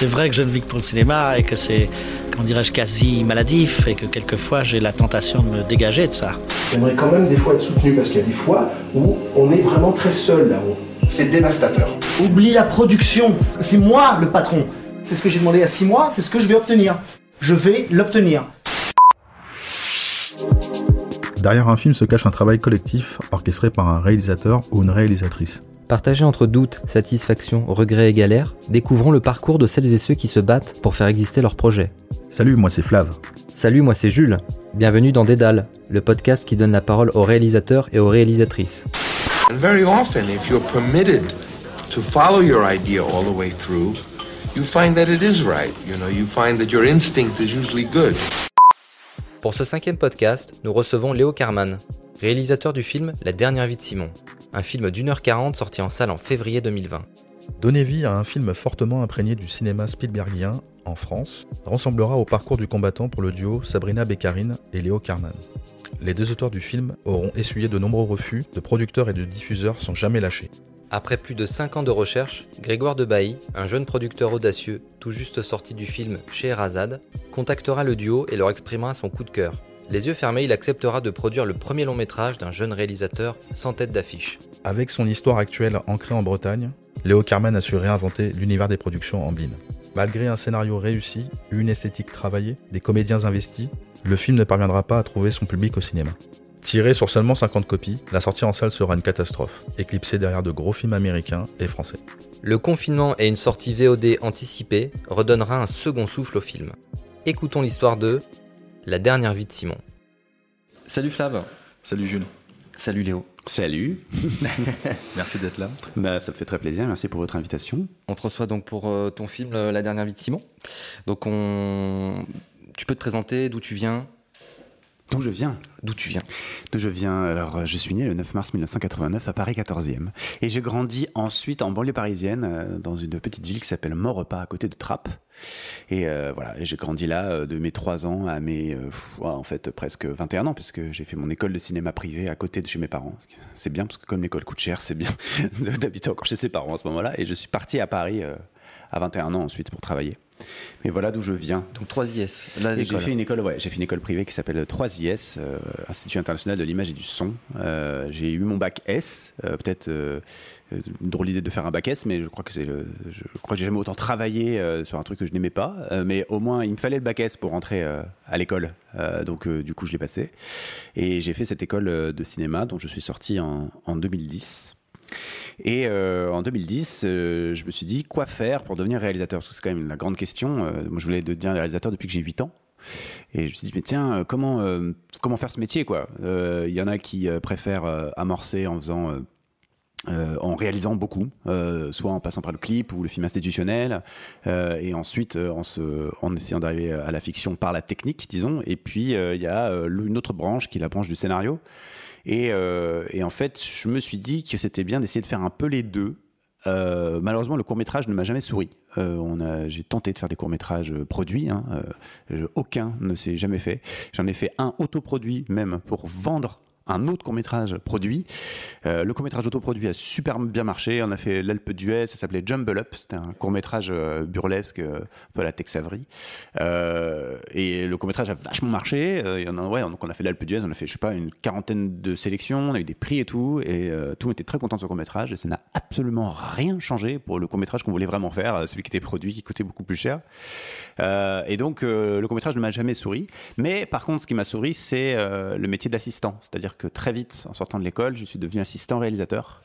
C'est vrai que je ne vis que pour le cinéma et que c'est, comment dirais-je, quasi maladif et que quelquefois j'ai la tentation de me dégager de ça. J'aimerais quand même des fois être soutenu parce qu'il y a des fois où on est vraiment très seul là-haut. C'est dévastateur. Oublie la production. C'est moi le patron. C'est ce que j'ai demandé à six mois, c'est ce que je vais obtenir. Je vais l'obtenir. Derrière un film se cache un travail collectif orchestré par un réalisateur ou une réalisatrice. Partagé entre doute, satisfaction, regret et galère, découvrons le parcours de celles et ceux qui se battent pour faire exister leur projet. Salut, moi c'est Flav. Salut, moi c'est Jules. Bienvenue dans Dédale, le podcast qui donne la parole aux réalisateurs et aux réalisatrices. And very often, if you're permitted to follow your idea all the way through, you find that it is right. You know, you find that your instinct is usually good. Pour ce cinquième podcast, nous recevons Léo Carman, réalisateur du film La dernière vie de Simon, un film d'une heure quarante sorti en salle en février 2020. Donner vie à un film fortement imprégné du cinéma Spielbergien en France ressemblera au parcours du combattant pour le duo Sabrina Beccarine et Léo Carman. Les deux auteurs du film auront essuyé de nombreux refus de producteurs et de diffuseurs sans jamais lâcher. Après plus de 5 ans de recherche, Grégoire Debailly, un jeune producteur audacieux, tout juste sorti du film Scheherazade, contactera le duo et leur exprimera son coup de cœur. Les yeux fermés, il acceptera de produire le premier long métrage d'un jeune réalisateur sans tête d'affiche. Avec son histoire actuelle ancrée en Bretagne, Léo Carman a su réinventer l'univers des productions en Blin. Malgré un scénario réussi, une esthétique travaillée, des comédiens investis, le film ne parviendra pas à trouver son public au cinéma. Tiré sur seulement 50 copies, la sortie en salle sera une catastrophe, éclipsée derrière de gros films américains et français. Le confinement et une sortie VOD anticipée redonnera un second souffle au film. Écoutons l'histoire de La dernière vie de Simon. Salut Flav. Salut Jules. Salut Léo. Salut. Merci d'être là. Bah, ça me fait très plaisir. Merci pour votre invitation. On te reçoit donc pour euh, ton film euh, La dernière vie de Simon. Donc on... tu peux te présenter d'où tu viens D'où je viens D'où tu viens D'où je viens Alors, euh, je suis né le 9 mars 1989 à Paris 14e. Et j'ai grandi ensuite en banlieue parisienne, euh, dans une petite ville qui s'appelle Maurepas, à côté de Trappes. Et euh, voilà, j'ai grandi là de mes 3 ans à mes, euh, en fait, presque 21 ans, puisque j'ai fait mon école de cinéma privé à côté de chez mes parents. C'est bien, parce que comme l'école coûte cher, c'est bien d'habiter encore chez ses parents à ce moment-là. Et je suis parti à Paris euh, à 21 ans ensuite pour travailler. Mais voilà d'où je viens. Donc 3 IS. Là, Et j'ai l'école. fait une école, ouais, j'ai fait une école privée qui s'appelle 3IS, euh, Institut international de l'image et du son. Euh, j'ai eu mon bac S, euh, peut-être une drôle idée de faire un bac S, mais je crois que c'est le, je crois que j'ai jamais autant travaillé sur un truc que je n'aimais pas. Mais au moins, il me fallait le bac S pour rentrer à l'école. Donc du coup, je l'ai passé. Et j'ai fait cette école de cinéma dont je suis sorti en, en 2010. Et euh, en 2010, euh, je me suis dit quoi faire pour devenir réalisateur? Parce que c'est quand même la grande question. Euh, moi, je voulais devenir réalisateur depuis que j'ai 8 ans. Et je me suis dit, mais tiens, comment, comment faire ce métier quoi? Il y en a qui préfèrent amorcer en faisant. en réalisant beaucoup, soit en passant par le clip ou le film institutionnel, et ensuite en, essayant d'arriver à la fiction par la technique, disons. Et puis il y a une autre branche qui est la branche du scénario. Et, euh, et en fait, je me suis dit que c'était bien d'essayer de faire un peu les deux. Euh, malheureusement, le court métrage ne m'a jamais souri. Euh, j'ai tenté de faire des courts métrages produits, hein, aucun ne s'est jamais fait. J'en ai fait un autoproduit même pour vendre un autre court métrage produit. Euh, le court métrage autoproduit a super bien marché. On a fait l'Alpe d'Huez, ça s'appelait Jumble Up. C'était un court métrage burlesque, euh, un peu à la Tex Avery. Euh, et le court métrage a vachement marché. Euh, en a, ouais, donc on a fait l'Alpe d'Huez, on a fait, je sais pas, une quarantaine de sélections, on a eu des prix et tout. Et euh, tout le monde était très content de ce court métrage. Et ça n'a absolument rien changé pour le court métrage qu'on voulait vraiment faire, euh, celui qui était produit, qui coûtait beaucoup plus cher. Euh, et donc, euh, le court métrage ne m'a jamais souri. Mais par contre, ce qui m'a souri, c'est euh, le métier d'assistant. C'est-à-dire que très vite, en sortant de l'école, je suis devenu assistant réalisateur.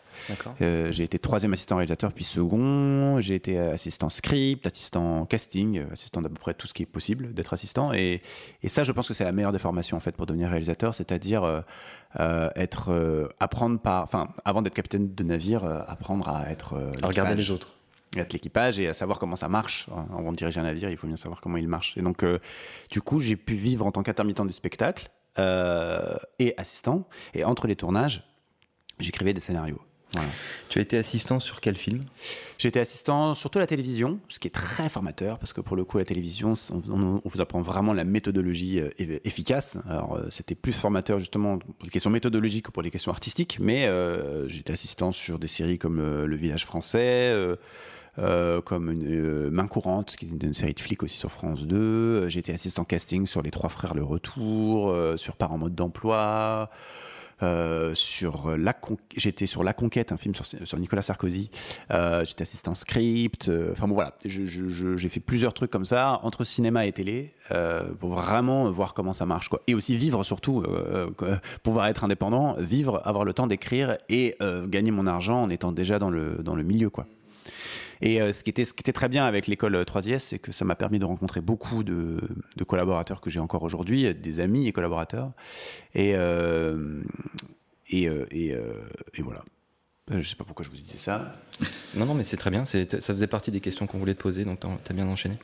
Euh, j'ai été troisième assistant réalisateur, puis second. J'ai été assistant script, assistant casting, euh, assistant d'à peu près tout ce qui est possible d'être assistant. Et, et ça, je pense que c'est la meilleure des formations en fait pour devenir réalisateur, c'est-à-dire euh, euh, être euh, apprendre par, enfin, avant d'être capitaine de navire, euh, apprendre à être euh, À regarder les autres. être l'équipage et à savoir comment ça marche. Avant de diriger un navire, il faut bien savoir comment il marche. Et donc, euh, du coup, j'ai pu vivre en tant qu'intermittent du spectacle euh, et assistant. Et entre les tournages, j'écrivais des scénarios. Voilà. Tu as été assistant sur quel film? J'étais assistant surtout à la télévision, ce qui est très formateur parce que pour le coup, la télévision, on, on- on vous apprend vraiment la méthodologie euh, eff- efficace. Alors, euh, c'était plus formateur justement pour les questions méthodologiques que pour les questions artistiques, mais euh, j'étais assistant sur des séries comme Le Village français. Euh, comme une, euh, Main courante, qui est une, série de flics aussi sur France 2. Euh, J'ai été assistant casting sur Les Trois Frères Le Retour, euh, sur Par en mode d'emploi. Sur la j'étais sur La Conquête, un film sur, Nicolas Sarkozy. Euh, j'étais assistant script. Enfin bon voilà, j'ai fait plusieurs trucs comme ça entre cinéma et télé pour vraiment voir comment ça marche quoi. Et aussi vivre surtout, pouvoir être indépendant, vivre, avoir le temps d'écrire et gagner mon argent en étant déjà dans le dans le milieu quoi. Et euh, ce, qui était, ce qui était très bien avec l'école 3IS, c'est que ça m'a permis de rencontrer beaucoup de, de collaborateurs que j'ai encore aujourd'hui, des amis et collaborateurs. Et, euh, et, euh, et, euh, et voilà. Euh, Je sais pas pourquoi je vous disais ça. Non, non, mais c'est très bien. c'est- Ça faisait partie des questions qu'on voulait te poser, donc t'as t'as bien enchaîné.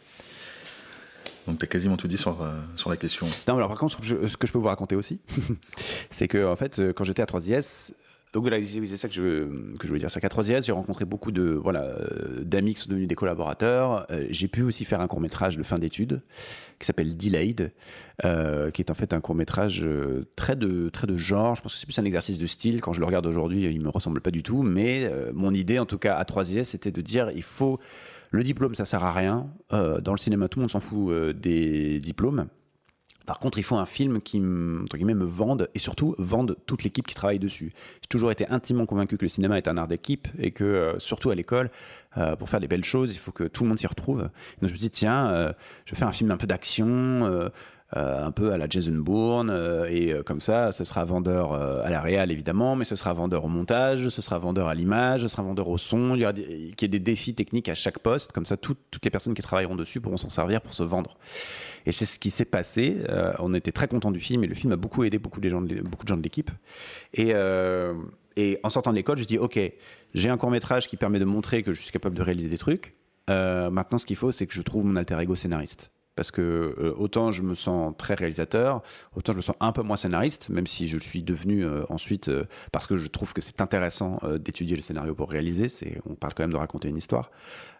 Donc t'as quasiment tout dit sur, euh, sur la question. Non, mais alors par contre, je- ce que je peux vous raconter aussi, c'est que en fait, euh, quand j'étais à 3IS, donc voilà, c'est ça que je, que je voulais dire. C'est qu'à 3IS, j'ai rencontré beaucoup de voilà euh, d'amis qui sont devenus des collaborateurs. Euh, j'ai pu aussi faire un court métrage de fin d'études qui s'appelle Delayed, euh, qui est en fait un court métrage très de très de genre. Je pense que c'est plus un exercice de style. Quand je le regarde aujourd'hui, il me ressemble pas du tout. Mais mon idée, en tout cas à 3IS, c'était de dire il faut le diplôme, ça sert à rien. Dans le cinéma, tout le monde s'en fout des diplômes. Par contre, il faut un film qui, entre guillemets, me vende et surtout vende toute l'équipe qui travaille dessus. J'ai toujours été intimement convaincu que le cinéma est un art d'équipe et que, euh, surtout à l'école, euh, pour faire des belles choses, il faut que tout le monde s'y retrouve. Donc je me dis, tiens, euh, je vais faire un film un peu d'action, euh, un peu à la Jason Bourne, euh, et euh, comme ça, ce sera vendeur à la réal évidemment, mais ce sera vendeur au montage, ce sera vendeur à l'image, ce sera vendeur au son. Il y aura des, défis techniques à chaque poste, comme ça, tout- toutes les personnes qui travailleront dessus pourront s'en servir pour se vendre. Et c'est ce qui s'est passé. On était très contents du film et le film a beaucoup aidé beaucoup de gens de, beaucoup de, gens de l'équipe. Et, et en sortant de l'école, je dis ok, j'ai un court métrage qui permet de montrer que je suis capable de réaliser des trucs. Maintenant, ce qu'il faut, c'est que je trouve mon alter ego scénariste. Parce que euh, autant je me sens très réalisateur, autant je me sens un peu moins scénariste, même si je suis devenu euh, ensuite euh, parce que je trouve que c'est intéressant d'étudier le scénario pour réaliser. On parle quand même de raconter une histoire.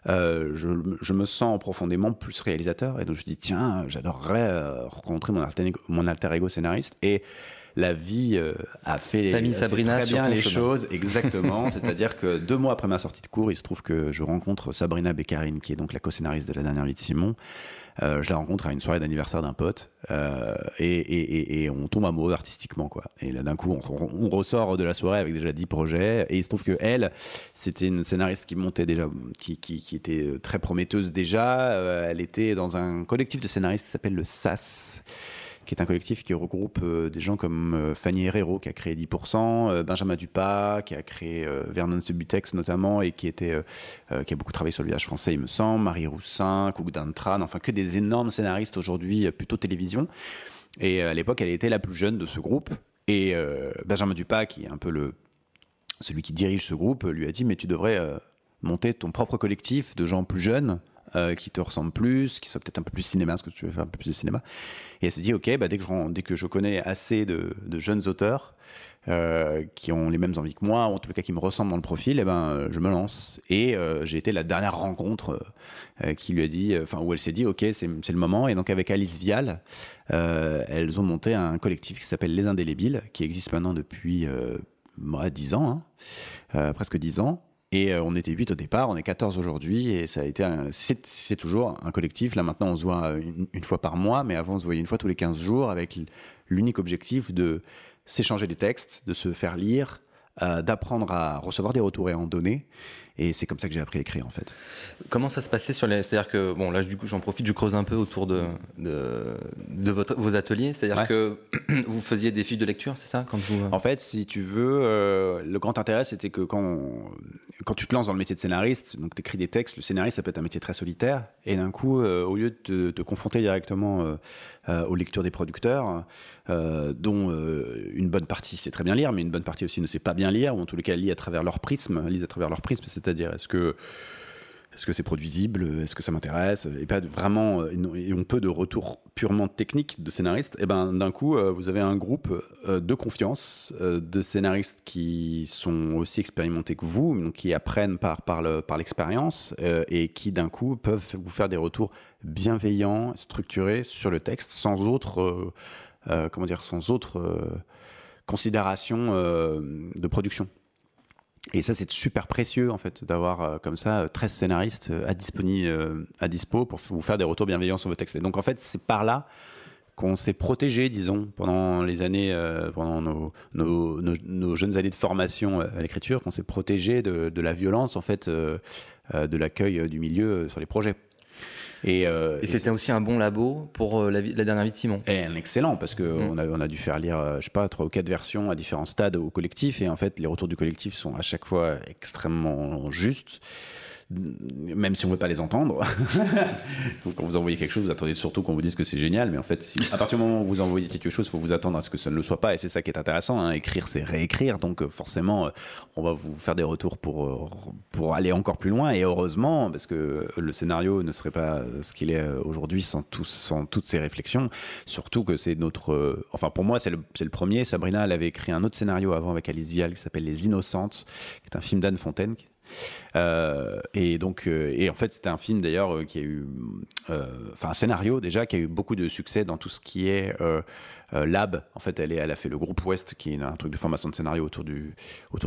Je, je me sens profondément plus réalisateur et donc je dis tiens, j'adorerais rencontrer mon alter, ego, mon alter ego scénariste et la vie a fait, T'as mis a fait Sabrina très bien les chemin. choses exactement. C'est-à-dire que deux mois après ma sortie de cours, il se trouve que je rencontre Sabrina Beccarine, qui est donc la co-scénariste de La Dernière Vie de Simon. Euh, je la rencontre à une soirée d'anniversaire d'un pote euh, et, on tombe amoureux artistiquement quoi. Et là d'un coup, on, ressort de la soirée avec déjà 10 projets et il se trouve que elle, c'était une scénariste qui montait déjà, qui, qui, était très prometteuse déjà. Euh, elle était dans un collectif de scénaristes qui s'appelle le SAS qui est un collectif qui regroupe euh, des gens comme euh, Fanny Herrero qui a créé 10%, euh, Benjamin Dupas qui a créé Vernon Subutex notamment et qui était qui a beaucoup travaillé sur le village français il me semble, Marie Roussin, Cook Dantran, enfin que des énormes scénaristes aujourd'hui plutôt télévision. Et à l'époque elle était la plus jeune de ce groupe et Benjamin Dupas qui est un peu le celui qui dirige ce groupe lui a dit mais tu devrais monter ton propre collectif de gens plus jeunes euh, qui te ressemblent plus, qui sont peut-être un peu plus cinéma, parce que tu veux faire un peu plus de cinéma. Et elle s'est dit, ok, bah, dès, que je, dès que je connais assez de, jeunes auteurs euh, qui ont les mêmes envies que moi, ou en tout cas qui me ressemblent dans le profil, et ben, je me lance. Et euh, j'ai été la dernière rencontre qui lui a dit, enfin, où elle s'est dit, ok, c'est le moment. Et donc avec Alice Vial, elles ont monté un collectif qui s'appelle Les Indélébiles, qui existe maintenant depuis euh, 10 ans, hein, presque 10 ans. Et euh, on était 8 au départ, on est 14 aujourd'hui, et ça a été, c'est toujours un collectif. Là maintenant, on se voit une, une, fois par mois, mais avant, on se voyait une fois tous les 15 jours, avec l'unique objectif de s'échanger des textes, de se faire lire, euh, d'apprendre à recevoir des retours et à en donner. Et c'est comme ça que j'ai appris à écrire en fait. Comment ça se passait sur les. C'est-à-dire que, bon, là, du coup, j'en profite, je creuse un peu autour de, de, de votre, vos ateliers. C'est-à-dire ouais. que vous faisiez des fiches de lecture, c'est ça quand vous... En fait, si tu veux, euh, le grand intérêt, c'était que quand, on, quand tu te lances dans le métier de scénariste, donc tu écris des textes, le scénariste, ça peut être un métier très solitaire. Et d'un coup, euh, au lieu de te, te confronter directement euh, aux lectures des producteurs, euh, dont euh, une bonne partie sait très bien lire, mais une bonne partie aussi ne sait pas bien lire, ou en tous les cas lit à travers leur prisme, lisent à travers leur prisme, c'est-à-dire est-ce que est-ce que c'est produisible? Est-ce que ça m'intéresse? Et pas vraiment et on peut de retour purement technique de scénaristes. Et ben d'un coup, vous avez un groupe de confiance de scénaristes qui sont aussi expérimentés que vous, donc qui apprennent par par le, par l'expérience et qui d'un coup peuvent vous faire des retours bienveillants, structurés sur le texte, sans autre euh, comment dire, sans autre considération de production. Et ça, c'est super précieux, en fait, d'avoir euh, comme ça 13 scénaristes euh, à, disponi- euh, à dispo pour vous faire des retours bienveillants sur vos textes. Et donc, en fait, c'est par là qu'on s'est protégé, disons, pendant les années, euh, pendant nos, jeunes années de formation euh, à l'écriture, qu'on s'est protégé de, de la violence, en fait, euh, euh, de l'accueil euh, du milieu euh, sur les projets. Et, euh, Et c'était aussi un bon labo pour euh, la, dernière vie de Simon. et un excellent parce que Mm. on, a, on a dû faire lire, euh, je sais pas, trois ou quatre versions à différents stades au collectif et en fait les retours du collectif sont à chaque fois extrêmement justes, même si on veut pas les entendre. Quand vous envoyez quelque chose, vous attendez surtout qu'on vous dise que c'est génial, mais en fait, à partir du moment où vous envoyez quelque chose, il faut vous attendre à ce que ça ne le soit pas et c'est ça qui est intéressant. hein. Écrire, c'est réécrire, donc euh, forcément, euh, on va vous faire des retours pour euh, pour aller encore plus loin et heureusement parce que le scénario ne serait pas ce qu'il est aujourd'hui sans tous sans toutes ces réflexions surtout que c'est notre enfin pour moi c'est le, premier Sabrina elle avait écrit un autre scénario avant avec Alice Vial qui s'appelle Les Innocentes qui est un film d'Anne Fontaine euh, et donc, euh, et en fait, c'était un film d'ailleurs euh, qui a eu, enfin un scénario déjà qui a eu beaucoup de succès dans tout ce qui est lab. En fait, elle, a fait le groupe Ouest, qui est un truc de formation de scénario autour du,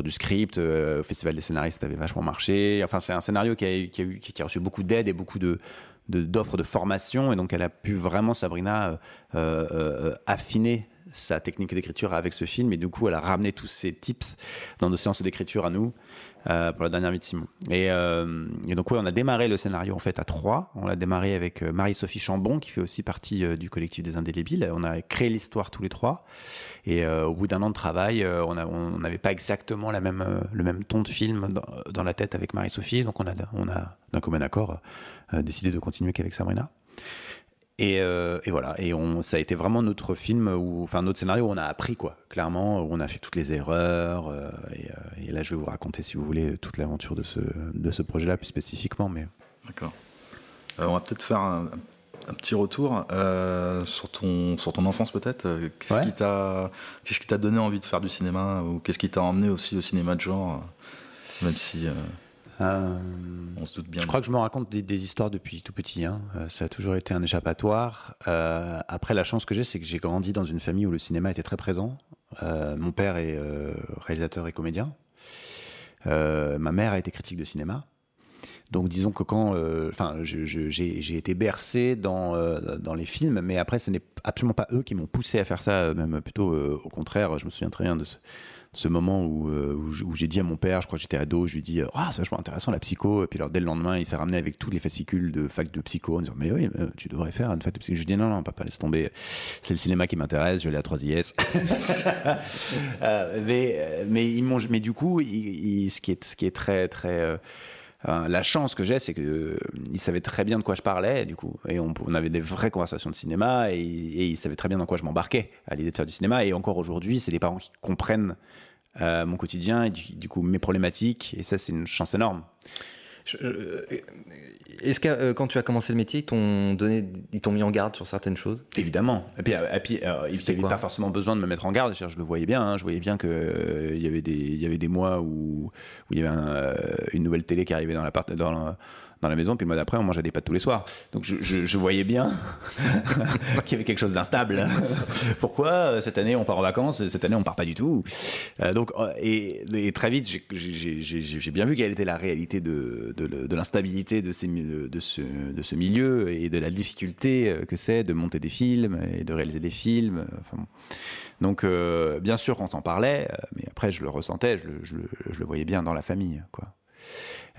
script. Au Festival des scénaristes, ça avait vachement marché. Enfin, c'est un scénario qui a, qui a eu, qui a reçu beaucoup d'aide et beaucoup de de- d'offres de, formation et donc elle a pu vraiment Sabrina affiner sa technique d'écriture avec ce film et du coup elle a ramené tous ces tips dans nos séances d'écriture à nous euh, pour la dernière vie de Simon. Et, euh, et donc ouais, on a démarré le scénario en fait à trois. On l'a démarré avec euh, Marie-Sophie Chambon qui fait aussi partie du collectif des Indélébiles. On a créé l'histoire tous les trois. Et au bout d'un an de travail, on n'avait pas exactement le même ton de film dans, la tête avec Marie-Sophie. Donc on a, d'un commun accord décidé de continuer qu'avec Sabrina. Et, euh, et voilà, et on, ça a été vraiment notre film, où, enfin notre scénario où on a appris quoi, clairement, où on a fait toutes les erreurs. euh, et, euh, et là, je vais vous raconter, si vous voulez, toute l'aventure de ce, de ce projet-là plus spécifiquement. Mais D'accord. On va peut-être faire un, un petit retour sur, ton, sur ton enfance peut-être. Qu'est-ce Ouais. qui t'a donné envie de faire du cinéma ou qu'est-ce qui t'a emmené aussi au cinéma de genre, même si euh, on se doute bien. je crois que je me raconte des, des histoires depuis tout petit. Hein. Euh, ça a toujours été un échappatoire. Euh, après, la chance que j'ai, c'est que j'ai grandi dans une famille où le cinéma était très présent. Mon père est réalisateur et comédien. Ma mère a été critique de cinéma. Donc disons que quand, enfin, j'ai été bercé dans dans les films, mais après ce n'est absolument pas eux qui m'ont poussé à faire ça, même plutôt au contraire. Je me souviens très bien de ce, ce moment où, euh, où j'ai dit à mon père, je crois que j'étais ado, je lui dis, ah c'est vachement intéressant la psycho. Et puis alors dès le lendemain, il s'est ramené avec tous les fascicules de fac de psycho en disant, mais oui, euh, tu devrais faire une fac de psycho. Je lui dis non non papa laisse tomber, c'est le cinéma qui m'intéresse, je l'ai à 3 IS. Euh, mais euh, mais ils mais du coup, ce qui est ce qui est très très euh, euh, la chance que j'ai, c'est que euh, il savait très bien de quoi je parlais, du coup, et on, avait des vraies conversations de cinéma, et, et il savait très bien dans quoi je m'embarquais à l'idée de faire du cinéma. Et encore aujourd'hui, c'est des parents qui comprennent euh, mon quotidien et du, du coup mes problématiques, et ça, c'est une chance énorme. Euh, Est-ce que euh, quand tu as commencé le métier, ils t'ont donné, ils t'ont mis en garde sur certaines choses? Évidemment. Et puis, et puis il n'y avait pas forcément besoin de me mettre en garde. Je, le voyais bien. hein. Je voyais bien que euh, il y avait des, il y avait des mois où, où il y avait un, une nouvelle télé qui arrivait dans la, part- dans la, dans la maison. Puis le d'après, on mangeait des pâtes tous les soirs. Donc je, voyais bien qu'il y avait quelque chose d'instable. Pourquoi euh, cette année on part en vacances et cette année on part pas du tout? Euh, Donc euh, et, très vite, j'ai- bien vu quelle était la réalité de, l'instabilité de, ce, milieu et de la difficulté que c'est de monter des films et de réaliser des films. Donc, bien sûr, on s'en parlait, mais après, je le ressentais, je le, je le- je le voyais bien dans la famille, quoi.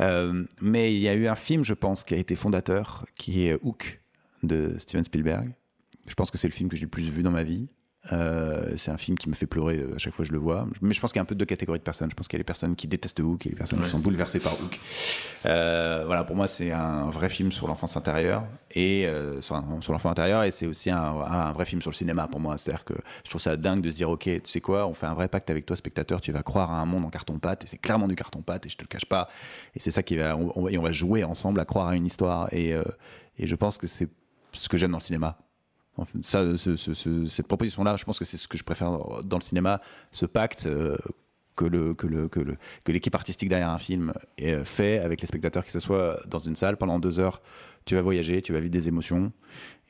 Euh, mais il y a eu un film, je pense, qui a été fondateur, qui est Hook de Steven Spielberg. Je pense que c'est le film que j'ai le plus vu dans ma vie. Euh, c'est un film qui me fait pleurer euh, à chaque fois que je le vois. Mais je pense qu'il y a un peu deux catégories de personnes. Je pense qu'il y a les personnes qui détestent Hook et les personnes qui sont bouleversées par Hook. Euh, voilà, pour moi, c'est un vrai film sur l'enfance intérieure et euh, sur, sur l'enfant intérieur. Et c'est aussi un, un vrai film sur le cinéma pour moi. C'est-à-dire que je trouve ça dingue de se dire, ok, tu sais quoi, on fait un vrai pacte avec toi, spectateur. Tu vas croire à un monde en carton-pâte et c'est clairement du carton-pâte et je te le cache pas. Et c'est ça qui va, on, et on va jouer ensemble à croire à une histoire. Et, et je pense que c'est ce que j'aime dans le cinéma. Ça, ce- ce- ce- cette proposition-là, je pense que c'est ce que je préfère dans le cinéma, ce pacte euh, que l'équipe artistique derrière un film est fait avec les spectateurs qui s'assoient dans une salle pendant deux heures. Tu vas voyager, tu vas vivre des émotions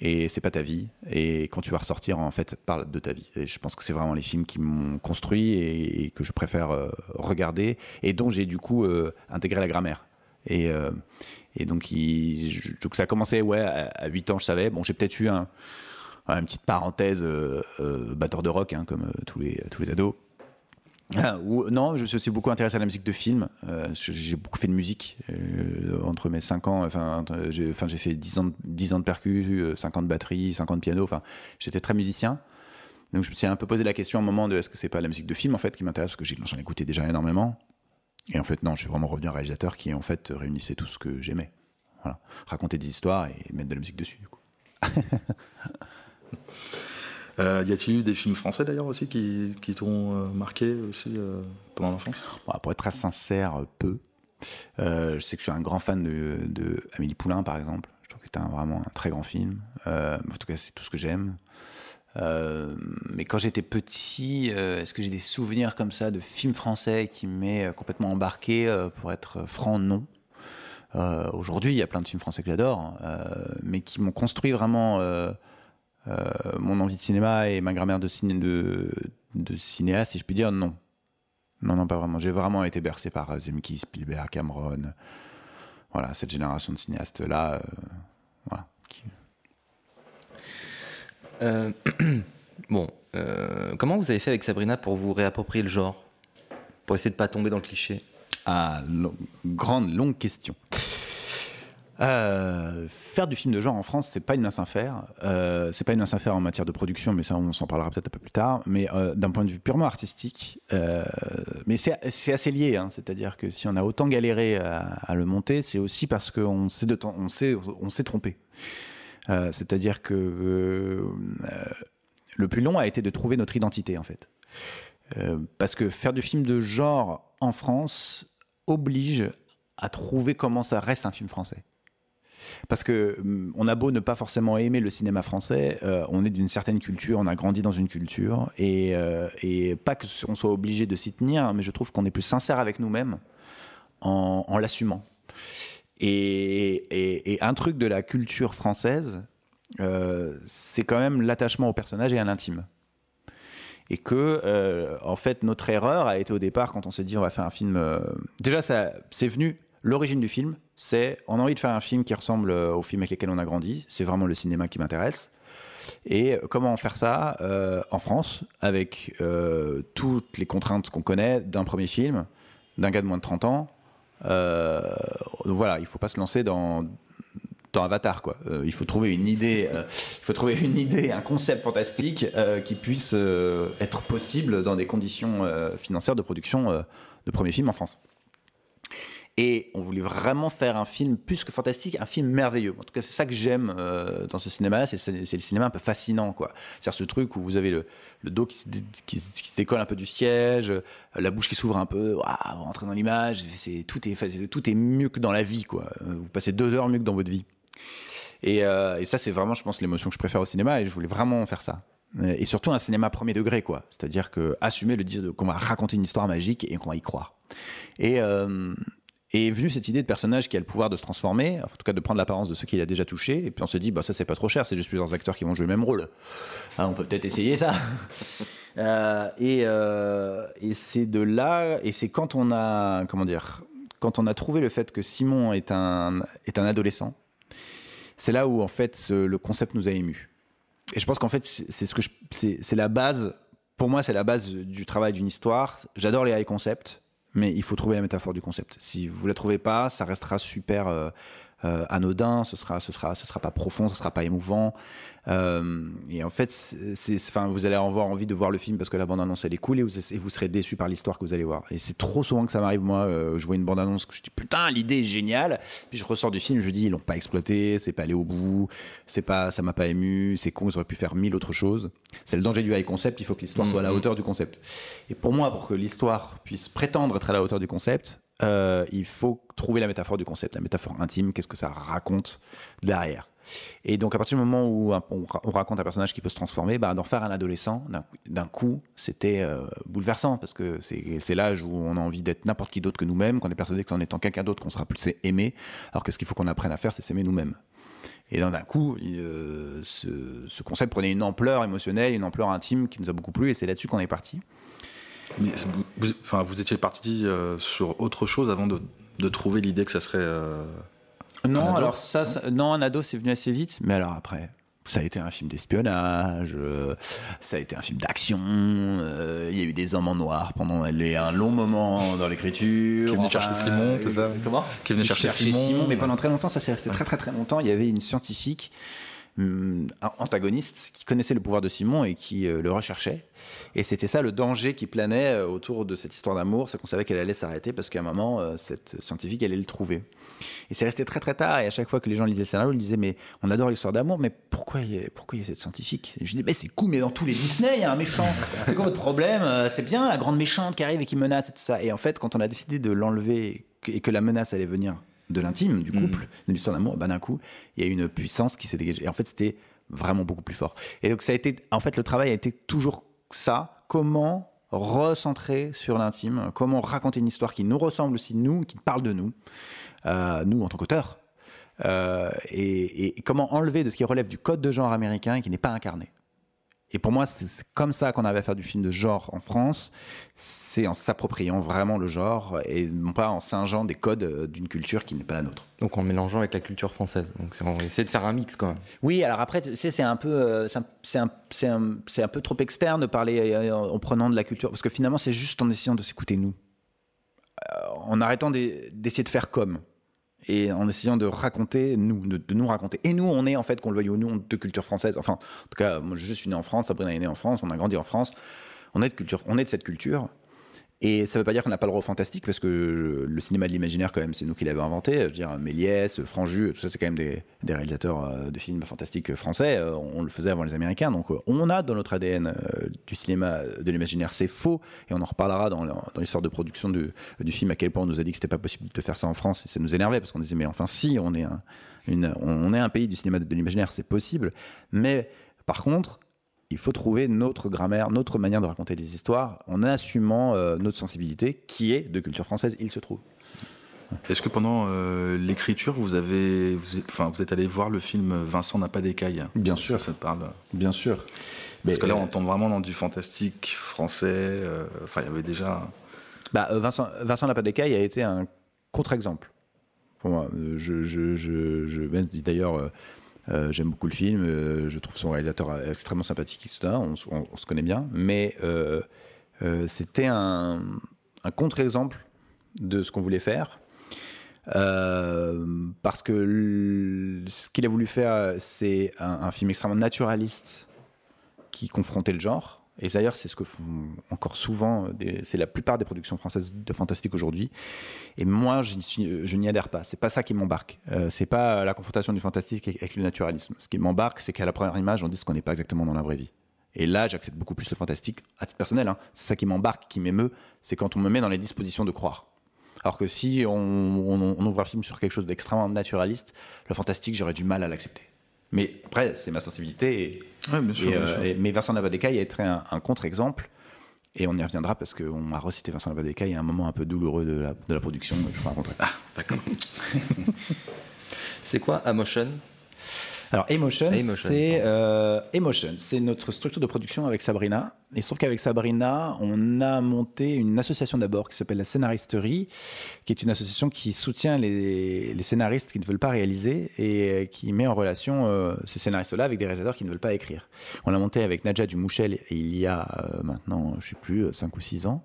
et c'est pas ta vie. Et quand tu vas ressortir, en fait, ça parle de ta vie. Et je pense que c'est vraiment les films qui m'ont construit et, que je préfère euh, regarder et dont j'ai du coup euh, intégré la grammaire. Et, euh, donc ça a commencé ouais à, à 8 ans, je savais. Bon, j'ai peut-être eu un, une petite parenthèse euh, euh, batteur de rock, hein, comme euh, tous les tous les ados. Ah, ou, non, je me suis beaucoup intéressé à la musique de film. J'ai beaucoup fait de musique entre mes 5 ans. Enfin, j'ai fait 10 ans, de- 10 ans de percus, euh, 50 de batterie, 50 de piano. Enfin, j'étais très musicien. Donc je me suis un peu posé la question à un moment de est-ce que c'est pas la musique de film en fait qui m'intéresse? Parce que j'en écoutais déjà énormément. Et en fait non, je suis vraiment revenu un réalisateur qui en fait réunissait tout ce que j'aimais. Raconter des histoires et mettre de la musique dessus. Euh, y a-t-il eu des films français d'ailleurs aussi qui, t'ont euh, marqué aussi euh, pendant l'enfance? Pour être très sincère, peu. Je sais que je suis un grand fan de, de Amélie Poulain, par exemple. Je trouve que un- vraiment un très grand film. En tout cas, c'est tout ce que j'aime. Mais quand j'étais petit, est-ce que j'ai des souvenirs comme ça de films français qui m'aient complètement embarqué Pour être franc, non. Aujourd'hui, il y a plein de films français que j'adore, euh, mais qui m'ont construit vraiment mon envie de cinéma et ma grammaire de, ciné, de, de cinéaste, si je puis dire, non. Non, non, pas vraiment. J'ai vraiment été bercé par euh, Zemki, Spielberg, Cameron. Voilà, cette génération de cinéastes-là. euh, voilà. Euh, bon, euh, comment vous avez fait avec Sabrina pour vous réapproprier le genre? Pour essayer de pas tomber dans le cliché? Ah, grande, longue question. Euh, faire du film de genre en France, c'est pas une mince affaire. Euh, c'est pas une mince affaire en matière de production, mais ça, on s'en parlera peut-être un peu plus tard. Mais euh, d'un point de vue purement artistique, euh, mais c'est assez lié. Hein, C'est-à-dire que si on a autant galéré à, le monter, c'est aussi parce qu'on s'est trompé. C'est-à-dire que le plus long a été de trouver notre identité en fait. Parce que faire du film de genre en France oblige à trouver comment ça reste un film français. Parce que hum, on a beau ne pas forcément aimer le cinéma français, euh, on est d'une certaine culture, on a grandi dans une culture, et, euh, et pas que on soit obligé de s'y tenir, mais je trouve qu'on est plus sincère avec nous-mêmes en, l'assumant. Et, un truc de la culture française, euh, c'est quand même l'attachement au personnage et à l'intime et que euh, en fait notre erreur a été au départ quand on s'est dit on va faire un film déjà c'est venu l'origine du film c'est on a envie de faire un film qui ressemble euh, aux films avec lesquels on a grandi. C'est vraiment le cinéma qui m'intéresse. Et euh, comment faire ça euh, en France avec toutes les contraintes qu'on connaît d'un premier film d'un gars de moins de 30 ans euh, donc voilà il faut pas se lancer dans dans Avatar il faut trouver une idée, il faut trouver une idée, un concept fantastique qui puisse être possible dans des conditions financières de production de premier film en France. Et on voulait vraiment faire un film plus que fantastique, un film merveilleux. En tout cas, c'est ça que j'aime euh, dans ce cinéma-là, c'est le, cinéma un peu fascinant, quoi. C'est-à-dire ce truc où vous avez le, dos qui qui, se- décolle un peu du siège, euh, la bouche qui s'ouvre un peu, waouh, vous rentrez dans l'image, c'est tout est tout est mieux que dans la vie, quoi. Euh, Vous passez deux heures mieux que dans votre vie. Et, ça, c'est vraiment, je pense, l'émotion que je préfère au cinéma, et je voulais vraiment faire ça. Et surtout un cinéma premier degré, quoi. C'est-à-dire que assumer le dire qu'on va raconter une histoire magique et qu'on va y croire. Et, et est venue cette idée de personnage qui a le pouvoir de se transformer, en tout cas de prendre l'apparence de ceux qu'il a déjà touché, et puis on se dit, bah ça c'est pas trop cher, c'est juste plusieurs acteurs qui vont jouer le même rôle. Ah, on peut peut-être essayer ça. Euh, et euh, et c'est de là, et c'est quand on a, comment dire, quand on a trouvé le fait que Simon est un, est un adolescent, c'est là où en fait le concept nous a émus. Et je pense qu'en fait c'est ce que c'est la base. Pour moi, c'est la base du travail d'une histoire. J'adore les high concepts, mais il faut trouver la métaphore du concept. Si vous la trouvez pas, ça restera super euh, anodin. Ce sera, ce sera, ce sera pas profond, ce sera pas émouvant. Euh, et en fait, c'est, c'est- enfin, vous allez avoir envie de voir le film parce que la bande annonce elle est cool et vous, et vous serez déçu par l'histoire que vous allez voir. Et c'est trop souvent que ça m'arrive moi. euh, je vois une bande annonce que je dis putain l'idée est géniale. Puis je ressors du film, je dis ils l'ont pas exploité, c'est pas allé au bout, c'est pas, ça m'a pas ému, c'est con, ils auraient pu faire mille autres choses. C'est le danger du high concept. Il faut que l'histoire soit à la Mhm. hauteur du concept. Et pour moi, pour que l'histoire puisse prétendre être à la hauteur du concept, euh, il faut trouver la métaphore du concept, la métaphore intime, qu'est-ce que ça raconte derrière. Et donc à partir du moment où on, ra- on raconte un personnage qui peut se transformer, bah, d'en faire un adolescent, d'un- coup, c'était euh, bouleversant, parce que c'est l'âge où on a envie d'être n'importe qui d'autre que nous-mêmes, qu'on est persuadé que c'est en étant quelqu'un d'autre qu'on sera plus aimé, alors que ce qu'il faut qu'on apprenne à faire, c'est s'aimer nous-mêmes. Et d'un coup, euh, ce, ce concept prenait une ampleur émotionnelle, une ampleur intime qui nous a beaucoup plu, et c'est là-dessus qu'on est parti. Mais vous, enfin, vous étiez parti euh, sur autre chose avant de, de trouver l'idée que ça serait. euh, Non, alors ça, ça- non, un ado, c'est venu assez vite, mais alors après. Ça a été un film d'espionnage, euh, ça a été un film d'action, euh, il y a eu des hommes en noir pendant les- un long moment dans l'écriture. Qui venu enfin, chercher Simon, c'est ça Comment Qui est venu chercher Simon. mais pendant très longtemps, ça s'est resté très très très longtemps. Il y avait une scientifique antagoniste qui connaissait le pouvoir de Simon et qui euh, le recherchait. Et c'était ça le danger qui planait euh, autour de cette histoire d'amour, c'est qu'on savait qu'elle allait s'arrêter parce qu'à un moment, euh, cette scientifique allait le trouver. Et c'est resté très très tard. Et à chaque fois que les gens lisaient le scénario, ils disaient mais on adore l'histoire d'amour, mais pourquoi il y a, pourquoi il cette scientifique? Et Je dis mais c'est cool, mais dans tous les Disney, il y a un méchant. c'est quoi votre problème? C'est bien la grande méchante qui arrive et qui menace et tout ça. Et en fait, quand on a décidé de l'enlever et que la menace allait venir de l'intime, du couple, de l'histoire d'amour, bah d'un coup, il y a une puissance qui s'est dégagée. Et en fait, c'était vraiment beaucoup plus fort. Et donc ça a été, en fait, le travail a été toujours ça. Comment recentrer sur l'intime? Comment raconter une histoire qui nous ressemble aussi nous, qui parle de nous, euh, nous en tant qu'auteurs? Euh, et, et comment enlever de ce qui relève du code de genre américain et qui n'est pas incarné? Et pour moi, c'est comme ça qu'on avait à faire du film de genre en France. C'est en s'appropriant vraiment le genre et non pas en singeant des codes euh, d'une culture qui n'est pas la nôtre. Donc en mélangeant avec la culture française. Donc on va essayer de faire un mix quand même. Oui, alors après, tu sais, c'est un peu, euh, c'est un, c'est un, c'est un- peu trop externe de parler euh, en, en prenant de la culture, parce que finalement, c'est juste en essayant de s'écouter nous, en arrêtant d'e- d'essayer de faire comme, et en essayant de raconter nous, de, de nous raconter. Et nous, on est en fait, qu'on le veuille ou non, de culture française. Enfin, en tout cas, moi, je suis né en France, Sabrina est née en France, on a grandi en France, on est de culture, on est de cette culture. Et ça veut pas dire qu'on n'a pas le au fantastique, parce que le cinéma de l'imaginaire, quand même, c'est nous qui l'avons inventé. Je veux dire, Méliès, Franju, tout ça, c'est quand même des, des réalisateurs euh, de films fantastiques français. Euh, On le faisait avant les Américains. Donc, euh, on a dans notre ADN du cinéma de l'imaginaire. C'est faux. Et on en reparlera dans, l'histoire de production du, film, à quel point on nous a dit que c'était pas possible de faire ça en France. Et ça nous énervait, parce qu'on disait, mais enfin, si, on est un, on est un pays du cinéma de l'imaginaire, c'est possible. Mais, par contre, il faut trouver notre grammaire, notre manière de raconter des histoires en assumant euh, notre sensibilité qui est de culture française, il se trouve. Est-ce que pendant euh, l'écriture, vous avez, vous êtes, enfin, vous êtes allé voir le film Vincent n'a pas d'écaille Bien sûr. Ça te parle? Bien sûr. Parce Mais, que là, euh, on tombe vraiment dans du fantastique français. euh, Enfin, il y avait déjà. Bah, euh, Vincent, Vincent Lapadécaille a été un contre-exemple. Pour moi, Euh, je, je, je, d'ailleurs, euh, j'aime beaucoup le film, euh, je trouve son réalisateur euh, extrêmement sympathique, etc. On, on- se connaît bien, mais c'était un, contre-exemple de ce qu'on voulait faire. Parce que ce qu'il a voulu faire, c'est un, un film extrêmement naturaliste qui confrontait le genre. Et d'ailleurs, c'est ce que font encore souvent, des- c'est la plupart des productions françaises de fantastique aujourd'hui. Et moi, je, je n'y adhère pas. C'est pas ça qui m'embarque. Euh, c'est pas la confrontation du fantastique avec, le naturalisme. Ce qui m'embarque, c'est qu'à la première image, on dit ce qu'on n'est pas exactement dans la vraie vie. Et là, j'accepte beaucoup plus le fantastique à titre personnel. hein. C'est ça qui m'embarque, qui m'émeut, c'est quand on me met dans les dispositions de croire. Alors que si on, ouvre un film sur quelque chose d'extrêmement naturaliste, le fantastique, j'aurais du mal à l'accepter. Mais après, c'est ma sensibilité. Ouais, bien sûr, et, bien euh, sûr. et- mais Vincent Navadeka a été un, un contre-exemple. Et on y reviendra parce qu'on m'a recité Vincent Navadeka. Il y a un moment un peu douloureux de la, de la production. Je vous raconterai. Ah, d'accord. C'est quoi Amotion? Alors Emotion, c'est euh, Emotion, c'est notre structure de production avec Sabrina. Et sauf qu'avec Sabrina, on a monté une association d'abord qui s'appelle la Scénaristerie, qui est une association qui soutient les, les scénaristes qui ne veulent pas réaliser et euh, qui met en relation euh, ces scénaristes-là avec des réalisateurs qui ne veulent pas écrire. On l'a monté avec Nadja Dumouchel il y a euh, maintenant, je sais plus, 5 ou 6 ans.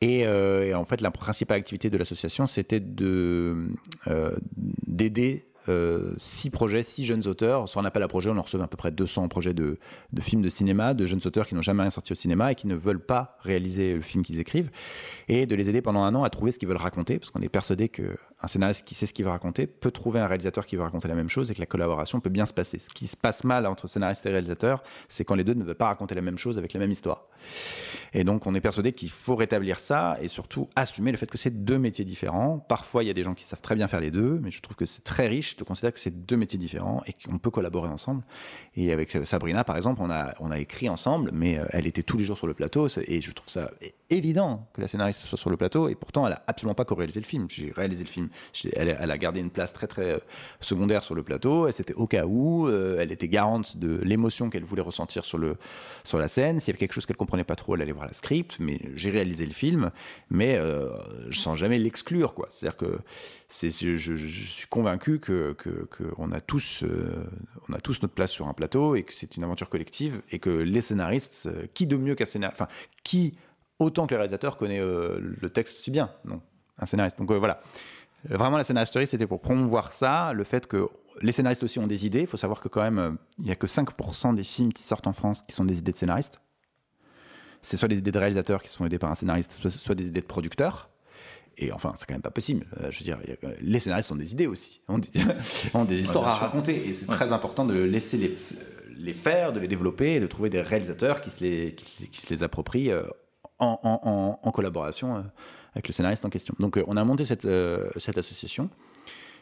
Et, euh, et en fait, la principale activité de l'association, c'était de d'aider euh, six projets, six jeunes auteurs. Sur un appel à projet, on en recevait à peu près 200 projets de, de films de cinéma, de jeunes auteurs qui n'ont jamais rien sorti au cinéma et qui ne veulent pas réaliser le film qu'ils écrivent, et de les aider pendant un an à trouver ce qu'ils veulent raconter, parce qu'on est persuadé qu'un un scénariste qui sait ce qu'il veut raconter peut trouver un réalisateur qui veut raconter la même chose et que la collaboration peut bien se passer. Ce qui se passe mal entre scénariste et réalisateur, c'est quand les deux ne veulent pas raconter la même chose avec la même histoire. Et donc on est persuadé qu'il faut rétablir ça et surtout assumer le fait que c'est deux métiers différents. Parfois il y a des gens qui savent très bien faire les deux, mais je trouve que c'est très riche de considérer que c'est deux métiers différents et qu'on peut collaborer ensemble. Et avec Sabrina par exemple, on a, on a écrit ensemble, mais euh, elle était tous les jours sur le plateau et je trouve ça évident que la scénariste soit sur le plateau et pourtant elle a absolument pas co-réalisé le film. J'ai réalisé le film elle, a gardé une place très très euh, secondaire sur le plateau. Et c'était au cas où, euh, elle était garante de l'émotion qu'elle voulait ressentir sur, le, sur la scène. S'il y avait quelque chose qu'elle comprenait pas trop, elle allait voir la script. Mais j'ai réalisé le film, mais euh, je sens jamais l'exclure. C'est-à-dire que c'est, je, suis convaincu que, que, a tous, on a tous notre place sur un plateau et que c'est une aventure collective et que les scénaristes, qui de mieux qu'un scénariste, enfin, qui autant que les réalisateurs connaît le texte aussi bien, non, un scénariste. Donc voilà. Vraiment, la scénaristerie, c'était pour promouvoir ça, le fait que les scénaristes aussi ont des idées. Il faut savoir que quand même, euh, il n'y a que 5% des films qui sortent en France qui sont des idées de scénaristes. C'est soit des idées de réalisateurs qui sont aidés par un scénariste, soit, des idées de producteurs. Et enfin, c'est quand même pas possible. Euh, je veux dire, les scénaristes ont des idées aussi, ont des, ont des histoires à raconter. Et c'est très important de laisser les, les faire, de les développer et de trouver des réalisateurs qui se les, qui, se les approprient euh, en, en, en, collaboration avec le scénariste en question. Donc euh, on a monté cette, euh, cette association.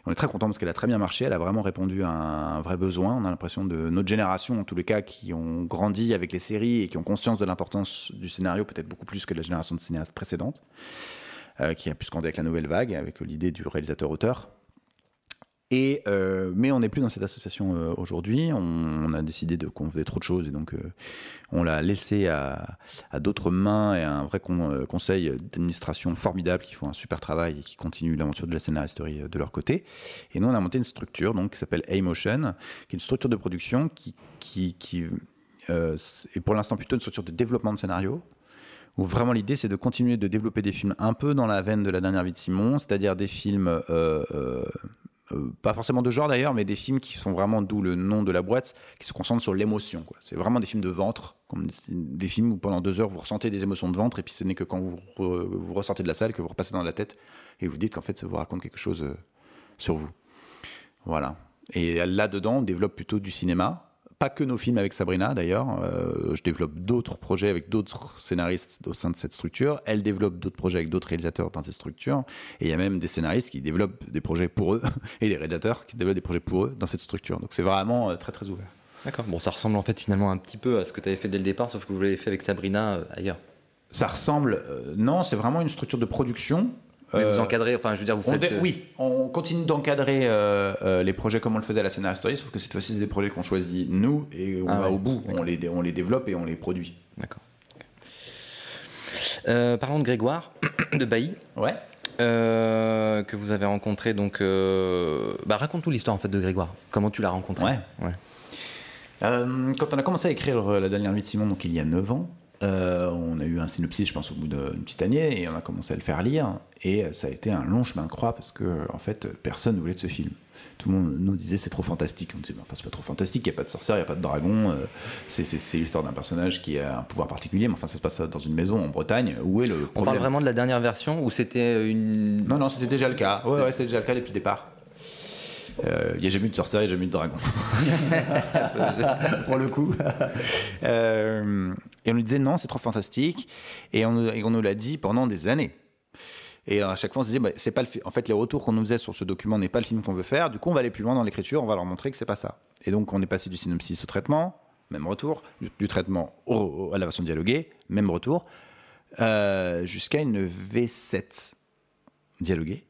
On est très content parce qu'elle a très bien marché. Elle a vraiment répondu à un vrai besoin. On a l'impression de notre génération, en tous les cas, qui ont grandi avec les séries et qui ont conscience de l'importance du scénario, peut-être beaucoup plus que la génération de cinéastes précédentes, euh, qui a pu se avec la nouvelle vague, avec l'idée du réalisateur-auteur. Euh, mais on n'est plus dans cette association euh, aujourd'hui. On, a décidé qu'on faisait trop de choses et donc euh, on l'a laissé à, d'autres mains et à un vrai conseil d'administration formidable qui font un super travail et qui continuent l'aventure de la scénaristerie de leur côté. Et nous on a monté une structure donc qui s'appelle A-Motion, qui est une structure de production qui qui, est pour l'instant plutôt une structure de développement de scénario où vraiment l'idée c'est de continuer de développer des films un peu dans la veine de la dernière vie de Simon, c'est-à-dire des films euh, pas forcément de genre d'ailleurs, mais des films qui sont vraiment, d'où le nom de la boîte, qui se concentrent sur l'émotion. C'est vraiment des films de ventre, comme des films où pendant deux heures vous ressentez des émotions de ventre, et puis ce n'est que quand vous, ressortez de la salle que vous repassez dans la tête et vous dites qu'en fait ça vous raconte quelque chose euh, sur vous. Voilà. Et là-dedans, on développe plutôt du cinéma, pas que nos films avec Sabrina d'ailleurs. Euh, je développe d'autres projets avec d'autres scénaristes au sein de cette structure. Elle développe d'autres projets avec d'autres réalisateurs dans cette structure. Et il y a même des scénaristes qui développent des projets pour eux et des réalisateurs qui développent des projets pour eux dans cette structure. Donc c'est vraiment euh, très très ouvert. D'accord. Bon, ça ressemble en fait finalement un petit peu à ce que tu avais fait dès le départ, sauf que vous l'avez fait avec Sabrina euh, ailleurs. Ça ressemble. non, c'est vraiment une structure de production mais vous euh, encadrez, enfin, je veux dire, vous faites. Euh, oui, on continue d'encadrer euh, les projets comme on le faisait à la Scénario Story, sauf que cette fois-ci, c'est des projets qu'on choisit nous et on ah va au bout. On les, on les développe et on les produit. D'accord. parlons de Grégoire, de Bailly. Ouais. que vous avez rencontré donc. Bah, raconte-nous l'histoire en fait de Grégoire. Comment tu l'as rencontré? Ouais. ouais. quand on a commencé à écrire La dernière nuit de Simon, donc il y a 9 ans, euh, on a eu un synopsis, je pense, au bout d'une petite année, et on a commencé à le faire lire. Et ça a été un long chemin de croix parce que, en fait, personne ne voulait de ce film. Tout le monde nous disait c'est trop fantastique. On disait, enfin, c'est pas trop fantastique, il n'y a pas de sorcière, il n'y a pas de dragon. Euh, c'est l'histoire d'un personnage qui a un pouvoir particulier, mais enfin, ça se passe dans une maison en Bretagne. Où est le On parle vraiment de la dernière version ou c'était une. Non, non, c'était déjà le cas. Ouais, ouais, c'était déjà le cas depuis le départ. Euh, il n'y a jamais eu de sorcière, il n'y a jamais eu de dragon. Pour le coup. Euh, et on lui disait non, c'est trop fantastique. Et on, nous l'a dit pendant des années. Et à chaque fois, on se disait, bah, c'est pas le en fait, les retours qu'on nous faisait sur ce document n'est pas le film qu'on veut faire. Du coup, on va aller plus loin dans l'écriture, on va leur montrer que c'est pas ça. Et donc, on est passé du synopsis au traitement, même retour, du, traitement à la version dialoguée, même retour, euh, jusqu'à une V7 dialoguée.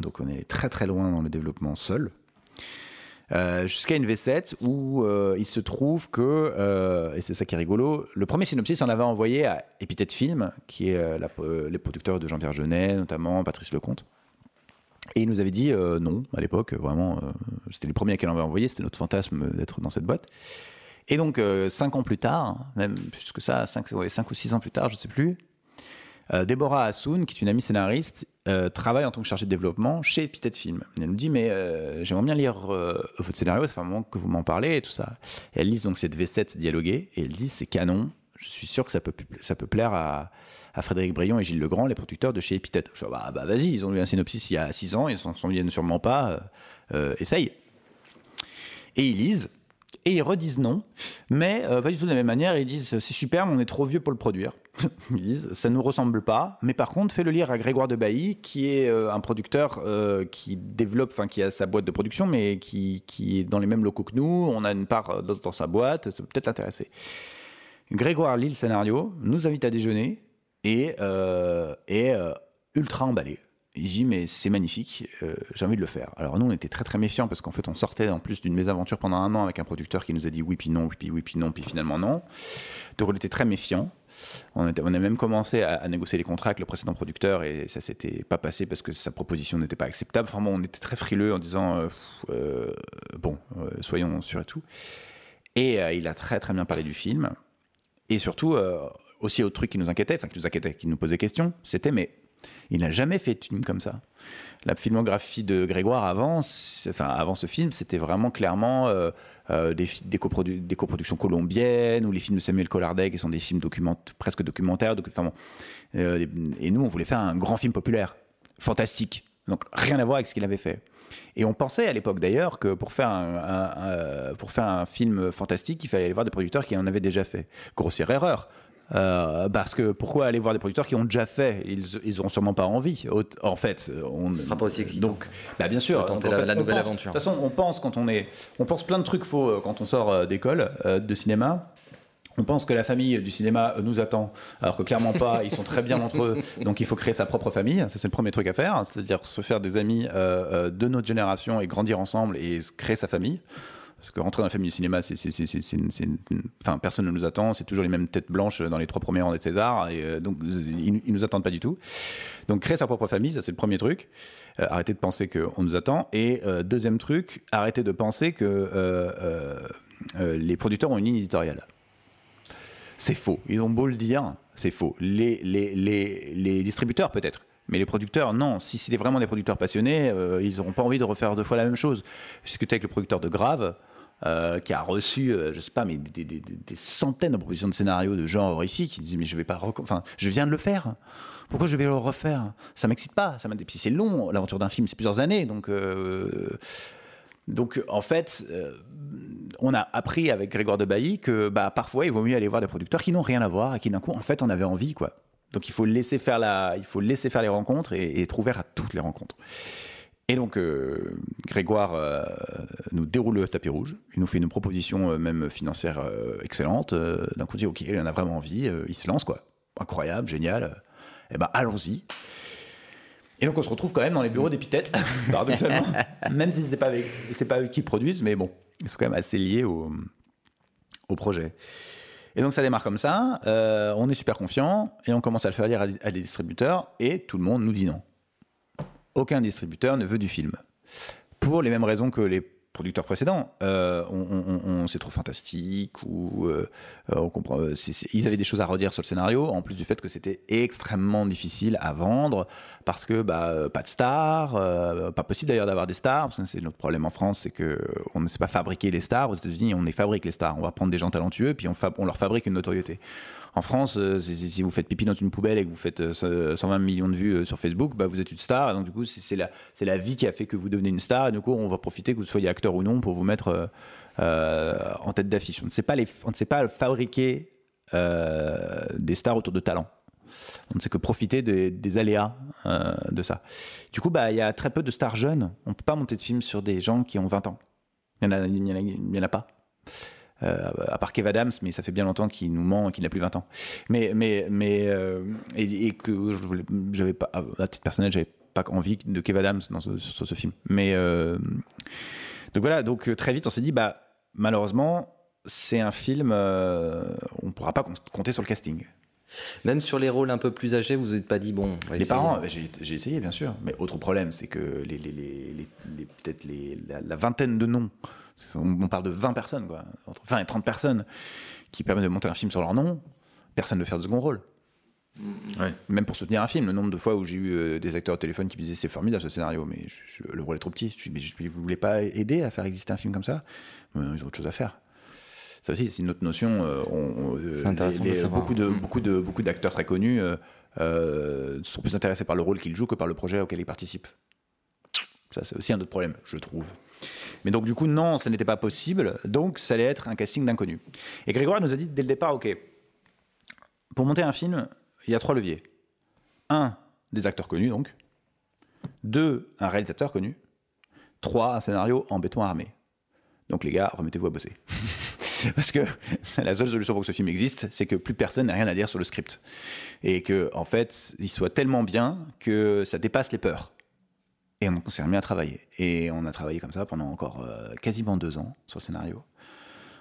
Donc on est très très loin dans le développement seul. Euh, jusqu'à une V7 où euh, il se trouve que, euh, et c'est ça qui est rigolo, le premier synopsis on avait envoyé à Epithète Film, qui est les producteurs de Jean-Pierre Jeunet, notamment Patrice Lecomte. Et il nous avait dit non, à l'époque, vraiment, c'était les premiers à qui on avait envoyé, c'était notre fantasme d'être dans cette boîte. Et donc, cinq ans plus tard, même plus que ça, cinq, cinq ou six ans plus tard, je ne sais plus, euh, Déborah Hassoun, qui est une amie scénariste, euh, travaille en tant que chargée de développement chez Epithet Film. Elle nous dit mais euh, j'aimerais bien lire votre scénario, ça fait un moment que vous m'en parlez et tout ça. Elle lit donc cette V7 dialoguée et elle dit c'est canon, je suis sûr que ça peut, plaire à, Frédéric Brion et Gilles Legrand, les producteurs de chez Epithète. Je dis, bah, bah, vas-y, ils ont lu un synopsis il y a 6 ans, ils s'en souviennent sûrement pas, euh, euh, essaye. Et ils lisent, et ils redisent non, mais euh, pas du de la même manière, ils disent c'est super, mais on est trop vieux pour le produire. ils disent ça nous ressemble pas, mais par contre fais-le lire à Grégoire de Bailly, qui est euh, un producteur euh, qui développe, enfin qui a sa boîte de production, mais qui, est dans les mêmes locaux que nous, on a une part euh, dans, sa boîte, ça peut peut-être l'intéresser. Grégoire lit le scénario, nous invite à déjeuner et est ultra emballé. Il dit mais c'est magnifique, euh, j'ai envie de le faire. Alors nous on était très très méfiants parce qu'en fait on sortait en plus d'une mésaventure pendant un an avec un producteur qui nous a dit oui puis non, puis oui puis non, puis finalement non. Donc on était très méfiants. On, a même commencé à, négocier les contrats avec le précédent producteur et ça s'était pas passé parce que sa proposition n'était pas acceptable. Vraiment on était très frileux en disant euh, euh, bon soyons sûrs et tout. Et il a très très bien parlé du film. Et surtout, aussi autre truc qui nous inquiétait, enfin qui nous inquiétait, qui nous posait question, c'était mais il n'a jamais fait de film comme ça. La filmographie de Grégoire avant, enfin avant ce film, c'était vraiment clairement euh, euh, des, coproductions colombiennes ou les films de Samuel Collardec qui sont des films presque documentaires. Euh, et nous, on voulait faire un grand film populaire, fantastique. Donc rien à voir avec ce qu'il avait fait. Et on pensait à l'époque d'ailleurs que pour faire un- pour faire un film fantastique, il fallait aller voir des producteurs qui en avaient déjà fait. Grossière erreur. Euh, parce que pourquoi aller voir des producteurs qui ont déjà fait? Ils, ils auront sûrement pas envie. En fait, on ne sera pas aussi excitant. Donc, bah bien sûr. Tenter la- fait, la on nouvelle pense- aventure. De toute façon, on pense quand on est, on pense plein de trucs faux euh, quand on sort euh, d'école euh, de cinéma. On pense que la famille du cinéma nous attend, alors que clairement pas. Ils sont très bien entre eux, donc il faut créer sa propre famille. Ça c'est le premier truc à faire, c'est-à-dire se faire des amis euh, de notre génération et grandir ensemble et créer sa famille. Parce que rentrer dans la famille du cinéma, c'est, c'est, c'est, c'est, enfin, personne ne nous attend. C'est toujours les mêmes têtes blanches dans les trois premiers rangs des Césars. Et euh, donc, ils, ils nous attendent pas du tout. Donc, créer sa propre famille, ça c'est le premier truc. Euh, arrêter de penser qu'on nous attend. Et euh, deuxième truc, arrêter de penser que euh, les producteurs ont une ligne éditoriale. C'est faux. Ils ont beau le dire, c'est faux. Les, les, les, les distributeurs, peut-être. Mais les producteurs, non. Si c'était vraiment des producteurs passionnés, ils n'auront pas envie de refaire deux fois la même chose. J'ai discuté avec le producteur de Grave, euh, qui a reçu, euh, je sais pas, mais des, centaines de propositions de scénarios de gens horrifiques. Il dit, mais je vais pas, enfin, je viens de le faire. Pourquoi je vais le refaire? Ça m'excite pas. Ça puis c'est long. L'aventure d'un film, c'est plusieurs années, donc. euh, donc en fait, euh, on a appris avec Grégoire de Bailly que bah, parfois il vaut mieux aller voir des producteurs qui n'ont rien à voir et qui d'un coup en fait en avaient envie quoi. Donc il faut laisser faire la, il faut laisser faire les rencontres et être ouvert à toutes les rencontres. Et donc euh, Grégoire euh, nous déroule le tapis rouge, il nous fait une proposition euh, même financière excellente. D'un coup il dit ok, il en a vraiment envie, il se lance quoi, incroyable, génial. Et ben allons-y. Et donc on se retrouve quand même dans les bureaux d'Épithète, paradoxalement, même si avec, c'est pas eux qui produisent, mais bon, ils sont quand même assez liés au, projet. Et donc ça démarre comme ça, on est super confiant et on commence à le faire lire à des distributeurs et tout le monde nous dit non. Aucun distributeur ne veut du film. Pour les mêmes raisons que les producteurs précédents. Euh, on, on- c'est trop fantastique ou euh, euh, on comprend. ils avaient des choses à redire sur le scénario, en plus du fait que c'était extrêmement difficile à vendre parce que bah, pas de stars, pas possible d'ailleurs d'avoir des stars. C'est notre problème en France, c'est que on ne sait pas fabriquer les stars. Aux États-Unis, on les fabrique les stars. On va prendre des gens talentueux puis on leur fabrique une notoriété. En France, euh, si, vous faites pipi dans une poubelle et que vous faites euh, 120 millions de vues euh, sur Facebook, bah, vous êtes une star. Donc du coup, c'est la, vie qui a fait que vous devenez une star. Du coup, on va profiter que vous soyez acteur ou non pour vous mettre euh, euh, en tête d'affiche. On ne sait pas fabriquer euh, des stars autour de talents. On ne sait que profiter des, aléas euh, de ça. Du coup, bah, il y a très peu de stars jeunes. On ne peut pas monter de film sur des gens qui ont 20 ans. Il n'y en a pas. Euh, à part Kev Adams, mais ça fait bien longtemps qu'il nous ment, qu'il n'a plus 20 ans. Mais, mais, mais euh, et, et que j'avais pas, à titre personnel, j'avais pas envie de Kev Adams dans ce, sur ce film. Mais euh, donc voilà, donc très vite on s'est dit, bah malheureusement, c'est un film, on pourra pas compter sur le casting. Même sur les rôles un peu plus âgés, vous vous êtes pas dit bon. Les parents, bah, j'ai essayé bien sûr, mais autre problème, c'est que les, les, les, peut-être les, la, la vingtaine de noms, on, parle de 20 personnes, quoi, entre 20 et 30 personnes, qui permettent de monter un film sur leur nom, personne ne fait de second rôle. Ouais. Même pour soutenir un film, le nombre de fois où j'ai eu euh, des acteurs au téléphone qui me disaient c'est formidable ce scénario, mais je- je- le rôle est trop petit. Je dis mais je- vous voulez pas aider à faire exister un film comme ça? Mais non, Ils ont autre chose à faire. Ça aussi, c'est une autre notion. euh, euh, C'est intéressant de savoir. Beaucoup de Mm. beaucoup de beaucoup d'acteurs très connus euh, euh, sont plus intéressés par le rôle qu'ils jouent que par le projet auquel ils participent. Ça, c'est aussi un autre problème, je trouve. Mais donc, du coup, non, ça n'était pas possible. Donc, ça allait être un casting d'inconnus. Et Grégoire nous a dit dès le départ, OK, pour monter un film, il y a trois leviers. Un, des acteurs connus, donc. Deux, un réalisateur connu. Trois, un scénario en béton armé. Donc, les gars, remettez-vous à bosser. Parce que la seule solution pour que ce film existe, c'est que plus personne n'a rien à dire sur le script. Et que, en fait, il soit tellement bien que ça dépasse les peurs. Et on s'est remis à travailler. Et on a travaillé comme ça pendant encore euh, quasiment deux ans sur le scénario.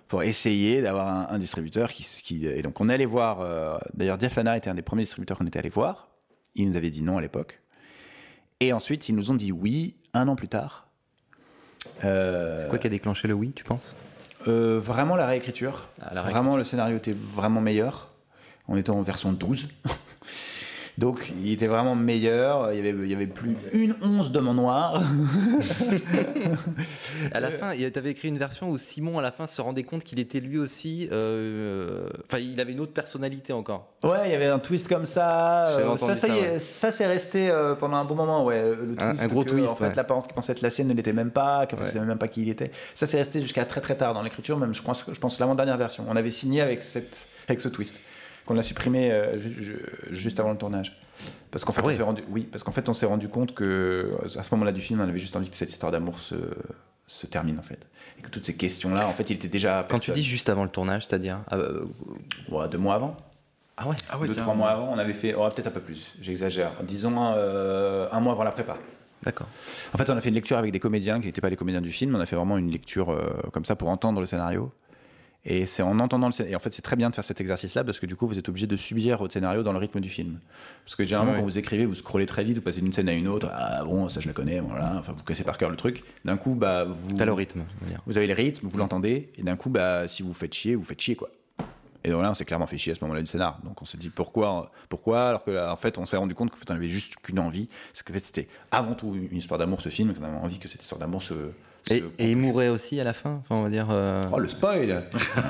Pour essayer d'avoir un, un distributeur qui, qui- Et donc on est allé voir. euh, D'ailleurs, Diafana était un des premiers distributeurs qu'on était allé voir. Ils nous avaient dit non à l'époque. Et ensuite, ils nous ont dit oui un an plus tard. Euh, C'est quoi qui a déclenché le oui, tu penses? Vraiment la réécriture. Ah, la vraiment, le scénario était vraiment meilleur. On était en version 12. Donc, il était vraiment meilleur. Il y avait, il y avait plus une once de en noir. À la fin, tu avais écrit une version où Simon, à la fin, se rendait compte qu'il était lui aussi. euh, Enfin, il avait une autre personnalité encore. Ouais, il y avait un twist comme ça. Euh, ça, ça, ça, ouais. c'est resté euh, pendant un bon moment. Ouais, le twist un gros que, twist, En fait, ouais. l'apparence qui pensait être la sienne ne l'était même pas. Qu'en fait, Ouais. savait même pas qui il était. Ça, c'est resté jusqu'à très très tard dans l'écriture. Même, je pense, je pense l'avant-dernière version. On avait signé avec cette, avec ce twist qu'on a supprimé euh, ju- ju- juste avant le tournage. Parce qu'en fait, Ah ouais. on s'est rendu, oui, parce qu'en fait, on s'est rendu compte que à ce moment-là du film, on avait juste envie que cette histoire d'amour se, se termine en fait, et que toutes ces questions-là, en fait, il était déjà. Quand tu dis juste avant le tournage, c'est-à-dire. euh, Ouais, deux mois avant. Ah ouais Deux, trois mois avant, on avait fait, oh, peut-être un peu plus, j'exagère, disons euh, un mois avant la prépa. D'accord. En fait, on a fait une lecture avec des comédiens qui n'étaient pas les comédiens du film, on a fait vraiment une lecture euh, comme ça pour entendre le scénario. Et c'est en entendant le scénario. Et en fait, c'est très bien de faire cet exercice-là parce que du coup, vous êtes obligé de subir votre scénario dans le rythme du film. Parce que généralement, Ouais. quand vous écrivez, vous scrollez très vite, vous passez d'une scène à une autre. Ah bon, ça je la connais, voilà. Enfin, vous cassez par cœur le truc. D'un coup, bah, vous. T'as le rythme. Vous avez le rythme, vous l'entendez, et d'un coup, bah, si vous faites chier, vous faites chier, quoi. Et donc là, on s'est clairement fait chier à ce moment-là du scénar. Donc on s'est dit pourquoi, pourquoi, alors que là, en fait, on s'est rendu compte qu'en fait, on avait juste qu'une envie. C'est qu'en fait, c'était avant tout une histoire d'amour, ce film, qu'on avait envie que cette histoire d'amour se. Et, et il mourait aussi à la fin Enfin, on va dire. euh, Oh, le spoil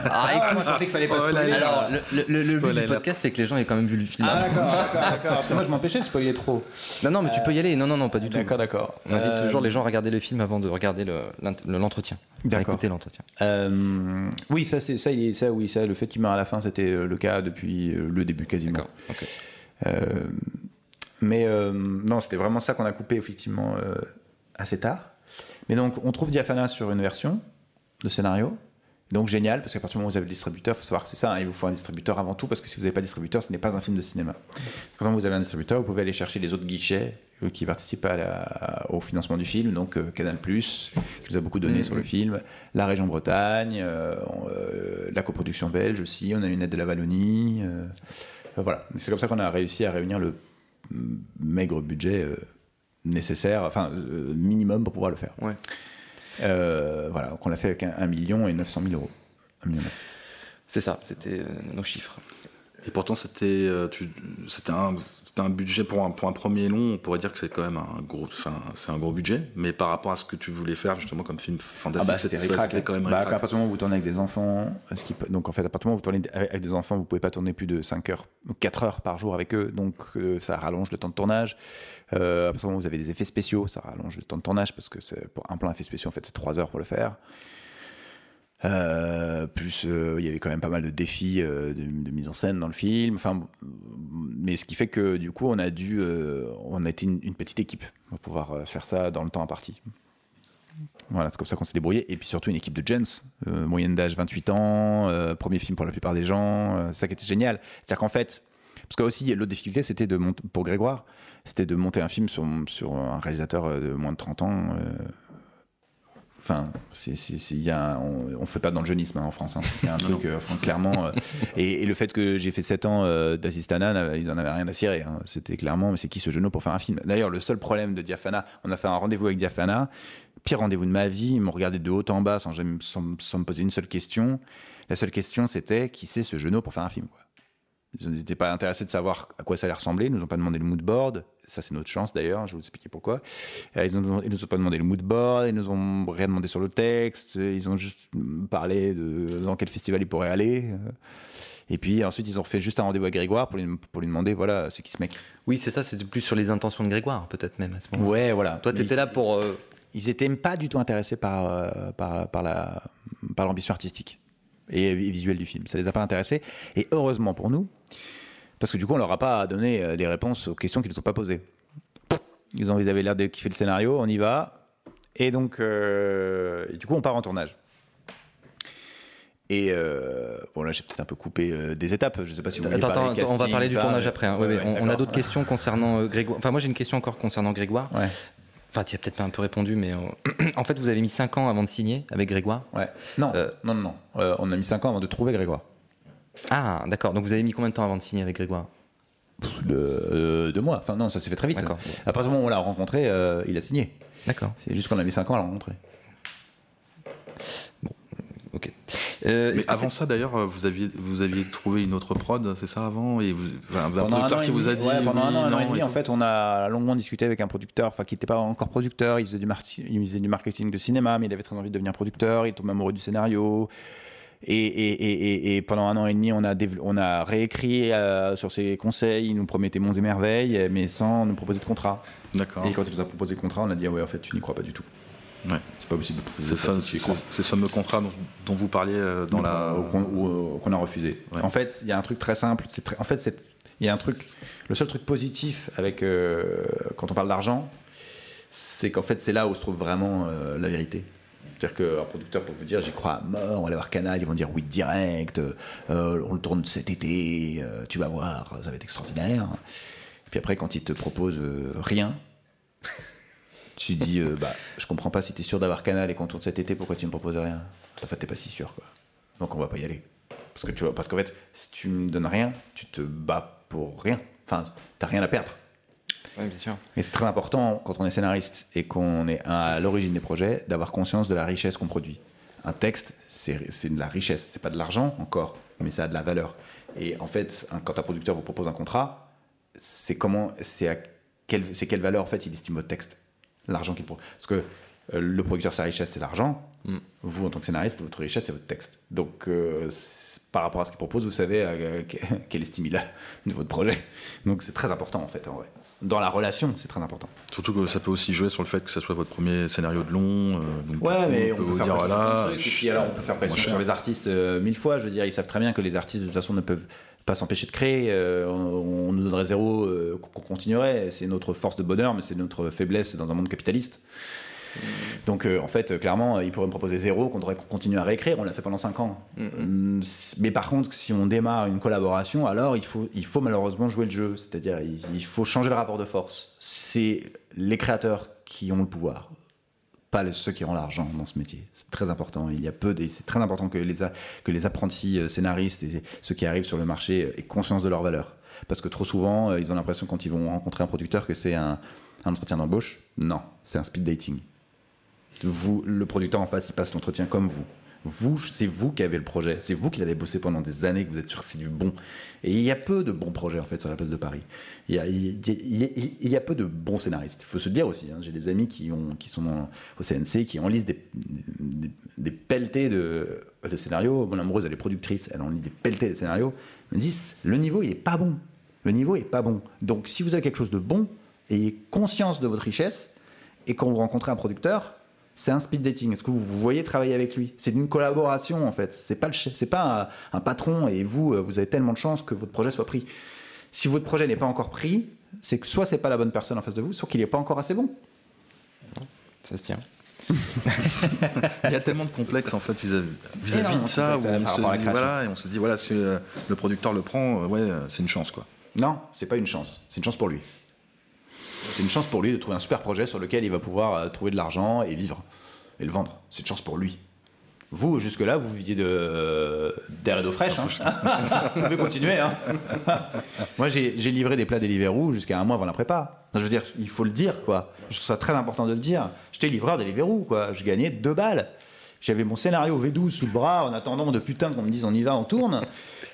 Ah, écoute, je pensais qu'il fallait pas spoiler. Alors, le, le- but du podcast, c'est que les gens aient quand même vu le film. Ah, d'accord, d'accord, d'accord. Parce que moi, je m'empêchais de spoiler trop. Non, non, mais tu peux y aller. Non, non, non, pas du tout. D'accord, d'accord. On invite Euh, toujours les gens à regarder le film avant de regarder le- l'entretien. à D'accord. écouter l'entretien. Euh, oui, ça, c'est ça, il est- ça, oui, ça, le fait qu'il meurt à la fin, c'était le cas depuis le début quasiment. D'accord. ok. Euh, mais euh, non, c'était vraiment ça qu'on a coupé effectivement euh, assez tard. Mais donc, on trouve Diafana sur une version de scénario. Donc génial, parce qu'à partir du moment où vous avez le distributeur, il faut savoir que c'est ça, hein, il vous faut un distributeur avant tout, parce que si vous n'avez pas de distributeur, ce n'est pas un film de cinéma. Quand vous avez un distributeur, vous pouvez aller chercher les autres guichets euh, qui participent à la- au financement du film, donc euh, Canal+, qui nous a beaucoup donné Mhm. sur le film, la région Bretagne, euh, euh, la coproduction belge aussi, on a une aide de la Wallonie. voilà, c'est comme ça qu'on a réussi à réunir le maigre budget nécessaire, enfin euh, minimum pour pouvoir le faire. Ouais. Euh, voilà, donc on l'a fait avec un, 1 million et 900 000 euros. Un million neuf. C'est ça, c'était euh, nos chiffres. Et pourtant, c'était euh, un, un budget pour un, pour un premier long. On pourrait dire que c'est quand même un gros, c'est un gros budget. Mais par rapport à ce que tu voulais faire justement comme film Ah fantastique, bah, c'était quand même Bah, ric-rac. à partir du moment où vous tournez avec des enfants, ce qui peut- donc en fait, à partir du moment où vous tournez avec avec des enfants, vous pouvez pas tourner plus de 5 heures, 4 heures par jour avec eux, donc euh, ça rallonge le temps de tournage. Euh, à partir du moment où vous avez des effets spéciaux, ça rallonge le temps de tournage parce que c'est pour un plan effet spéciaux, en fait, c'est 3 heures pour le faire. Euh, plus euh, il y avait quand même pas mal de défis euh, de, mise en scène dans le film. Enfin, mais ce qui fait que du coup, on a dû, on a été une, petite équipe pour pouvoir faire ça dans le temps imparti. Voilà, c'est comme ça qu'on s'est débrouillé. Et puis surtout une équipe de gens, moyenne d'âge 28 ans, premier film pour la plupart des gens. c'est ça qui était génial. C'est-à-dire qu'en fait, parce que aussi l'autre difficulté, c'était de monter, pour Grégoire, c'était de monter un film sur, sur un réalisateur euh, de moins de 30 ans. euh, Enfin, y a on, on fait pas dans le jeunisme hein, en France. hein. Il y a un truc, euh, clairement. euh, et, et le fait que j'ai fait 7 ans euh, d'assistana, n'a- ils en avaient rien à cirer. hein. C'était clairement, mais c'est qui ce genou pour faire un film? D'ailleurs, le seul problème de Diafana, on a fait un rendez-vous avec Diafana, pire rendez-vous de ma vie, ils m'ont regardé de haut en bas sans, jamais- sans, sans me poser une seule question. La seule question, c'était qui c'est ce genou pour faire un film quoi? Ils n'étaient pas intéressés de savoir à quoi ça allait ressembler. Ils nous ont pas demandé le mood board. Ça, c'est notre chance d'ailleurs. Je vais vous expliquer pourquoi. Euh, Ils, ils nous ont pas demandé le mood board. Ils nous ont rien demandé sur le texte. Ils ont juste parlé de dans quel festival ils pourraient aller. Euh, Et puis ensuite, ils ont refait juste un rendez-vous à Grégoire pour lui, pour lui demander voilà, c'est qui ce mec? Oui, c'est ça, c'était plus sur les intentions de Grégoire, peut-être même à ce moment-là. Ouais, voilà. Toi, t'étais Ils- là pour. euh, ils étaient pas du tout intéressés par, euh, par, la par l'ambition artistique et visuelle du film. Ça les a pas intéressés. Et heureusement pour nous, parce que du coup, on leur a pas donné euh, des réponses aux questions qu'ils nous ont pas posées. Ils, ont, ils avaient l'air de kiffer le scénario, on y va. Et donc, euh, et du coup, on part en tournage. Et euh, bon, là, j'ai peut-être un peu coupé euh, des étapes. Je sais pas si vous Attends, attends, on va parler du ça, tournage mais- après. hein. Ouais, Ouais, ouais, ouais, on, on a d'autres questions concernant Grégoire. Enfin, moi, j'ai une question encore concernant Grégoire. Enfin, tu as peut-être pas un peu répondu, mais en fait, vous avez mis 5 ans avant de signer avec Grégoire? Ouais. Non, Euh, non, non. non. Euh, on a mis 5 ans avant de trouver Grégoire. Ah, d'accord. Donc, vous avez mis combien de temps avant de signer avec Grégoire? De, euh, de mois. Enfin, non, ça s'est fait très vite. D'accord. À partir du moment où on l'a rencontré, euh, il a signé. D'accord. C'est juste qu'on a mis 5 ans à le rencontrer. Euh, Mais avant ça, d'ailleurs, vous aviez, vous aviez trouvé une autre prod, c'est ça avant? Et vous, enfin, un producteur qui vous a dit. ouais, pendant oui, un an, un an et demi, et en fait, on a longuement discuté avec un producteur, enfin, qui n'était pas encore producteur. Il faisait, du il faisait du marketing de cinéma, mais il avait très envie de devenir producteur. Il tombe amoureux du scénario. Et, et, et, et, et pendant un an et demi, on a, on a réécrit euh, sur ses conseils. Il nous promettait monts et merveilles, mais sans nous proposer de contrat. D'accord. Et quand il nous a proposé le contrat, on a dit, ah ouais, en fait, tu n'y crois pas du tout. Ouais. C'est pas possible de proposer C'est ça ce, si tu y c'est- crois. c'est ce fameux contrat dont, dont vous parliez euh, dans Donc, la. euh, qu'on euh, qu'on a refusé. Ouais. En fait, il y a un truc très simple. Très- en fait, il y a un truc. Le seul truc positif avec euh, quand on parle d'argent, c'est qu'en fait, c'est là où se trouve vraiment euh, la vérité. C'est-à-dire qu'un producteur peut vous dire j'y crois à mort, on va aller voir Canal, ils vont dire oui direct, euh, on le tourne cet été, tu vas voir, ça va être extraordinaire. Et puis après, quand ils te proposent euh, rien, tu dis euh, bah je comprends pas si t'es sûr d'avoir Canal et qu'on tourne cet été, pourquoi tu me proposes rien? En fait, t'es pas si sûr quoi. Donc on va pas y aller. Parce que tu vois, parce qu'en fait, si tu me donnes rien, tu te bats pour rien. Enfin, t'as rien à perdre. Ouais, bien sûr. Et c'est très important quand on est scénariste et qu'on est à l'origine des projets d'avoir conscience de la richesse qu'on produit. Un texte, c'est de la richesse, c'est pas de l'argent encore, mais ça a de la valeur. Et en fait, quand un producteur vous propose un contrat, c'est comment, c'est à quelle, c'est quelle valeur en fait il estime votre texte, l'argent qu'il propose. Parce que euh, le producteur, sa richesse, c'est l'argent. Mm. Vous, en tant que scénariste, votre richesse, c'est votre texte. Donc, euh, par rapport à ce qu'il propose, vous savez euh, que- quelle estime il a de votre projet. Donc, c'est très important en fait, en vrai. Dans la relation, c'est très important. Surtout que ça peut aussi jouer sur le fait que ça soit votre premier scénario de long. euh, donc, Ouais, coup, mais on peut, vous faire dire pression voilà. sur plein de trucs, et puis alors on peut faire pression sur les artistes mille fois. Je veux dire, ils savent très bien que les artistes de toute façon ne peuvent pas s'empêcher de créer. euh, on, on nous donnerait zéro, euh, qu'on continuerait. C'est notre force de bonheur, mais c'est notre faiblesse dans un monde capitaliste. Donc euh, en fait, euh, clairement, ils pourraient me proposer zéro, qu'on devrait continuer à réécrire. On l'a fait pendant 5 ans. Hum, Mais par contre, si on démarre une collaboration, alors il faut, il faut malheureusement jouer le jeu. C'est-à-dire, il, il faut changer le rapport de force. C'est les créateurs qui ont le pouvoir pas ceux qui ont l'argent dans ce métier. C'est très important. Il y a peu des- c'est très important que les, que les apprentis euh, scénaristes et ceux qui arrivent sur le marché euh, aient conscience de leur valeur. Parce que trop souvent, euh, ils ont l'impression quand ils vont rencontrer un producteur que c'est un, un entretien d'embauche. Non, c'est un speed dating. Vous, le producteur en face, il passe l'entretien comme vous. Vous, c'est vous qui avez le projet. C'est vous qui l'avez bossé pendant des années, que vous êtes sûr c'est du bon. Et il y a peu de bons projets, en fait, sur la place de Paris. Il y a, peu de bons scénaristes. Il faut se le dire aussi. hein. J'ai des amis qui, ont, qui sont au CNC, qui en lisent des, des, pelletés de, scénarios. Mon amoureuse, elle est productrice, elle en lit des pelletés de scénarios. Elle me dit, le niveau, il est pas bon. Le niveau est pas bon. Donc, si vous avez quelque chose de bon, ayez conscience de votre richesse, et quand vous rencontrez un producteur, c'est un speed dating. Est-ce que vous, vous voyez travailler avec lui? C'est une collaboration en fait. C'est pas le chef- c'est pas un, un patron et vous, euh, vous avez tellement de chance que votre projet soit pris. Si votre projet n'est pas encore pris, c'est que soit c'est pas la bonne personne en face de vous, soit qu'il n'est pas encore assez bon. Ça se tient. Il y a tellement de complexes en fait vis-à-vis de de ça où on se dit voilà et on se dit voilà si euh, le producteur le prend euh, ouais euh, c'est une chance quoi. Non, c'est pas une chance. C'est une chance pour lui. C'est une chance pour lui de trouver un super projet sur lequel il va pouvoir euh, trouver de l'argent et vivre et le vendre. C'est une chance pour lui. Vous, jusque-là, vous viviez de d'air et d'eau fraîche. Hein. vous pouvez continuer. Hein. Moi, j'ai j'ai livré des plats Deliveroo jusqu'à un mois avant la prépa. Je veux dire, il faut le dire, quoi. Je trouve ça très important de le dire. J'étais livreur Deliveroo, quoi. Je gagnais deux balles. J'avais mon scénario V12 sous le bras en attendant de putain qu'on me dise on y va, on tourne.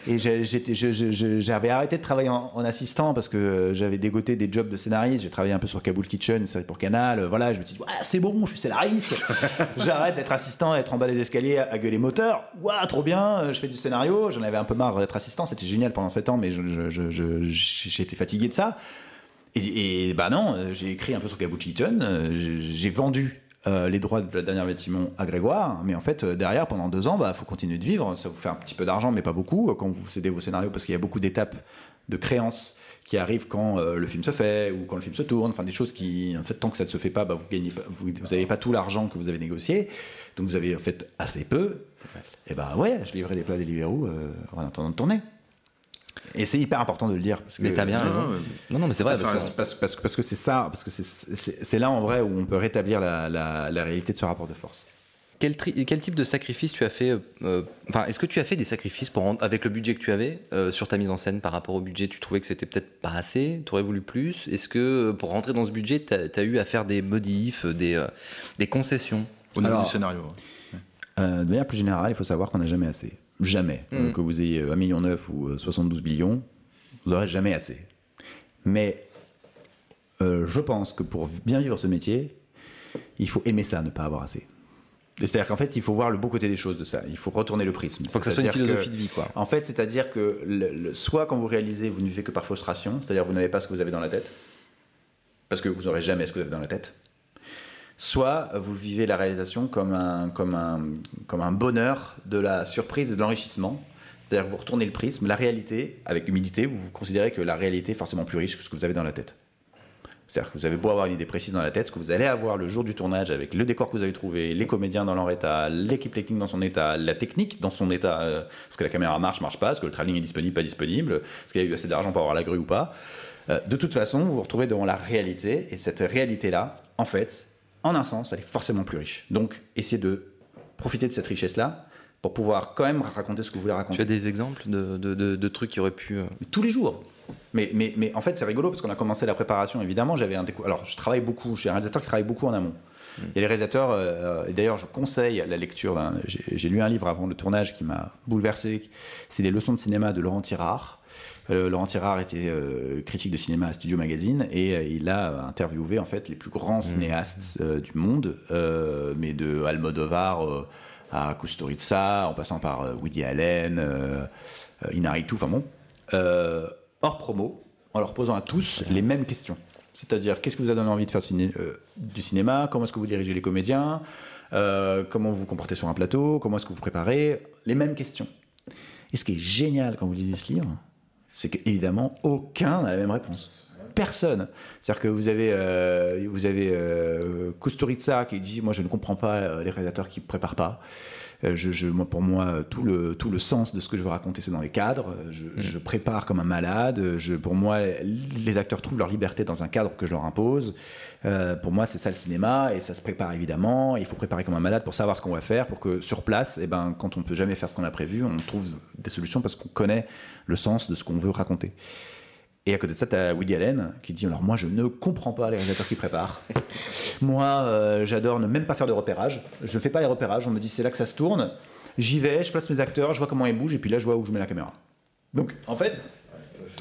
Et j'avais arrêté de travailler en, en assistant parce que j'avais dégoté des jobs de scénariste. J'ai travaillé un peu sur Kaboul Kitchen, série pour Canal. Euh, Voilà, je me suis dit, c'est bon, je suis scénariste. J'arrête d'être assistant, être en bas des escaliers à gueuler moteur. Ouah, trop bien, euh, je fais du scénario. J'en avais un peu marre d'être assistant. C'était génial pendant 7 ans, mais j'étais fatigué de ça. Et, et bah non, euh, j'ai écrit un peu sur Kaboul Kitchen. euh, J'ai vendu euh, les droits de la dernière bâtiment à Grégoire, mais en fait euh, derrière pendant deux ans, bah faut continuer de vivre. Ça vous fait un petit peu d'argent, mais pas beaucoup euh, quand vous cédez vos scénarios, parce qu'il y a beaucoup d'étapes de créances qui arrivent quand euh, le film se fait ou quand le film se tourne. Enfin des choses qui, en fait, tant que ça ne se fait pas, bah, vous gagnez pas, vous, vous avez pas tout l'argent que vous avez négocié, donc vous avez en fait assez peu. Et bah ouais, je livrais des plats des Deliveroo euh, en attendant de tourner. Et c'est hyper important de le dire. Parce que, Mais t'as bien raison. Non, non, mais c'est vrai, Enfin, parce que- parce, parce que- parce que c'est ça, parce que c'est- là en vrai où on peut rétablir la, la- la réalité de ce rapport de force. Quel, tri- quel type de sacrifice tu as fait euh, euh, Enfin, est-ce que tu as fait des sacrifices pour rendre- avec le budget que tu avais euh, sur ta mise en scène par rapport au budget Tu trouvais que c'était peut-être pas assez Tu aurais voulu plus? Est-ce que euh, pour rentrer dans ce budget, tu as, eu à faire des modifs, des, euh, des concessions? Au niveau Alors, du scénario. Euh, de manière plus générale, il faut savoir qu'on n'a jamais assez. Jamais. Mm. Euh, que vous ayez 1,9 million ou euh, 72 millions, vous n'aurez jamais assez. Mais euh, je pense que pour bien vivre ce métier, il faut aimer ça, ne pas avoir assez. C'est-à-dire qu'en fait, il faut voir le beau côté des choses de ça. Il faut retourner le prisme. Il faut que ça soit une philosophie de vie, quoi. En fait, c'est-à-dire que le- le- soit quand vous réalisez, vous ne vivez que par frustration, c'est-à-dire vous n'avez pas ce que vous avez dans la tête, parce que vous n'aurez jamais ce que vous avez dans la tête. Soit vous vivez la réalisation comme un, comme un, comme un bonheur de la surprise et de l'enrichissement. C'est-à-dire que vous retournez le prisme, la réalité, avec humilité, vous, vous considérez que la réalité est forcément plus riche que ce que vous avez dans la tête. C'est-à-dire que vous avez beau avoir une idée précise dans la tête, ce que vous allez avoir le jour du tournage avec le décor que vous avez trouvé, les comédiens dans leur état, l'équipe technique dans son état, la technique dans son état, euh, est-ce que la caméra marche, marche pas, est-ce que le travelling est disponible, pas disponible, est-ce qu'il y a eu assez d'argent pour avoir la grue ou pas. Euh, de toute façon, vous vous retrouvez devant la réalité, et cette réalité-là, en fait, en un sens, elle est forcément plus riche. Donc, essayez de profiter de cette richesse-là pour pouvoir quand même raconter ce que vous voulez raconter. Tu as des exemples de, de- de- de trucs qui auraient pu. euh, Tous les jours. Mais, mais, mais en fait, c'est rigolo parce qu'on a commencé la préparation, évidemment. J'avais un décou- Alors, je travaille beaucoup. Je suis un réalisateur qui travaille beaucoup en amont. Il y a les réalisateurs, euh, et d'ailleurs, je conseille la lecture. J'ai j'ai lu un livre avant le tournage qui m'a bouleversé. C'est Les leçons de cinéma de Laurent Tirard. Euh, Laurent Tirard était euh, critique de cinéma à Studio Magazine et euh, il a interviewé en fait les plus grands cinéastes euh, du monde, mais de Almodovar à Kusturica, en passant par Woody Allen, Inarritu, enfin bon, hors promo, en leur posant à tous les mêmes questions. C'est-à-dire, qu'est-ce que vous a donné envie de faire du cinéma? Comment est-ce que vous dirigez les comédiens? Euh, Comment vous vous comportez sur un plateau? Comment est-ce que vous préparez? Les mêmes questions. Et ce qui est génial quand vous lisez ce livre, c'est qu'évidemment, aucun n'a la même réponse. Personne. C'est-à-dire que vous avez, euh, vous avez euh, Kusturica qui dit Moi, je ne comprends pas euh, les réalisateurs qui ne préparent pas. Euh, je, je- moi, pour moi, euh, tout le, tout le sens de ce que je veux raconter, c'est dans les cadres. Euh, Je, je prépare comme un malade. Je, pour moi, les acteurs trouvent leur liberté dans un cadre que je leur impose. Euh, pour moi, c'est ça le cinéma et ça se prépare évidemment. Il faut préparer comme un malade pour savoir ce qu'on va faire, pour que sur place, eh ben, quand on ne peut jamais faire ce qu'on a prévu, on trouve des solutions parce qu'on connaît le sens de ce qu'on veut raconter. Et à côté de ça, tu as Woody Allen qui dit Alors, moi, je ne comprends pas les réalisateurs qui préparent. moi, euh, j'adore ne même pas faire de repérage. Je ne fais pas les repérages. On me dit C'est là que ça se tourne. J'y vais, je place mes acteurs, je vois comment ils bougent, et puis là, je vois où je mets la caméra. Donc, en fait,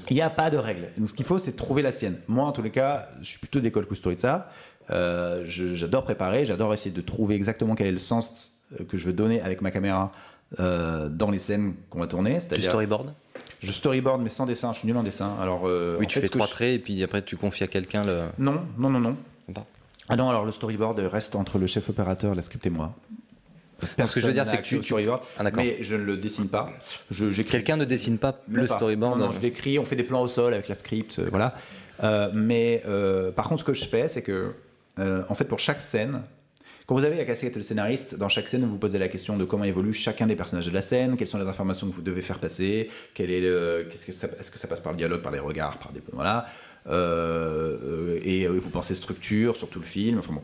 il n'y a pas de règle. Donc, ce qu'il faut, c'est trouver la sienne. Moi, en tous les cas, je suis plutôt d'école Kusturica. Euh, j'adore préparer, j'adore essayer de trouver exactement quel est le sens euh, que je veux donner avec ma caméra euh, dans les scènes qu'on va tourner. Du c'est-à-dire- storyboard? Je storyboard, mais sans dessin. Je suis nul en dessin. Alors, euh, Oui, tu fait, fais trois je- traits et puis après tu confies à quelqu'un le. Non, non, non, non. Bon. Ah non, alors le storyboard reste entre le chef opérateur, la script et moi. Non, ce que je veux dire, Personne c'est que tu- storyboard, Ah, mais je ne le dessine pas. Quelqu'un ne dessine pas le pas. storyboard. Non, non, je décris, on fait des plans au sol avec la script, euh, voilà. Euh, mais euh, par contre, ce que je fais, c'est que, en fait, pour chaque scène, quand vous avez la casquette de scénariste, dans chaque scène, vous vous posez la question de comment évolue chacun des personnages de la scène, quelles sont les informations que vous devez faire passer, est le, qu'est-ce que ça, est-ce que ça passe par le dialogue, par des regards, par des, voilà. Euh, et euh, vous pensez structure sur tout le film. Enfin bon,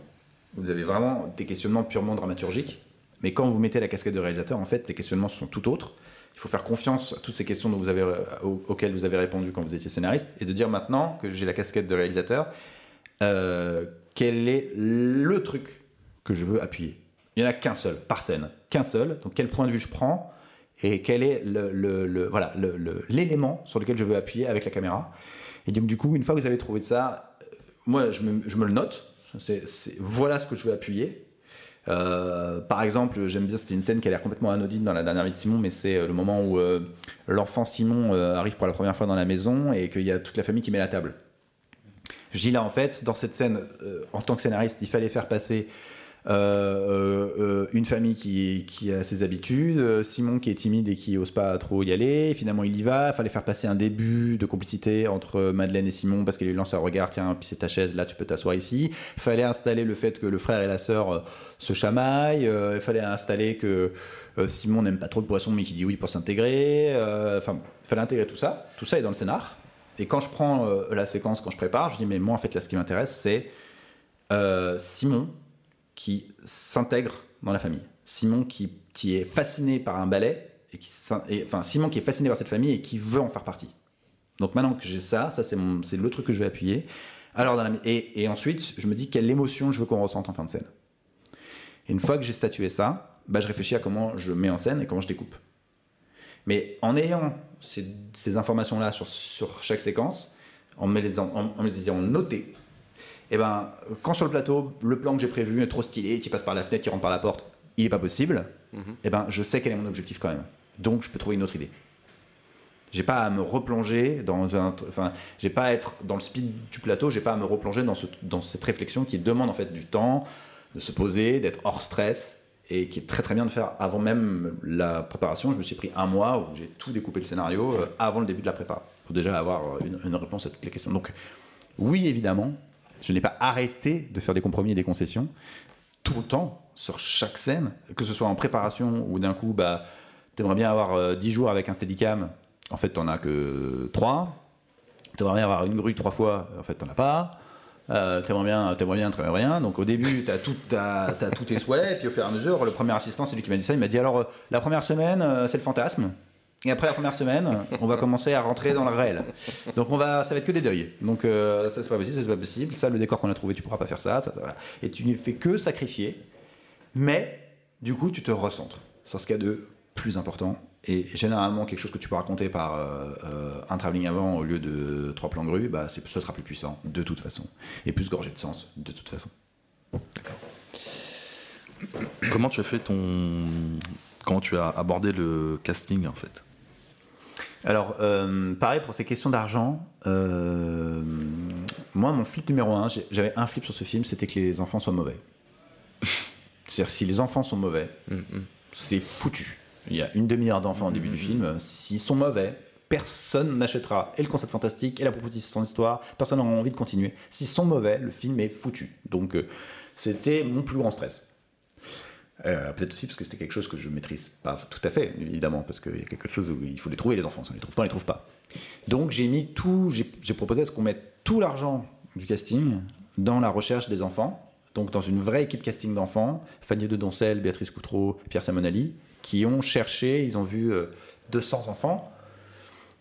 vous avez vraiment des questionnements purement dramaturgiques. Mais quand vous mettez la casquette de réalisateur, en fait, les questionnements sont tout autres. Il faut faire confiance à toutes ces questions euh, au- auxquelles vous avez répondu quand vous étiez scénariste et de dire maintenant que j'ai la casquette de réalisateur, euh, quel est le truc que je veux appuyer Il n'y en a qu'un seul par scène, qu'un seul. Donc quel point de vue je prends et quel est le, le- le- voilà l'élément sur lequel je veux appuyer avec la caméra. Et donc du coup, une fois que vous avez trouvé ça, euh, moi je me, je me le note. C'est- voilà ce que je veux appuyer. Euh, par exemple, j'aime bien, c'était une scène qui a l'air complètement anodine dans la dernière vie de Simon, mais c'est euh, le moment où l'enfant Simon arrive pour la première fois dans la maison et qu'il y a toute la famille qui met la table. Je dis là, en fait, dans cette scène, en tant que scénariste, il fallait faire passer une famille qui, a ses habitudes, euh, Simon qui est timide et qui ose pas trop y aller, finalement il y va, il fallait faire passer un début de complicité entre Madeleine et Simon parce qu'elle lui lance un regard, tiens, puis c'est ta chaise, là tu peux t'asseoir ici. Il fallait installer le fait que le frère et la sœur euh, se chamaillent, euh, il fallait installer que euh, Simon n'aime pas trop le poisson mais qui dit oui pour s'intégrer, euh, enfin, il fallait intégrer tout ça, tout ça est dans le scénar. Et quand je prends euh, la séquence, quand je prépare, je dis mais moi en fait là ce qui m'intéresse c'est euh, Simon qui s'intègre dans la famille. Simon qui, qui est fasciné par un ballet, et qui, et- enfin Simon qui est fasciné par cette famille et qui veut en faire partie. Donc maintenant que j'ai ça, ça c'est le truc que je vais appuyer. Alors et, et ensuite, je me dis quelle émotion je veux qu'on ressente en fin de scène. Et une fois que j'ai statué ça, bah, je réfléchis à comment je mets en scène et comment je découpe. Mais en ayant ces, informations-là sur, sur chaque séquence, en me les, en, en me les ayant notées, et ben, quand sur le plateau, le plan que j'ai prévu est trop stylé, qui passe par la fenêtre, qui rentre par la porte, il est pas possible, et ben, je sais quel est mon objectif quand même. Donc, je peux trouver une autre idée. J'ai pas à me replonger dans un, enfin, j'ai pas à être dans le speed du plateau, j'ai pas à me replonger dans, ce, dans cette réflexion qui demande en fait du temps, de se poser, d'être hors stress et qui est très très bien de faire avant même la préparation. Je me suis pris un mois où j'ai tout découpé le scénario euh, avant le début de la prépa pour déjà avoir une, une réponse à toutes les questions. Donc oui évidemment, je n'ai pas arrêté de faire des compromis et des concessions tout le temps sur chaque scène, que ce soit en préparation ou d'un coup bah t'aimerais bien avoir euh, 10 jours avec un steadicam, en fait t'en as que 3. T'aimerais bien avoir une grue trois fois, en fait t'en as pas. Euh, t'aimerais bien, t'aimerais bien, t'aimerais rien. Donc au début, t'as tout, tous tes souhaits, et puis au fur et à mesure, le premier assistant, c'est lui qui m'a dit ça. Il m'a dit alors, euh, la première semaine, euh, c'est le fantasme. Et après la première semaine, on va commencer à rentrer dans le réel. Donc on va, ça va être que des deuils. Donc euh, ça c'est pas possible, ça c'est pas possible. Ça, le décor qu'on a trouvé, tu pourras pas faire ça. Et tu ne fais que sacrifier. Mais du coup, tu te recentres sur ce qu'il y a de plus important. Et généralement, quelque chose que tu peux raconter par euh, euh, un travelling avant au lieu de trois plans de grue, bah, ce sera plus puissant de toute façon. Et plus gorgé de sens de toute façon. Comment tu as fait ton. Comment tu as abordé le casting en fait? Alors, euh, pareil pour ces questions d'argent. euh, moi, mon flip numéro un, j'avais un flip sur ce film, c'était que les enfants soient mauvais. C'est-à-dire, si les enfants sont mauvais, c'est foutu. Il y a une demi-heure d'enfants au début du film. S'ils sont mauvais, personne n'achètera et le concept fantastique et la proposition d'histoire. Personne n'aura envie de continuer. S'ils sont mauvais, le film est foutu. Donc, euh, c'était mon plus grand stress. Euh, Peut-être aussi parce que c'était quelque chose que je maîtrise pas tout à fait, évidemment, parce qu'il y a quelque chose où il faut les trouver, les enfants. Si on les trouve pas, on les trouve pas. Donc j'ai mis tout, j'ai proposé à ce qu'on mette tout l'argent du casting dans la recherche des enfants, donc dans une vraie équipe casting d'enfants, Fanny de Doncel, Béatrice Coutreau, Pierre Samonali, qui ont cherché, ils ont vu euh, 200 enfants,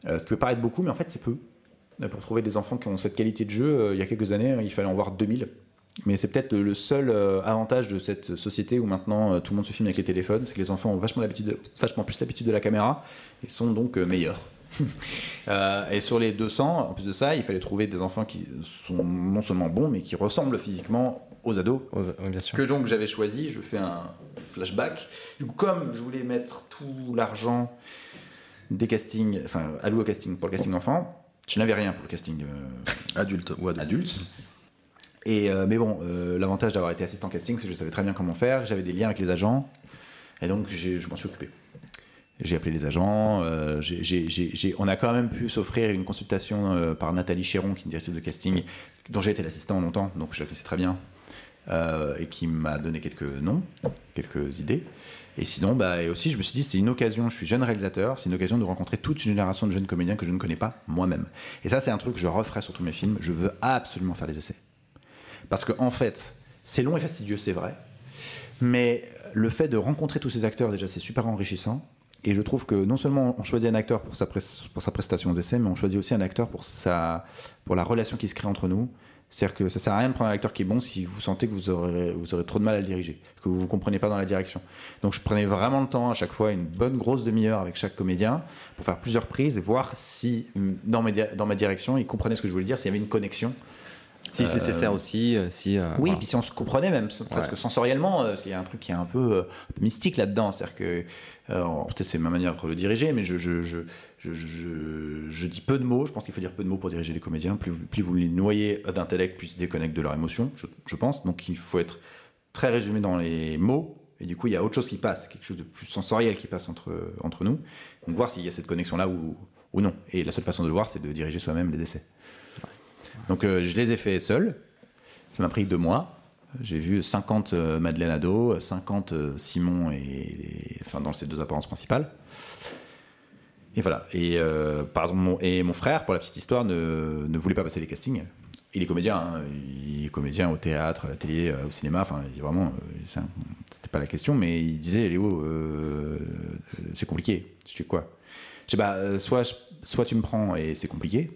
Euh, ce qui peut paraître beaucoup, mais en fait c'est peu. Euh, Pour trouver des enfants qui ont cette qualité de jeu, euh, il y a quelques années, il fallait en voir 2000. Mais c'est peut-être le seul euh, avantage de cette société où maintenant euh, tout le monde se filme avec les téléphones, c'est que les enfants ont vachement, l'habitude de- vachement plus l'habitude de la caméra et sont donc euh, meilleurs. Euh, et sur les 200, en plus de ça, il fallait trouver des enfants qui sont non seulement bons, mais qui ressemblent physiquement aux ados. bien sûr. Que donc j'avais choisi, je fais un flashback. Du coup, comme je voulais mettre tout l'argent des castings, enfin alloué au casting pour le casting enfant, je n'avais rien pour le casting euh, adulte ou adulte. Euh, mais bon, euh, l'avantage d'avoir été assistant casting, c'est que je savais très bien comment faire. J'avais des liens avec les agents, et donc je m'en suis occupé. J'ai appelé les agents. euh, on a quand même pu s'offrir une consultation par Nathalie Chéron, qui est une directrice de casting, dont j'ai été l'assistant longtemps, donc je la connaissais très bien, et qui m'a donné quelques noms, quelques idées. Et sinon, bah, aussi, je me suis dit, c'est une occasion, je suis jeune réalisateur, c'est une occasion de rencontrer toute une génération de jeunes comédiens que je ne connais pas moi-même. Et ça, c'est un truc que je referai sur tous mes films. Je veux absolument faire les essais. Parce que, en fait, c'est long et fastidieux, c'est vrai. Mais le fait de rencontrer tous ces acteurs, déjà, c'est super enrichissant. Et je trouve que non seulement on choisit un acteur pour sa, prestation aux essais, mais on choisit aussi un acteur pour, la relation qui se crée entre nous. C'est-à-dire que ça sert à rien de prendre un acteur qui est bon si vous sentez que vous aurez, vous trop de mal à le diriger, que vous ne comprenez pas dans la direction. Donc je prenais vraiment le temps à chaque fois, une bonne grosse demi-heure avec chaque comédien, pour faire plusieurs prises et voir si dans, ma direction, ils comprenaient ce que je voulais dire, s'il y avait une connexion. Si c'est faire aussi, euh, si. euh, Oui, voilà. puis si on se comprenait même presque Ouais. sensoriellement, euh, il y a un truc qui est un peu, euh, mystique là-dedans. C'est-à-dire que, euh, peut-être c'est ma manière de le diriger, mais je, je, je, je, je- je dis peu de mots. Je pense qu'il faut dire peu de mots pour diriger les comédiens. Plus, vous- plus vous les noyez d'intellect, plus ils se déconnectent de leur émotion, je, je pense. Donc il faut être très résumé dans les mots. Et du coup, il y a autre chose qui passe, quelque chose de plus sensoriel qui passe entre, entre nous. Donc voir s'il y a cette connexion-là ou, ou non. Et la seule façon de le voir, c'est de diriger soi-même les essais. Donc euh, je les ai fait seul. Ça m'a pris deux mois. J'ai vu 50 euh, Madeleine Ado, 50 euh, Simon et, enfin dans ces deux apparences principales. Et voilà. Et par exemple, mon, et mon frère, pour la petite histoire, ne, ne voulait pas passer les castings. Il est comédien, hein. il est comédien au théâtre, à la télé, au cinéma. Enfin, il vraiment, c'était pas la question, mais il disait Léo, c'est compliqué. Je dis quoi? Je dis bah, euh, soit, je- soit tu me prends et c'est compliqué,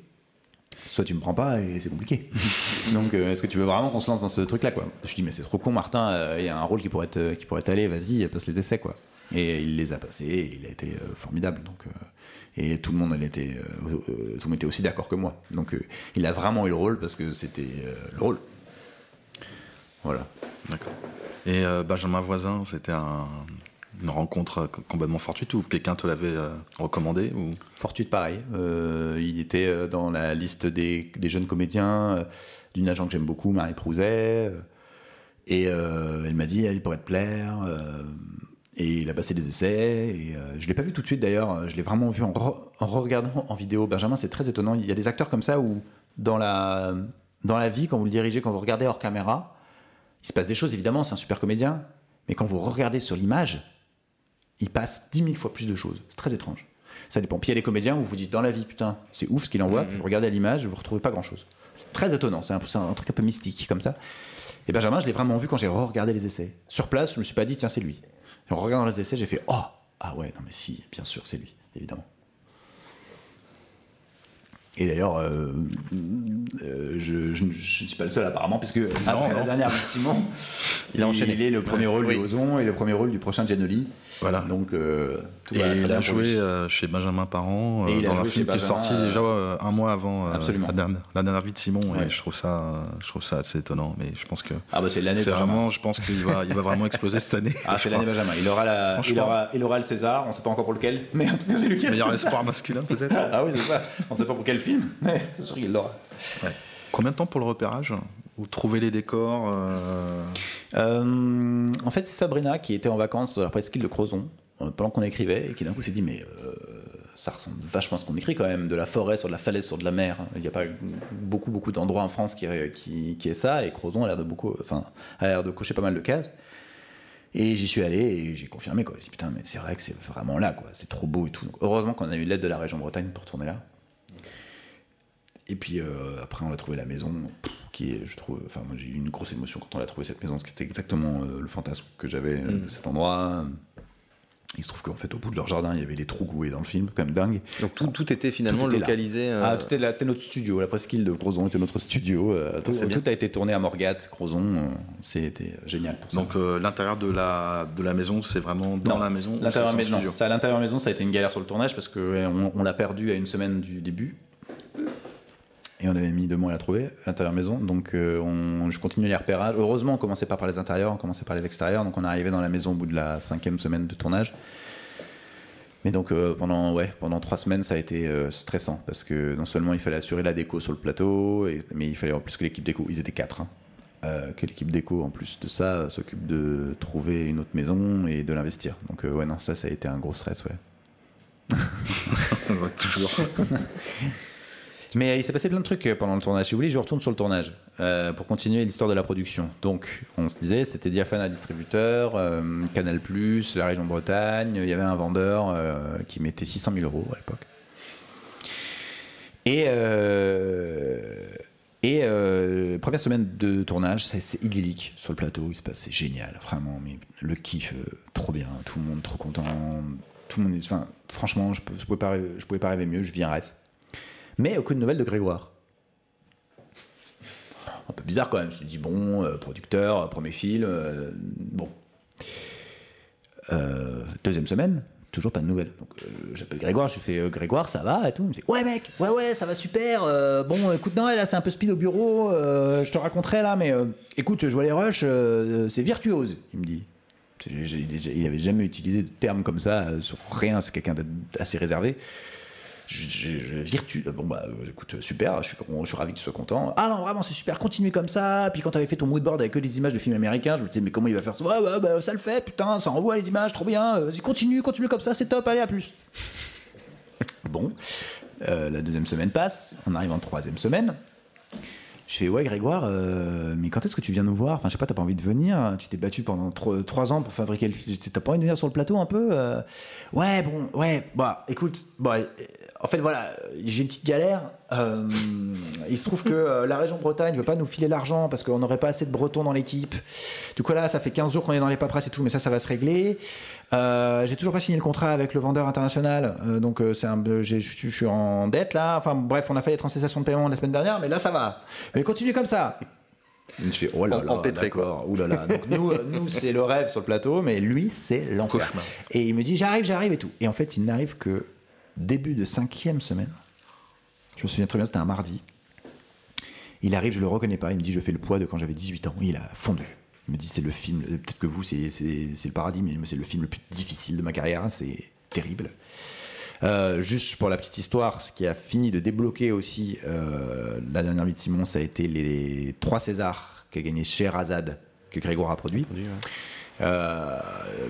soit tu me prends pas et c'est compliqué. Donc, euh, est-ce que tu veux vraiment qu'on se lance dans ce truc-là, quoi? Je dis, mais c'est trop con, Martin. euh, Il y a un rôle qui pourrait être, qui pourrait aller. Vas-y, passe les essais, quoi. Et il les a passés. il a été euh, formidable. Donc, et tout le monde, était, tout le monde était aussi d'accord que moi. Donc, il a vraiment eu le rôle parce que c'était le rôle. Voilà. D'accord. Et Benjamin Voisin, c'était un- une rencontre euh, complètement fortuite ou quelqu'un te l'avait euh, recommandé ou... Fortuite, pareil. Euh, il était dans la liste des, jeunes comédiens d'une agent que j'aime beaucoup, Marie Prouzet. et elle m'a dit, elle pourrait te plaire. et il a passé des essais. Et je l'ai pas vu tout de suite d'ailleurs. Je l'ai vraiment vu en regardant en vidéo. Benjamin, c'est très étonnant. Il y a des acteurs comme ça où dans la dans la vie, quand vous le dirigez, quand vous regardez hors caméra, il se passe des choses. Évidemment, c'est un super comédien. Mais quand vous regardez sur l'image, il passe 10 000 fois plus de choses. C'est très étrange. Ça dépend. Puis il y a des comédiens où vous dites dans la vie, putain, c'est ouf ce qu'il envoie, puis vous regardez à l'image, vous retrouvez pas grand chose. C'est très étonnant, c'est un, truc un peu mystique comme ça. Et Benjamin, je l'ai vraiment vu quand j'ai regardé les essais. Sur place, je me suis pas dit, tiens, c'est lui. En regardant les essais, j'ai fait, oh, ah ouais, non mais si, bien sûr, c'est lui, évidemment. Et d'ailleurs, euh, euh, je, je- je ne suis pas le seul apparemment, puisque après la dernière vie de Simon, Il a enchaîné. il est le premier rôle Oui. du Ozon et le premier rôle du prochain Giannoli. Voilà. Donc, euh, tout Et va il a joué euh, chez Benjamin Parent Et dans un film qui est sorti euh, déjà euh, un mois avant euh, Absolument. la, dernière, la dernière vie de Simon Ouais. et je trouve ça euh, je trouve ça assez étonnant mais je pense que Ah bah c'est l'année vraiment je pense qu'il va il va vraiment exploser cette année Ah, c'est l'année Benjamin. Il aura, la, il, aura, il aura le César, on sait pas encore pour lequel, mais en tout cas c'est lui qui a le meilleur espoir masculin peut-être Ah oui, c'est ça. On sait pas pour quel film, mais c'est sûr qu'il l'aura. combien de temps pour le repérage ou trouver les décors euh, Euh, en fait, c'est Sabrina qui était en vacances à la presqu'île de Crozon euh, pendant qu'on écrivait et qui d'un coup s'est dit mais euh, ça ressemble vachement à ce qu'on écrit quand même, de la forêt sur de la falaise sur de la mer. Il n'y a pas beaucoup beaucoup d'endroits en France qui, qui, qui est ça et Crozon a l'air de beaucoup, enfin a l'air de cocher pas mal de cases. Et j'y suis allé et j'ai confirmé quoi. J'ai dit putain mais c'est vrai que c'est vraiment là quoi, c'est trop beau et tout. Donc, heureusement qu'on a eu l'aide de la région Bretagne pour tourner là. Et puis euh, après, on a trouvé la maison, qui est, je trouve, enfin, moi j'ai eu une grosse émotion quand on a trouvé cette maison, parce que c'était exactement euh, le fantasme que j'avais euh, de cet endroit. Il se trouve qu'en fait, au bout de leur jardin, il y avait les trous que vous voyez dans le film, quand même dingue. Donc tout, tout était finalement Tout était là. localisé. euh, Ah, tout était là, c'était notre studio, la presqu'île de Crozon était notre studio. euh, tout, a été tourné à Morgat, Crozon, euh, c'était génial pour ça. donc euh, l'intérieur de la de la maison c'est vraiment dans Non, la maison L'intérieur c'est maison, ça, à l'intérieur maison, ça a été une galère sur le tournage parce qu'on on, on l'a perdu à une semaine du début. Et on avait mis deux mois à la trouver, l'intérieur maison. Donc euh, on, je continue les repérages. Heureusement, on commençait pas par les intérieurs, on commençait par les extérieurs. Donc on est arrivé dans la maison au bout de la cinquième semaine de tournage. Mais donc euh, pendant, ouais, pendant trois semaines, ça a été euh, stressant parce que non seulement il fallait assurer la déco sur le plateau, et- mais il fallait en plus que l'équipe déco, ils étaient quatre, hein, que l'équipe déco en plus de ça s'occupe de trouver une autre maison et de l'investir. Donc ouais non, ça ça a été un gros stress. Ouais, toujours Mais il s'est passé plein de trucs euh, pendant le tournage. Si vous voulez, je retourne sur le tournage euh, pour continuer l'histoire de la production. Donc, on se disait, c'était Diaphane à distributeur, euh, Canal+, la région Bretagne. Il y avait un vendeur euh, qui mettait 600 000 euros à l'époque. Et et première semaine de tournage, c'est idyllique sur le plateau. Il se passe, c'est génial, vraiment. Le kiff, trop bien, tout le monde trop content. Tout le monde, est- franchement, je, je pouvais pas rêver mieux. Je vis un rêve. Mais aucune nouvelle de Grégoire. Un peu bizarre quand même. Je me dit, bon, euh, producteur, premier film, euh, bon. Euh, deuxième semaine, toujours pas de nouvelles. Donc euh, j'appelle Grégoire, je lui fais euh, Grégoire, ça va et tout. Il me fait Ouais, mec, ouais, ouais, ça va super. euh, bon, écoute, non, là, c'est un peu speed au bureau. euh, je te raconterai là, mais euh, écoute, je vois les rushs, euh, c'est virtuose, il me dit. Il avait jamais utilisé de terme comme ça euh, sur rien, c'est quelqu'un d'assez réservé. Je, virtu. Bon, bah, euh, écoute, super, je suis, ravi que tu sois content. Ah non, vraiment, c'est super, continue comme ça. Puis quand t'avais fait ton moodboard avec que des images de films américains, je me disais, mais comment il va faire ça? Ouais, ouais, bah, ça le fait, putain, ça envoie les images, trop bien. euh, continue, continue comme ça, c'est top, allez, à plus. bon, euh, la deuxième semaine passe, on arrive en troisième semaine. Je fais, ouais, Grégoire, euh, mais quand est-ce que tu viens nous voir? Enfin, je sais pas, t'as pas envie de venir? Tu t'es battu pendant tro- trois ans pour fabriquer le film. T'as pas envie de venir sur le plateau un peu euh? Ouais, bon, ouais, bah, écoute, euh, en fait, voilà, j'ai une petite galère. Euh, il se trouve que la région Bretagne veut pas nous filer l'argent parce qu'on n'aurait pas assez de Bretons dans l'équipe. Du coup, là, ça fait 15 jours qu'on est dans les paperasses et tout, mais ça, ça va se régler. Euh, j'ai toujours pas signé le contrat avec le vendeur international, euh, donc euh, c'est un, je suis- en dette là. Enfin, bref, on a fait les transactions de paiement la semaine dernière, mais là, ça va. Mais continue comme ça. Je fais, oh là En- là, empêtré, d'accord, ouh là là. Donc nous, nous c'est le rêve sur le plateau, mais lui, c'est l'enfer. Et il me dit, j'arrive, j'arrive et tout. Et en fait, il n'arrive que début de cinquième semaine. Je me souviens très bien, c'était un mardi. Il arrive, je le reconnais pas. Il me dit, je fais le poids de quand j'avais 18 ans. Il a fondu. Me dit, c'est le film, peut-être que vous, c'est le paradis, mais c'est le film le plus difficile de ma carrière. hein, C'est terrible. Euh, juste pour la petite histoire, ce qui a fini de débloquer aussi euh, la dernière vie de Simon, ça a été les trois Césars qu'a gagné Sherazade, que Grégoire a produit.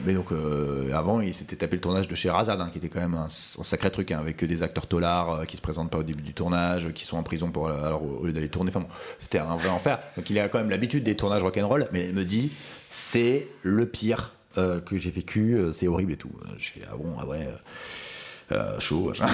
Mais donc euh, avant il s'était tapé le tournage de Sherazade hein, qui était quand même un, sacré truc hein, avec des acteurs tolards euh, qui se présentent pas au début du tournage qui sont en prison pour euh, alors au lieu d'aller tourner. Enfin bon, c'était un vrai enfer. Donc il a quand même l'habitude des tournages rock'n'roll mais il me dit c'est le pire euh, que j'ai vécu euh, c'est horrible et tout. Je fais ah bon ah ouais euh, euh, chaud machin.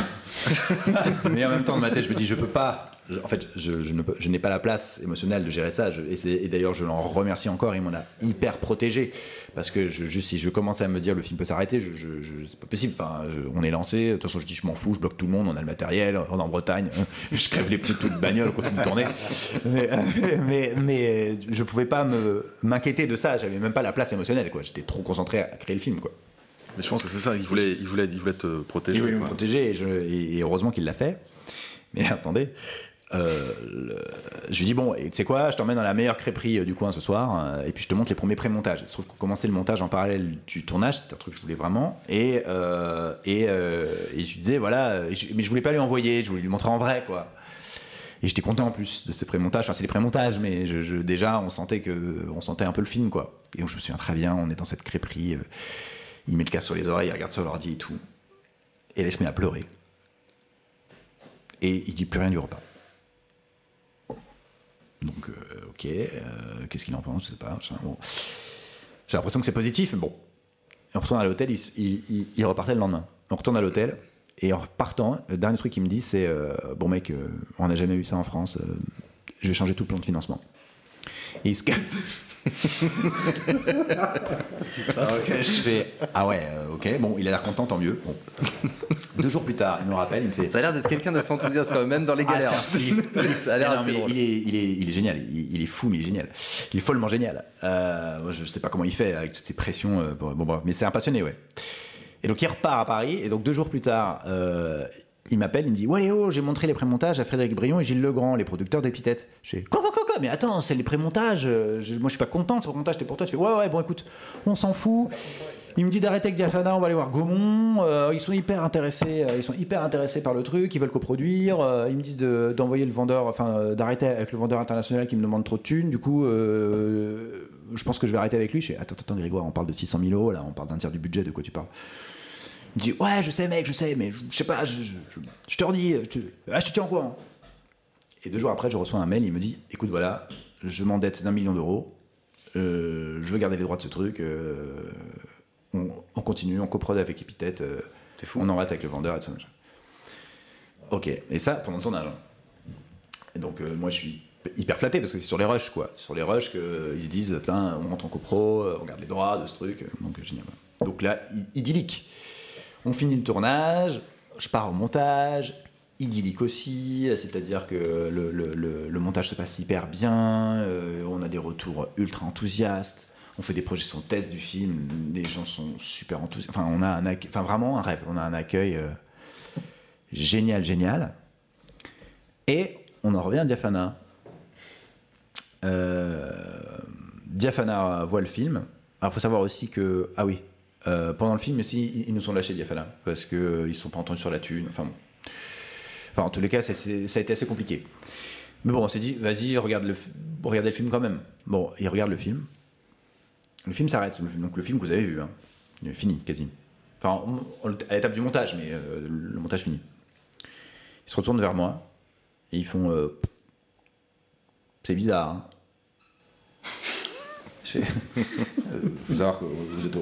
mais en même temps dans ma tête je me dis je peux pas je- en fait je, je ne peux- je n'ai pas la place émotionnelle de gérer ça. Je- et, c'est- et d'ailleurs je l'en remercie encore. Il m'en a hyper protégé. Parce que juste si je commençais à me dire le film peut s'arrêter c'est pas possible. Enfin on est lancé. De toute façon je dis je m'en fous je bloque tout le monde on a le matériel on est en Bretagne. Je crève les pneus de toute bagnole on continue de tourner. Mais, mais, mais je pouvais pas me m'inquiéter de ça. J'avais même pas la place émotionnelle quoi. J'étais trop concentré à créer le film quoi. Mais je pense que c'est ça, il voulait, il, voulait, il voulait te protéger. il voulait me protéger et, je- et- et heureusement qu'il l'a fait. Mais attendez, euh, je lui dis bon, tu sais quoi, je t'emmène dans la meilleure crêperie euh, du coin ce soir euh, et puis je te montre les premiers pré-montages. Il se trouve qu'on commençait le montage en parallèle du tournage, c'était un truc que je voulais vraiment. Et, et, je lui disais voilà, mais je voulais pas lui envoyer, je voulais lui montrer en vrai quoi. Et j'étais content en plus de ces pré-montages. Enfin, c'est les pré-montages, mais déjà, on sentait que, on sentait un peu le film, quoi. Et donc, je me souviens très bien, on est dans cette crêperie. il met le casque sur les oreilles, il regarde sur l'ordi et tout. Et elle se met à pleurer. Et il dit plus rien du repas. Donc, euh, ok, euh, qu'est-ce qu'il en pense Je sais pas. bon. J'ai l'impression que c'est positif, mais bon. On retourne à l'hôtel, il, il- repartait le lendemain. On retourne à l'hôtel, et en repartant, le dernier truc qu'il me dit, c'est euh, Bon, mec, on n'a jamais eu ça en France, je vais changer tout le plan de financement. Et. Ok, je fais Ah ouais, euh, ok, bon, il a l'air content, tant mieux. Bon. Deux jours plus tard, il me rappelle, il me fait Ça a l'air d'être quelqu'un d'assez enthousiaste quand même, même dans les ah, galères. c'est un flip. Ça a l'air Non, non, assez mais drôle. il, est, il, est, il est génial. Il, il est fou, mais il est génial. Il est follement génial. Euh, je sais pas comment il fait avec toutes ces pressions. euh, bon, bon, bref, mais c'est un passionné, ouais. Et donc, il repart à Paris. Et donc, deux jours plus tard, euh, il m'appelle. Il me dit Ouais, Léo, j'ai montré les prémontages à Frédéric Brion et Gilles Legrand, les producteurs d'Épithète. Je fais Quoi, quoi, quoi, quoi Mais attends, c'est les prémontages. euh, moi, je suis pas content. Ces prémontages, c'était pour toi. Tu fais Ouais, ouais, bon, écoute, on s'en fout. Il me dit d'arrêter avec Diafana, on va aller voir Gaumont. Euh, ils sont hyper intéressés, euh, ils sont hyper intéressés par le truc, ils veulent coproduire. Euh, ils me disent de- d'envoyer le vendeur, enfin d'arrêter avec le vendeur international qui me demande trop de thunes. Du coup, je pense que je vais arrêter avec lui. Je fais attends, attends, Grégoire, on parle de 600 000 euros là, on parle d'un tiers du budget, de quoi tu parles? Il me dit ouais, je sais mec, je sais, mais je, je sais pas, je, je, je- je te redis, je ah, je te tiens au courant. Et deux jours après, je reçois un mail, il me dit écoute voilà, je m'endette d'un million d'euros. Euh, je veux garder les droits de ce truc. euh, on, on continue, on coprode avec Epithète. euh, On en rate avec le vendeur et tout ça. Ok, et ça pendant le tournage. hein. Et donc, euh, moi, je suis hyper flatté parce que c'est sur les rushs, quoi. Sur les rushs qu'ils se disent, putain, on rentre en copro, on garde les droits de ce truc. Donc, génial. Donc là, idyllique. On finit le tournage, je pars au montage, idyllique aussi, c'est-à-dire que le, montage se passe hyper bien, euh, on a des retours ultra enthousiastes, on fait des projections test du film, les gens sont super enthousiastes, enfin on a un vraiment un rêve, on a un accueil euh, génial, génial. Et on en revient à Diafana. Euh, Diafana voit le film. Alors, faut savoir aussi que, ah oui, euh, pendant le film aussi, ils- nous ont lâché Diafana parce qu'ils ne sont pas entendus sur la thune. Enfin, bon. enfin en tous les cas, ça, a été assez compliqué. Mais bon, on s'est dit, vas-y, regarde le, regardez le film quand même. Bon, ils regardent le film. Le film s'arrête. Donc, le film que vous avez vu, hein, il est fini, quasi. Enfin, à l'étape du montage, mais euh, le montage fini. Ils se retournent vers moi et ils font. euh, c'est bizarre. Hein. Euh, savoir que vous êtes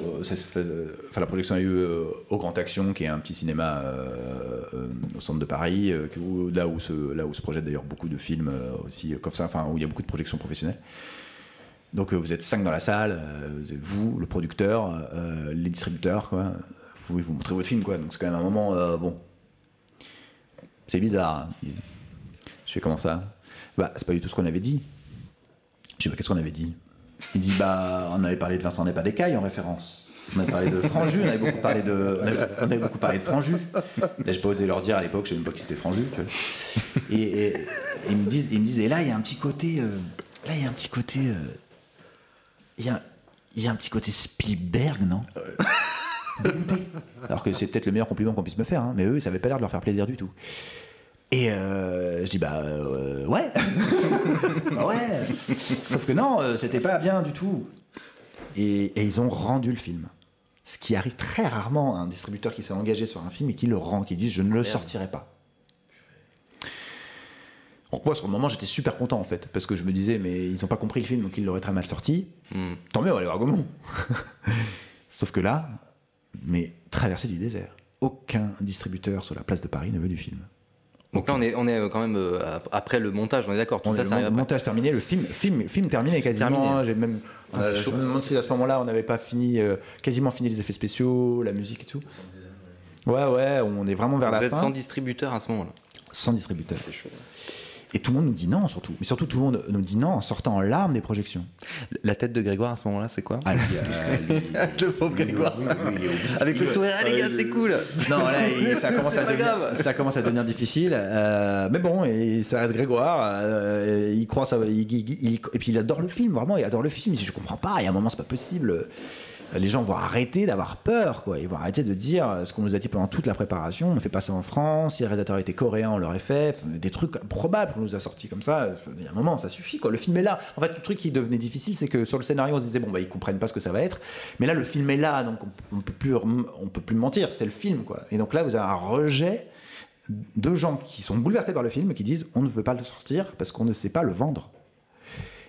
euh, enfin, la projection a eu euh, au Grand Action, qui est un petit cinéma au centre de Paris, là, où se, là projettent d'ailleurs beaucoup de films aussi où il y a beaucoup de projections professionnelles. Donc vous êtes cinq dans la salle, vous, vous, le producteur, les distributeurs. Vous, vous montrez votre film. Donc c'est quand même un moment, bon, c'est bizarre. hein. Je fais comment ça? Bah, c'est pas du tout ce qu'on avait dit. Je sais pas qu'est-ce qu'on avait dit. Il dit bah on avait parlé de Vincent pas d'écaille en référence. On avait parlé de Franju, on avait beaucoup parlé de, on avait, beaucoup parlé de j'ai pas osé leur dire à l'époque, je sais même pas qui c'était Franju. tu vois. Et, ils me disent, ils me et là il y a un petit côté, euh, là il y a un petit côté, euh, il y a, il y a un petit côté Spielberg, non? Alors que c'est peut-être le meilleur compliment qu'on puisse me faire, hein, mais eux, ça avait pas l'air de leur faire plaisir du tout. Et euh, je dis bah euh, ouais, Bah ouais. Sauf que non, euh, c'était pas bien du tout. Et, et ils ont rendu le film. Ce qui arrive très rarement à un distributeur qui s'est engagé sur un film et qui le rend, qui dit je ne le sortirai pas. Donc moi, sur le moment, j'étais super content en fait, parce que je me disais, mais ils n'ont pas compris le film, donc ils l'auraient très mal sorti. Tant mieux, on va aller voir Gaumont. Sauf que là, mais traversée du désert. Aucun distributeur sur la place de Paris ne veut du film. Donc là, on est, on est quand même euh, ap- après le montage, on est d'accord. Tout On ça, ça le montage terminé, le film, film, film terminé quasiment. Terminé. J'ai même, Ah, euh, je me demande si à ce moment-là, on n'avait pas fini, euh, quasiment fini les effets spéciaux, la musique et tout. Ouais, ouais, on est vraiment vers Vous la êtes fin. sans distributeur à ce moment-là. Sans distributeur. C'est chaud. Et tout le monde nous dit non, surtout. Mais surtout, tout le monde nous dit non en sortant en larmes des projections. La tête de Grégoire à ce moment-là, c'est quoi? Ah, lui, euh, lui- Le pauvre Grégoire. lui. Avec le sourire, ah les gars, c'est cool. Non, là, ça commence, à devenir, ça commence à devenir difficile. euh, mais bon, et ça reste Grégoire. euh, il croit ça. il- il- il- et puis il adore le film, vraiment. Il adore le film. Je comprends pas. Il y a un moment, c'est pas possible. Les gens vont arrêter d'avoir peur, quoi. Ils vont arrêter de dire ce qu'on nous a dit pendant toute la préparation. On ne fait pas ça en France. Si les réalisateurs étaient coréens, on l'aurait fait. Des trucs probables qu'on nous a sortis comme ça. Il y a un moment, ça suffit, quoi. Le film est là. En fait, le truc qui devenait difficile, c'est que sur le scénario, on se disait bon, bah, ils comprennent pas ce que ça va être. Mais là, le film est là, donc on, on peut plus, on peut plus mentir. C'est le film, quoi. Et donc là, vous avez un rejet de gens qui sont bouleversés par le film, qui disent on ne veut pas le sortir parce qu'on ne sait pas le vendre.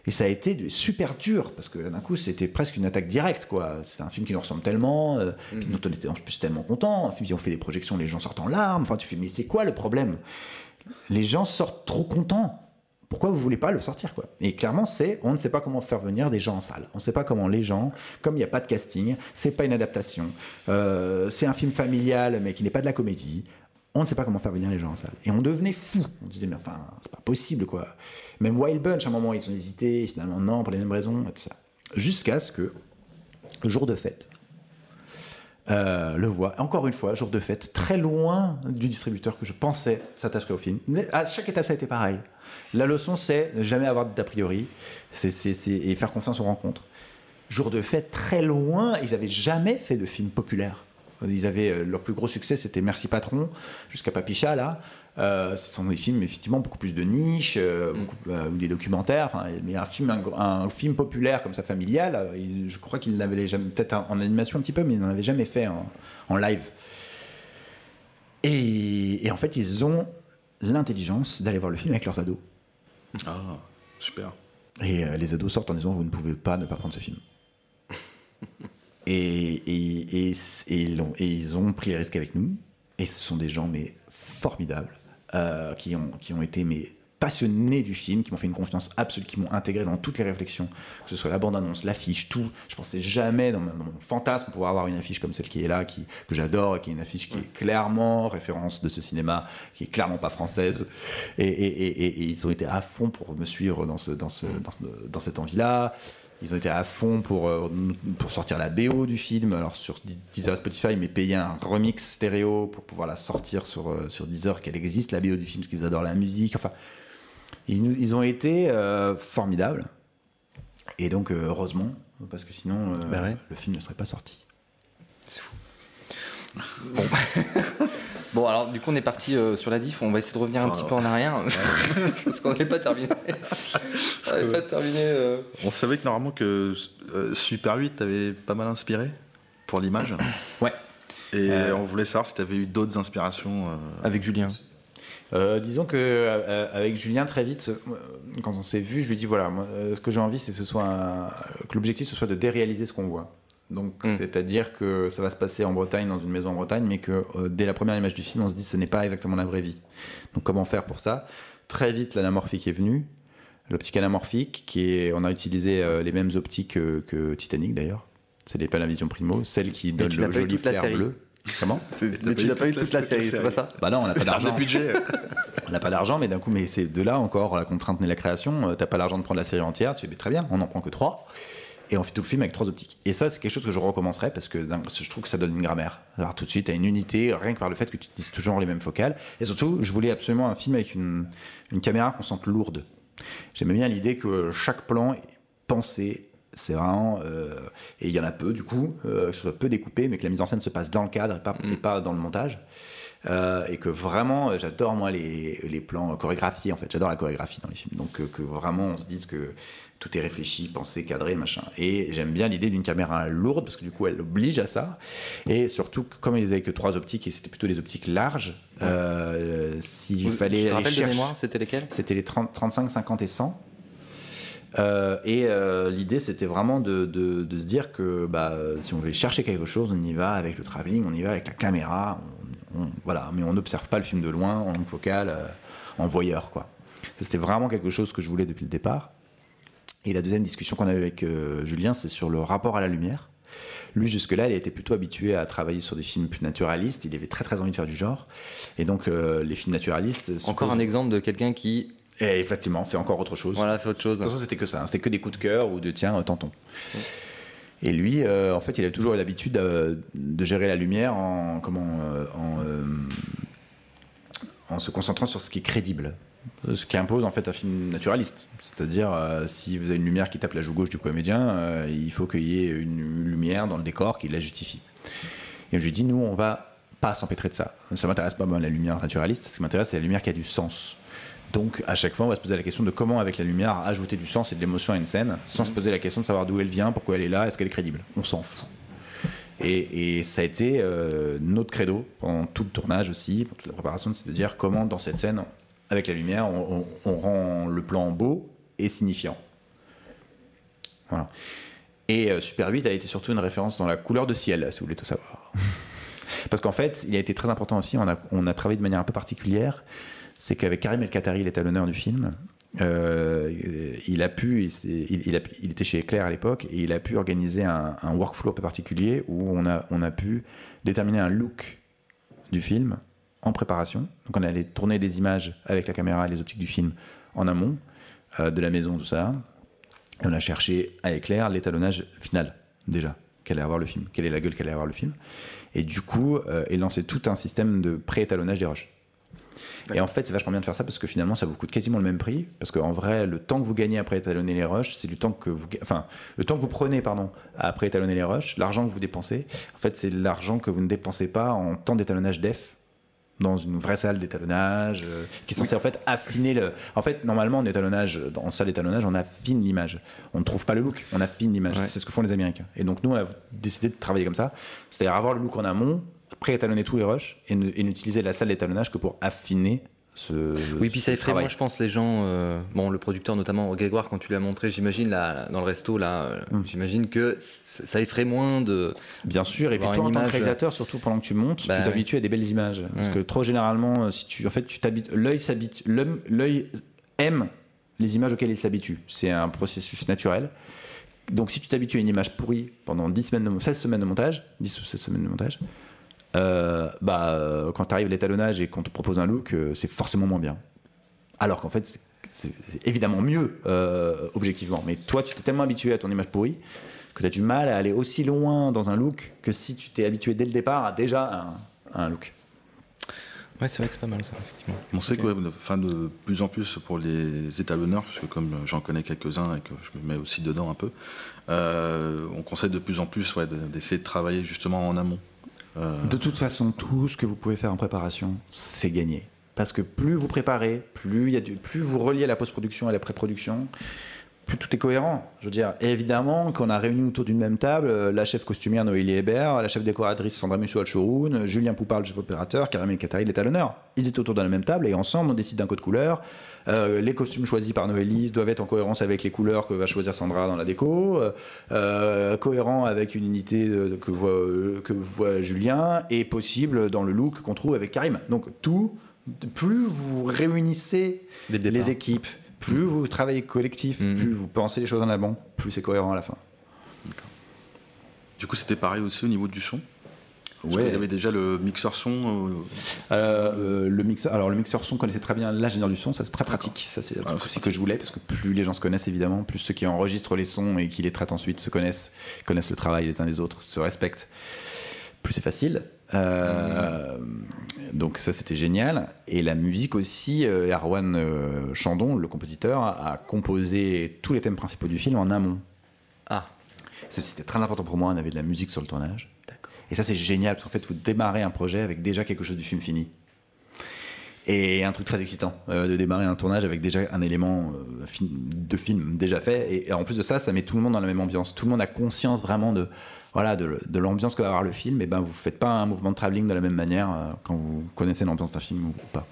Et ça a été super dur, parce que là, d'un coup, c'était presque une attaque directe, quoi. C'est un film qui nous ressemble tellement, euh, puis dont on était en plus tellement content. Un film, on fait des projections, les gens sortent en larmes. Enfin, tu fais, mais c'est quoi le problème? Les gens sortent trop contents. Pourquoi vous voulez pas le sortir, quoi? Et clairement, c'est, on ne sait pas comment faire venir des gens en salle. On ne sait pas comment les gens, comme il n'y a pas de casting, c'est pas une adaptation, euh, c'est un film familial, mais qui n'est pas de la comédie. On ne sait pas comment faire venir les gens en salle. Et on devenait fou. On disait, mais enfin, c'est pas possible, quoi. Même Wild Bunch, à un moment, ils ont hésité, finalement, non, pour les mêmes raisons, tout ça. Jusqu'à ce que, le jour de fête, euh, le voit, encore une fois, jour de fête, très loin du distributeur que je pensais s'attacherait au film. Mais à chaque étape, ça a été pareil. La leçon, c'est ne jamais avoir d'a priori c'est- et faire confiance aux rencontres. Jour de fête, très loin, ils n'avaient jamais fait de film populaire. Ils avaient, euh, leur plus gros succès, c'était Merci Patron, jusqu'à Papicha, là. Euh, ce sont des films, effectivement, beaucoup plus de niche, euh, beaucoup- euh, ou des documentaires. Mais un film, un, un film populaire comme ça, familial, il- je crois qu'il n'avait jamais, peut-être en, animation un petit peu, mais il n'en avait jamais fait en, en live. Et, et en fait, ils ont l'intelligence d'aller voir le film avec leurs ados. Ah, super. Et les ados sortent en disant Vous ne pouvez pas ne pas prendre ce film. et, ils ont, pris les risques avec nous. Et ce sont des gens mais formidables euh, qui, ont, qui ont été mais passionnés du film, qui m'ont fait une confiance absolue, qui m'ont intégré dans toutes les réflexions, que ce soit la bande-annonce, l'affiche, tout. Je pensais jamais dans, mon- fantasme pouvoir avoir une affiche comme celle qui est là, que j'adore, et qui est une affiche qui est clairement référence de ce cinéma, qui est clairement pas française. Et, ils ont été à fond pour me suivre dans cette envie-là. Ils ont été à fond pour, euh, pour sortir la BO du film, alors sur Deezer et Spotify, mais payer un remix stéréo pour pouvoir la sortir sur, euh, sur Deezer, qu'elle existe, la BO du film, parce qu'ils adorent la musique. Enfin, ils, ils ont été euh, formidables. Et donc, heureusement, parce que sinon, euh, Bah ouais. le film ne serait pas sorti. C'est fou. Bon. bon, alors du coup, on est parti euh, sur la diff. On va essayer de revenir un petit peu en arrière. Parce qu'on n'avait pas terminé. on n'avait pas terminé. euh. On savait que normalement que euh, Super 8 t'avait pas mal inspiré pour l'image. Ouais. Et Euh. on voulait savoir si t'avais eu d'autres inspirations. euh, Avec Julien. Euh, disons que euh, avec Julien très vite, quand on s'est vu, je lui dis voilà, moi, euh, ce que j'ai envie, c'est que ce soit un- que l'objectif ce soit de déréaliser ce qu'on voit. Donc Mm. c'est-à-dire que ça va se passer en Bretagne, dans une maison en Bretagne, mais que euh, dès la première image du film, on se dit ce n'est pas exactement la vraie vie. Donc comment faire pour ça? Très vite, l'anamorphique est venue. L'optique anamorphique, qui est, on a utilisé euh, les mêmes optiques que, que Titanic d'ailleurs. C'est les Panavision Primo, celle qui donne le joli flair bleu. Comment? Mais tu n'as pas eu toute la série, c'est pas ça? Bah non, on n'a pas d'argent. budget. On n'a pas d'argent, mais d'un coup, mais c'est de là encore la contrainte naît la création. Euh, T'as pas l'argent de prendre la série entière, tu fais mais très bien, on n'en prend que trois. Et on fait tout le film avec trois optiques. Et ça, c'est quelque chose que je recommencerai parce que je trouve que ça donne une grammaire. Alors tout de suite, t'as une unité, rien que par le fait que tu utilises toujours les mêmes focales. Et surtout, je voulais absolument un film avec une, une caméra qu'on sente lourde. J'aimais bien l'idée que chaque plan est pensé. C'est vraiment. euh, et il y en a peu, du coup, euh, que ce soit peu découpé, mais que la mise en scène se passe dans le cadre et pas, et pas dans le montage. Euh, et que vraiment, euh, j'adore moi les, les plans chorégraphiés, en fait. J'adore la chorégraphie dans les films. Donc que vraiment on se dise que tout est réfléchi, pensé, cadré, machin. Et j'aime bien l'idée d'une caméra lourde parce que du coup elle oblige à ça. Et surtout, comme ils avaient que trois optiques et c'était plutôt des optiques larges, euh, s'il fallait tu te rappelles de chercher- mémoire, c'était lesquels C'était les 30, 35, 50 et 100. Euh, et euh, l'idée, c'était vraiment de, de- de se dire que bah, si on veut chercher quelque chose, on y va avec le travelling, on y va avec la caméra, on, on- voilà, mais on n'observe pas le film de loin, en longue focale, en voyeur. quoi. C'était vraiment quelque chose que je voulais depuis le départ. Et la deuxième discussion qu'on a eue avec euh, Julien, c'est sur le rapport à la lumière. Lui, jusque-là, il était plutôt habitué à travailler sur des films plus naturalistes. Il avait très très envie de faire du genre. Et donc, euh, les films naturalistes. Encore un exemple de quelqu'un qui. Et effectivement, fait encore autre chose. Voilà, fait autre chose. De toute façon, c'était que ça. hein. C'était que des coups de cœur ou de tiens, euh, tentons. Et lui, euh, en fait, il a toujours eu l'habitude de gérer la lumière en, comment, en, en se concentrant sur ce qui est crédible. Ce qui impose en fait un film naturaliste. C'est-à-dire, euh, si vous avez une lumière qui tape la joue gauche du comédien, euh, il faut qu'il y ait une lumière dans le décor qui la justifie. Et je lui dis, nous, on va pas s'empêtrer de ça. Ça m'intéresse pas, moi, la lumière naturaliste. Ce qui m'intéresse, c'est la lumière qui a du sens. Donc, à chaque fois, on va se poser la question de comment, avec la lumière, ajouter du sens et de l'émotion à une scène, sans se poser la question de savoir d'où elle vient, pourquoi elle est là, est-ce qu'elle est crédible? On s'en fout. Et, et ça a été euh, notre credo pendant tout le tournage aussi, pour toute la préparation, c'est de dire comment, dans cette scène, avec la lumière, on, rend le plan beau et signifiant. Et euh, Super 8 a été surtout une référence dans la couleur de ciel, si vous voulez tout savoir. Parce qu'en fait, il a été très important aussi, on a, travaillé de manière un peu particulière, c'est qu'avec Karim El Khatari, l'étalonneur du film, euh, il a pu, il, il- a- il était chez Eclair à l'époque, et il a pu organiser un, workflow un peu particulier où on a pu déterminer un look du film en préparation. Donc on allait tourner des images avec la caméra et les optiques du film en amont euh, de la maison, tout ça. Et on a cherché à éclair l'étalonnage final, déjà, qu'allait avoir le film, quelle est la gueule qu'allait avoir le film. Et du coup, euh, et lancer tout un système de pré-étalonnage des rushs. Et en fait, c'est vachement bien de faire ça parce que finalement, ça vous coûte quasiment le même prix. Parce qu'en vrai, le temps que vous gagnez après étalonner les rushs, c'est du temps que vous, enfin, le temps que vous prenez, pardon, après étalonner les rushs, l'argent que vous dépensez, en fait, c'est l'argent que vous ne dépensez pas en temps d'étalonnage def dans une vraie salle d'étalonnage euh, qui est censée en fait affiner le. En fait, normalement, en étalonnage, en salle d'étalonnage, on affine l'image. On ne trouve pas le look, on affine l'image. Ouais. C'est ce que font les Américains. Et donc nous, on a décidé de travailler comme ça, c'est-à-dire avoir le look en amont, pré-étalonner tous les rushs et ne- et n'utiliser la salle d'étalonnage que pour affiner ce. Oui, puis ça effraie travail. moi, je pense, les gens. euh, bon, le producteur, notamment Grégoire, quand tu lui as montré, j'imagine, là, dans le resto, là, euh, Mm. j'imagine que ça effraie moins de. Bien sûr, et puis toi en tant que image, réalisateur, surtout pendant que tu montes, Bah tu oui. t'habitues à des belles images. Parce que trop généralement, euh, si tu, en fait, tu t'habites, l'œil s'habite, l'œil aime les images auxquelles il s'habitue. C'est un processus naturel. Donc si tu t'habitues à une image pourrie pendant 10 semaines de, 16 semaines de montage, 10 ou 16 semaines de montage, euh, bah, euh, quand tu arrives à l'étalonnage et qu'on te propose un look, euh, c'est forcément moins bien. Alors qu'en fait, c'est- évidemment mieux, euh, objectivement. Mais toi, tu t'es tellement habitué à ton image pourrie que tu as du mal à aller aussi loin dans un look que si tu t'es habitué dès le départ à déjà un, un look. Ouais, c'est vrai que c'est pas mal ça, effectivement. On sait que ouais, de, enfin, de plus en plus pour les étalonneurs, parce que comme j'en connais quelques-uns et que je me mets aussi dedans un peu, euh, on conseille de plus en plus ouais, de- d'essayer de travailler justement en amont. Euh, De toute façon, tout ce que vous pouvez faire en préparation, c'est gagné. Parce que plus vous préparez, plus, y du, plus vous reliez la post-production et la pré-production, plus tout est cohérent. Je veux dire, et évidemment, qu'on a réuni autour d'une même table euh, la chef costumière Noélie Hébert, la chef décoratrice Sandra Musso Alchoroun, Julien Poupard, le chef opérateur, Karim Katari, l'étalonneur. Ils étaient autour de la même table et ensemble, on décide d'un code couleur. Euh, les costumes choisis par Noélie doivent être en cohérence avec les couleurs que va choisir Sandra dans la déco, euh, euh, cohérent avec une unité de- que, voit, que voit Julien et possible dans le look qu'on trouve avec Karim. Donc tout, plus vous réunissez les équipes, plus vous travaillez collectif, Mhm. plus vous pensez les choses en avant, plus c'est cohérent à la fin. du coup, c'était pareil aussi au niveau du son? Ouais. Vous avez déjà le mixeur son. euh, Euh, euh, le mixeur, alors le mixeur son connaissait très bien l'ingénieur du son, ça c'est très pratique. Ça c'est un Ah, aussi que je voulais parce que plus les gens se connaissent évidemment, plus ceux qui enregistrent les sons et qui les traitent ensuite se connaissent, connaissent le travail les uns des autres, se respectent. Plus c'est facile. Euh, Donc ça c'était génial. Et la musique aussi, euh, Erwan euh, Chandon, le compositeur, a composé tous les thèmes principaux du film en amont. Ah, C'était très important pour moi, on avait de la musique sur le tournage. d'accord. Et ça, c'est génial, parce qu'en fait, vous démarrez un projet avec déjà quelque chose du film fini. Et un truc très excitant, euh, de démarrer un tournage avec déjà un élément euh, de film déjà fait. Et, et en plus de ça, ça met tout le monde dans la même ambiance. Tout le monde a conscience vraiment de, voilà, de, de l'ambiance que va avoir le film. Et ben, vous faites pas un mouvement de travelling de la même manière euh, quand vous connaissez l'ambiance d'un film ou pas.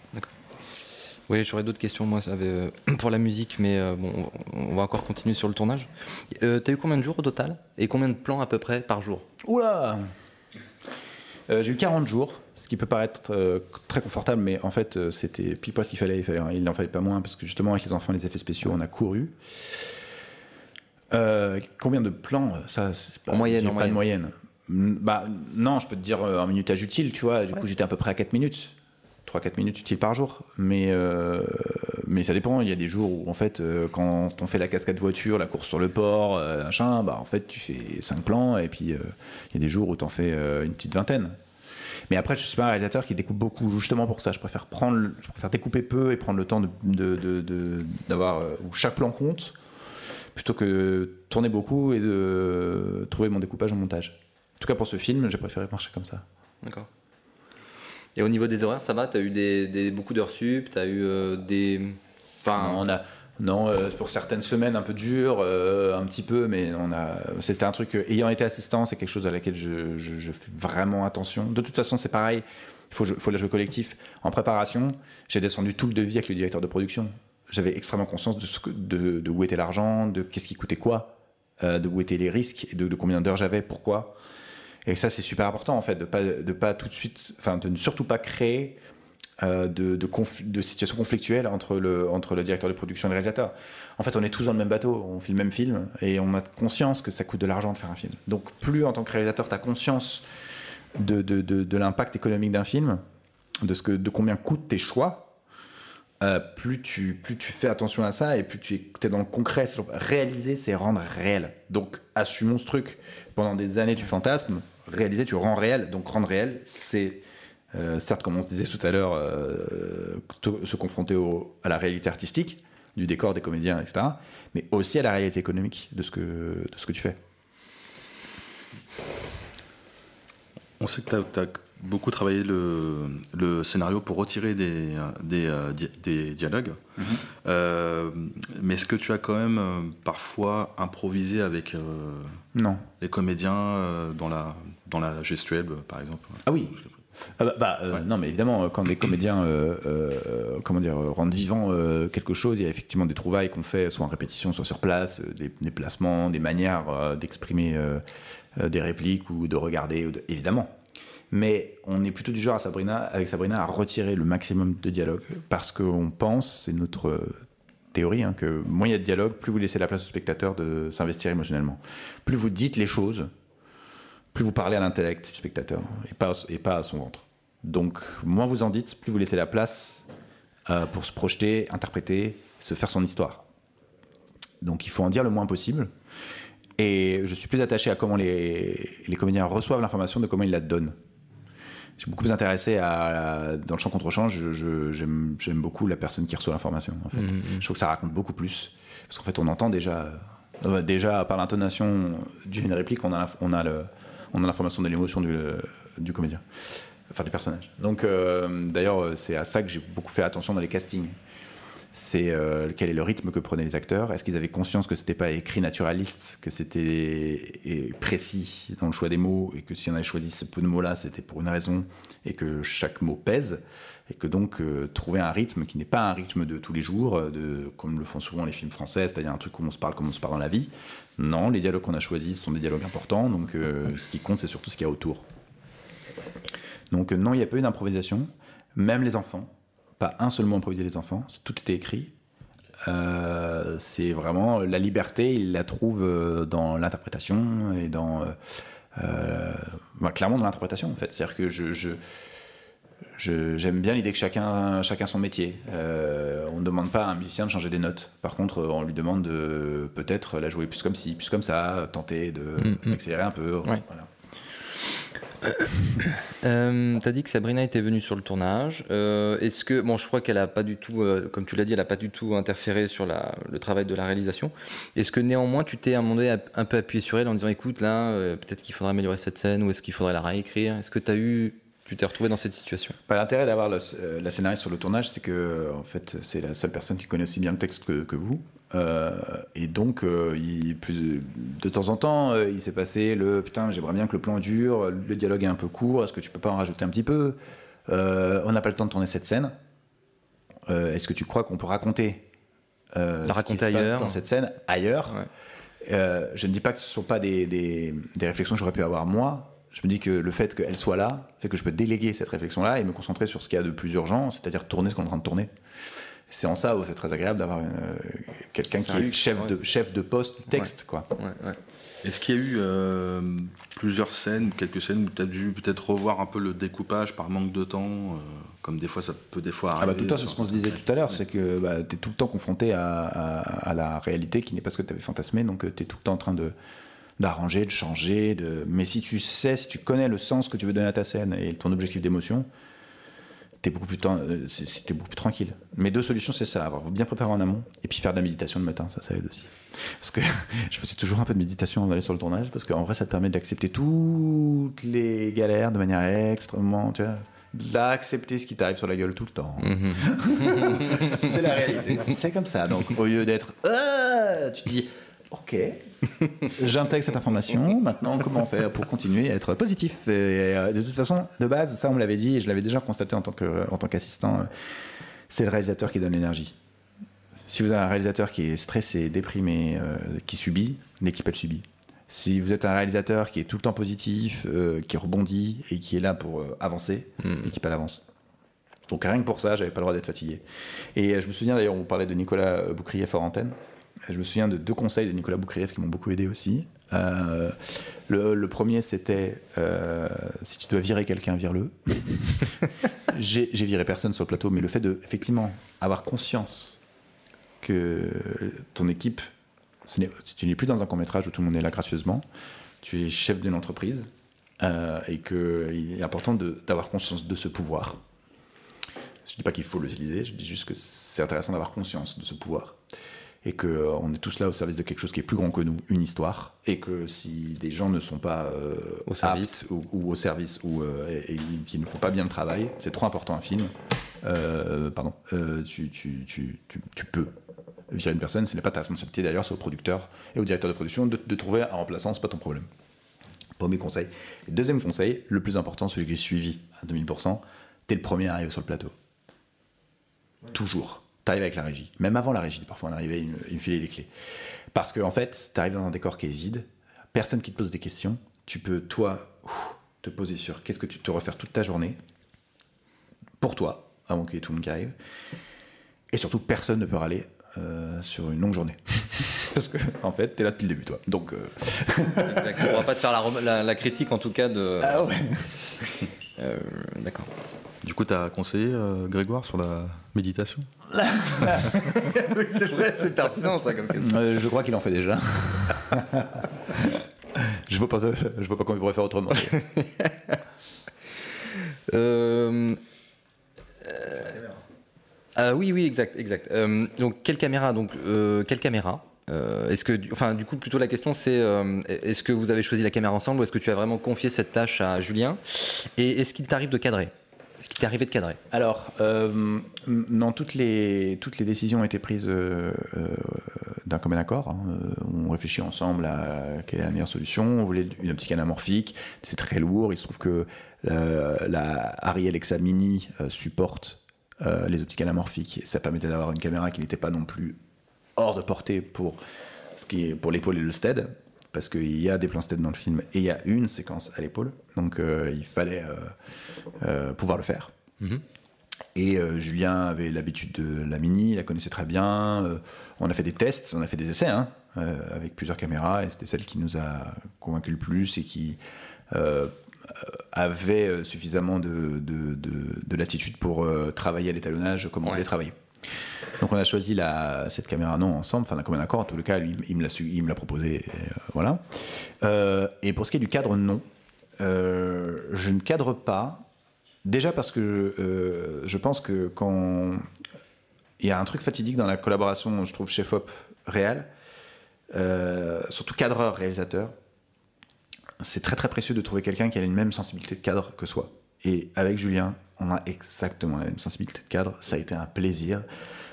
Oui, j'aurais d'autres questions, moi, avait, euh, pour la musique, mais euh, bon, on va encore continuer sur le tournage. Euh, T'as eu combien de jours au total? Et combien de plans à peu près par jour? Oula J'ai eu 40 jours, ce qui peut paraître très confortable, mais en fait, c'était pile poil ce qu'il fallait. Il fallait- il n'en fallait pas moins, parce que justement, avec les enfants, les effets spéciaux, on a couru. Euh, combien de plans ça, c'est pas- En moyenne, pas de moyenne. moyenne. Mm, Bah, non, je peux te dire euh, un minutage utile, tu vois. Du coup, j'étais à peu près à 4 minutes. 3-4 minutes utiles par jour. Mais, euh, mais ça dépend. Il y a des jours où, en fait, euh, quand on fait la cascade voiture, la course sur le port, euh, machin, bah, en fait, tu fais 5 plans. Et puis, euh, il y a des jours où tu en fais euh, une petite vingtaine. Mais après, je suis pas un réalisateur qui découpe beaucoup, justement pour ça. Je préfère, prendre, le- je préfère découper peu et prendre le temps de, de- de- de- d'avoir euh, où chaque plan compte, plutôt que tourner beaucoup et de trouver mon découpage en montage. En tout cas, pour ce film, j'ai préféré marcher comme ça. D'accord. Et au niveau des horaires, ça va? T'as eu des, des- beaucoup d'heures sup? T'as eu euh, des. Enfin, Non, on a, non euh, pour certaines semaines un peu dures, euh, un petit peu, mais on a, c'était un truc, euh, ayant été assistant, c'est quelque chose à laquelle je, je- je fais vraiment attention. De toute façon, c'est pareil, il faut, faut la jouer collectif. En préparation, j'ai descendu tout le devis avec le directeur de production. J'avais extrêmement conscience de, où était l'argent, de qu'est-ce qui coûtait quoi, euh, de où étaient les risques, de, combien d'heures j'avais, pourquoi. Et ça, c'est super important, en fait, de pas, pas tout de suite, enfin, de ne surtout pas créer euh, de, situations conflictuelles entre le, directeur de production et le réalisateur. En fait, on est tous dans le même bateau, on fait le même film, et on a conscience que ça coûte de l'argent de faire un film. Donc, plus en tant que réalisateur, tu as conscience de, l'impact économique d'un film, de combien coûtent tes choix, euh, plus, tu, plus tu fais attention à ça et plus tu es, dans le concret. Genre, réaliser, c'est rendre réel. Donc, assumons ce truc. Pendant des années, tu fantasmes. Réaliser, tu rends réel. Donc, rendre réel, c'est euh, certes, comme on se disait tout à l'heure, euh, se confronter à la réalité artistique du décor, des comédiens, etc. Mais aussi à la réalité économique de ce que, de ce que tu fais. On sait que tu as, beaucoup travaillé le, le scénario pour retirer des, des, euh, des dialogues. Euh, mais est-ce que tu as quand même euh, parfois improvisé avec euh, Non. les comédiens dans, la, dans la gestuelle, par exemple? Ah oui. Ah bah, bah, Non, mais évidemment, quand des comédiens comment dire, rendent vivant quelque chose, il y a effectivement des trouvailles qu'on fait, soit en répétition, soit sur place, des, des placements, des manières d'exprimer des répliques ou de regarder, ou de- évidemment. Mais on est plutôt du genre à Sabrina, avec Sabrina à retirer le maximum de dialogue parce qu'on pense, c'est notre, théorie, hein, que moins il y a de dialogue, plus vous laissez la place au spectateur de s'investir émotionnellement. Plus vous dites les choses, plus vous parlez à l'intellect du spectateur et pas, et pas à son ventre. Donc, moins vous en dites, plus vous laissez la place euh, pour se projeter, interpréter, se faire son histoire. Donc, il faut en dire le moins possible. Et je suis plus attaché à comment les, les comédiens reçoivent l'information de comment ils la donnent. Je suis beaucoup plus intéressé à, dans le champ contre-champ, j'aime beaucoup la personne qui reçoit l'information. En fait. Mhm. Je trouve que ça raconte beaucoup plus. Parce qu'en fait, on entend déjà, euh, déjà par l'intonation d'une réplique, on a, on l'information de l'émotion du, du comédien, enfin du personnage. Donc, euh, d'ailleurs, euh, c'est à ça que j'ai beaucoup fait attention dans les castings. C'est euh, quel est le rythme que prenaient les acteurs Est-ce qu'ils avaient conscience que c'était pas écrit naturaliste, que c'était précis dans le choix des mots et que si on avait choisi ce peu de mots-là, c'était pour une raison et que chaque mot pèse et que donc euh, trouver un rythme qui n'est pas un rythme de tous les jours, euh, de, comme le font souvent les films français, c'est-à-dire un truc où on se parle comme on se parle dans la vie. Non, les dialogues qu'on a choisis sont des dialogues importants, donc ce qui compte, c'est surtout ce qu'il y a autour. Donc non, il n'y a pas eu d'improvisation, même les enfants, pas un seul mot improvisé les enfants, tout était écrit. Euh, c'est vraiment la liberté, ils la trouvent euh, dans l'interprétation et dans euh, bah, clairement dans l'interprétation en fait. C'est-à-dire que je, je- je- j'aime bien l'idée que chacun chacun son métier. Euh, on ne demande pas à un musicien de changer des notes. Par contre, on lui demande de peut-être la jouer plus comme ci, plus comme ça, tenter de Mm, mm. accélérer un peu. Ouais. Voilà. Euh, T'as dit que Sabrina était venue sur le tournage. Euh, Est-ce que, bon, je crois qu'elle a pas du tout, euh, comme tu l'as dit, elle a pas du tout interféré sur le travail de la réalisation. Est-ce que néanmoins, tu t'es un moment un peu appuyé sur elle en disant, écoute, là, euh, peut-être qu'il faudrait améliorer cette scène ou est-ce qu'il faudrait la réécrire? Est-ce que tu eu, tu t'es retrouvé dans cette situation? Bah, L'intérêt d'avoir euh, la scénariste sur le tournage, c'est que euh, en fait, c'est la seule personne qui connaît aussi bien le texte que vous. Euh, et donc, euh, il, plus, de temps en temps, euh, il s'est passé le putain, j'aimerais bien que le plan dure, le dialogue est un peu court, est-ce que tu peux pas en rajouter un petit peu? On n'a pas le temps de tourner cette scène. Est-ce que tu crois qu'on peut raconter La ce qui raconter se passe ailleurs. dans cette scène ailleurs? Je ne dis pas que ce ne sont pas des, des- des réflexions que j'aurais pu avoir moi. Je me dis que le fait qu'elle soit là fait que je peux déléguer cette réflexion-là et me concentrer sur ce qu'il y a de plus urgent, c'est-à-dire tourner ce qu'on est en train de tourner. C'est en ça où c'est très agréable d'avoir une, euh, quelqu'un C'est qui un est luxe, chef, ouais. de, chef de poste du texte. Quoi. Est-ce qu'il y a eu euh, plusieurs scènes, quelques scènes où tu as dû peut-être revoir un peu le découpage par manque de temps, euh, comme des fois ça peut des fois Ah arriver bah, tout le temps, c'est ce qu'on se disait tout à l'heure, c'est que bah, tu es tout le temps confronté à, à- à la réalité qui n'est pas ce que tu avais fantasmé, donc tu es tout le temps en train de d'arranger, de changer, de... mais si tu sais, si tu connais le sens que tu veux donner à ta scène et ton objectif d'émotion, t'es beaucoup plus euh, t'es beaucoup plus tranquille. Mes deux solutions, c'est ça, avoir bien préparé en amont et puis faire de la méditation le matin, ça, ça aide aussi. Parce que je faisais toujours un peu de méditation avant d'aller sur le tournage, parce qu'en vrai, ça te permet d'accepter toutes les galères de manière extrêmement, tu vois, d'accepter ce qui t'arrive sur la gueule tout le temps. c'est la réalité. C'est comme ça. Donc, au lieu d'être, Ah tu dis, ok, j'intègre cette information. Maintenant, comment faire pour continuer à être positif Et, euh, De toute façon, de base, ça, on me l'avait dit, et je l'avais déjà constaté en tant qu'assistant. euh, c'est le réalisateur qui donne l'énergie. Si vous avez un réalisateur qui est stressé, déprimé, euh, qui subit, l'équipe elle subit. Si vous êtes un réalisateur qui est tout le temps positif, euh, qui rebondit et qui est là pour euh, avancer, l'équipe elle avance. Donc rien que pour ça, j'avais pas le droit d'être fatigué. Et je me souviens d'ailleurs, on parlait de Nicolas Boucrier fort antenne. Je me souviens de deux conseils de Nicolas Boucrier qui m'ont beaucoup aidé aussi. Euh, le, le premier, c'était euh, si tu dois virer quelqu'un, vire-le. J'ai viré personne sur le plateau, mais le fait de effectivement avoir conscience que ton équipe, ce tu n'es plus dans un court métrage où tout le monde est là gracieusement, tu es chef d'une entreprise euh, et qu'il est important d'avoir conscience de ce pouvoir. Je ne dis pas qu'il faut l'utiliser, je dis juste que c'est intéressant d'avoir conscience de ce pouvoir. Et qu'on est tous là au service de quelque chose qui est plus grand que nous, une histoire. Et que si des gens ne sont pas euh, Au service. aptes ou, ou au service ou euh, et, et qui ne font pas bien le travail, c'est trop important un film. euh, pardon, euh, tu, tu, tu, tu, peux virer une personne, ce n'est pas ta responsabilité d'ailleurs, c'est au producteur et au directeur de production de, de trouver un remplaçant, c'est pas ton problème. Premier conseil. Deuxième conseil, le plus important, celui que j'ai suivi à 2000%, t'es le premier à arriver sur le plateau. Toujours. T'arrives avec la régie. Même avant la régie, parfois on arrivait, il me- il me filait les clés. Parce qu'en en fait, t'arrives dans un décor qui est vide, personne qui te pose des questions, tu peux, toi, te poser sur qu'est-ce que tu te refaire toute ta journée, pour toi, avant qu'il y ait tout le monde qui arrive. Et surtout, personne ne peut râler euh, sur une longue journée. Parce que, en fait, t'es là depuis le début, toi. Donc. euh, Exact. On va pas te faire la, rom- la- la critique en tout cas de. Ah ouais. Euh, D'accord. Du coup, tu as conseillé euh, Grégoire sur la méditation? C'est vrai, c'est pertinent ça comme question. Euh, je crois qu'il en fait déjà. je vois pas, je vois pas comment il pourrait faire autrement. Euh, euh, ah oui, oui, exact, exact. Euh, donc, quelle caméra Donc, euh, quelle caméra Euh, Est-ce que, du- enfin, du coup, plutôt la question, c'est euh, est-ce que vous avez choisi la caméra ensemble ou est-ce que tu as vraiment confié cette tâche à Julien? Et est-ce qu'il t'arrive de cadrer? Est-ce qu'il t'est arrivé de cadrer Alors, euh, non, toutes les, toutes les décisions ont été prises euh, euh, d'un commun accord. hein. On réfléchit ensemble à quelle est la meilleure solution. On voulait une optique anamorphique. C'est très lourd. Il se trouve que euh, la Arri Alexa Mini supporte les optiques anamorphiques. Ça permettait d'avoir une caméra qui n'était pas non plus hors de portée pour, ce qui pour l'épaule et le stead. Parce qu'il y a des plans stead dans le film et il y a une séquence à l'épaule. Donc euh, il fallait euh, euh, pouvoir le faire. Mhm. Et euh, Julien avait l'habitude de la mini, il la connaissait très bien. Euh, on a fait des tests, on a fait des essais hein, euh, avec plusieurs caméras, et c'était celle qui nous a convaincu le plus et qui avait suffisamment de, de, de- de latitude pour travailler à l'étalonnage comme on voulait travailler. Donc on a choisi la, cette caméra non ensemble, enfin d'un commun accord. En tout cas, lui, il me l'a l'a proposé, et, euh, voilà. Euh, et pour ce qui est du cadre, non. Euh, je ne cadre pas. Déjà parce que je pense que quand il y a un truc fatidique dans la collaboration, je trouve chef op réel, surtout cadreur réalisateur, c'est très très précieux de trouver quelqu'un qui a une même sensibilité de cadre que soi. Et avec Julien, on a exactement la même sensibilité de cadre. Ça a été un plaisir.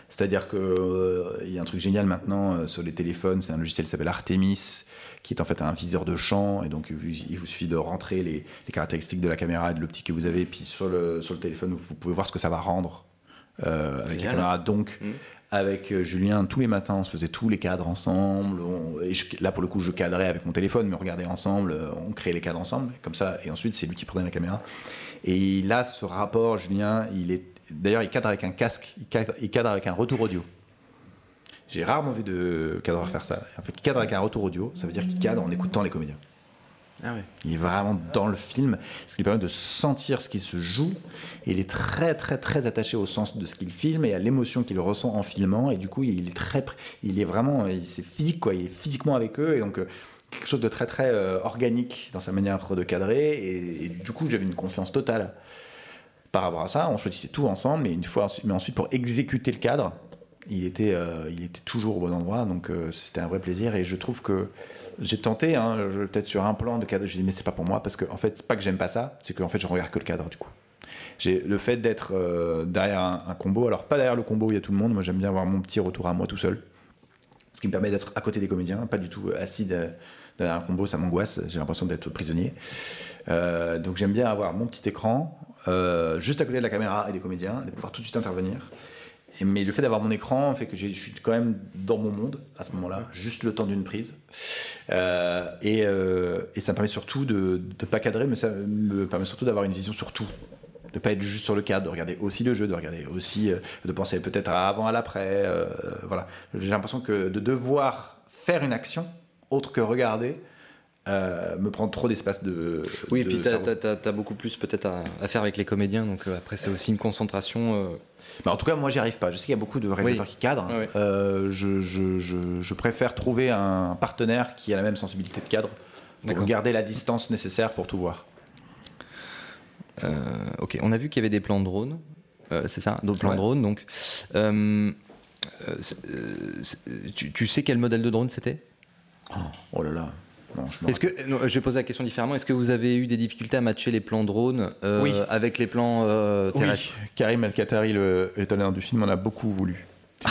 C'est-à-dire que euh, y a un truc génial maintenant euh, sur les téléphones, c'est un logiciel qui s'appelle Artemis, qui est en fait un viseur de champ, et donc il vous, il vous suffit de rentrer les, les caractéristiques de la caméra et de l'optique que vous avez, puis sur le, sur le téléphone, vous, pouvez voir ce que ça va rendre euh, avec la caméra. Donc, avec euh, Julien, tous les matins, on se faisait tous les cadres ensemble. Là, pour le coup, je cadrais avec mon téléphone, mais on regardait ensemble, euh, on créait les cadres ensemble, comme ça. Et ensuite, c'est lui qui prenait la caméra. Et là, ce rapport, Julien, il est. D'ailleurs, il cadre avec un casque, il cadre, il cadre avec un retour audio. J'ai rarement vu de cadreur faire ça. En fait, il cadre avec un retour audio, ça veut dire qu'il cadre en écoutant les comédiens. Ah. Il est vraiment dans le film, ce qui permet de sentir ce qui se joue. Il est très, très, très attaché au sens de ce qu'il filme et à l'émotion qu'il ressent en filmant. Et du coup, il est très, il est vraiment, c'est physique quoi. Il est physiquement avec eux et donc euh, quelque chose de très, très euh, organique dans sa manière de cadrer. Et, et du coup, j'avais une confiance totale par rapport à ça. On choisissait tout ensemble, mais une fois, mais ensuite pour exécuter le cadre, il était, euh, il était toujours au bon endroit, donc euh, c'était un vrai plaisir. Et je trouve que j'ai tenté, hein, peut-être sur un plan de cadre, je dis mais c'est pas pour moi parce que en fait, pas que j'aime pas ça, c'est qu'en fait je regarde que le cadre du coup. J'ai le fait d'être euh, derrière un, combo, alors pas derrière le combo où il y a tout le monde, moi j'aime bien avoir mon petit retour à moi tout seul. Ce qui me permet d'être à côté des comédiens, pas du tout assis de- derrière un combo, ça m'angoisse, j'ai l'impression d'être prisonnier. Donc j'aime bien avoir mon petit écran, juste à côté de la caméra et des comédiens, de pouvoir tout de suite intervenir. Et- mais le fait d'avoir mon écran fait que je suis quand même dans mon monde à ce moment-là, juste le temps d'une prise. Euh, et, euh, et ça me permet surtout de ne pas cadrer, mais ça me permet surtout d'avoir une vision sur tout. De pas être juste sur le cadre, de regarder aussi le jeu, de regarder aussi, euh, de penser peut-être à avant, à l'après. voilà. J'ai l'impression que de devoir faire une action autre que regarder euh, me prend trop d'espace de. Oui, et puis t'as, t'as beaucoup plus peut-être à, à faire avec les comédiens, donc euh, après c'est aussi une concentration. euh, Bah, en tout cas, moi, j'y arrive pas. Je sais qu'il y a beaucoup de réalisateurs Oui. qui cadrent. Euh, je, je- je- je préfère trouver un partenaire qui a la même sensibilité de cadre pour garder la distance nécessaire pour tout voir. Euh, ok, on a vu qu'il y avait des plans de drone, euh, c'est ça, d'autres plans Ouais. de drone. Donc, tu, tu sais quel modèle de drone c'était? Oh là là. Est-ce que non, je vais poser la question différemment Est-ce que vous avez eu des difficultés à matcher les plans drone euh, Oui. avec les plans euh, terrestres? Oui, Karim El-Khatari, le l'étalonneur du film, en a beaucoup voulu.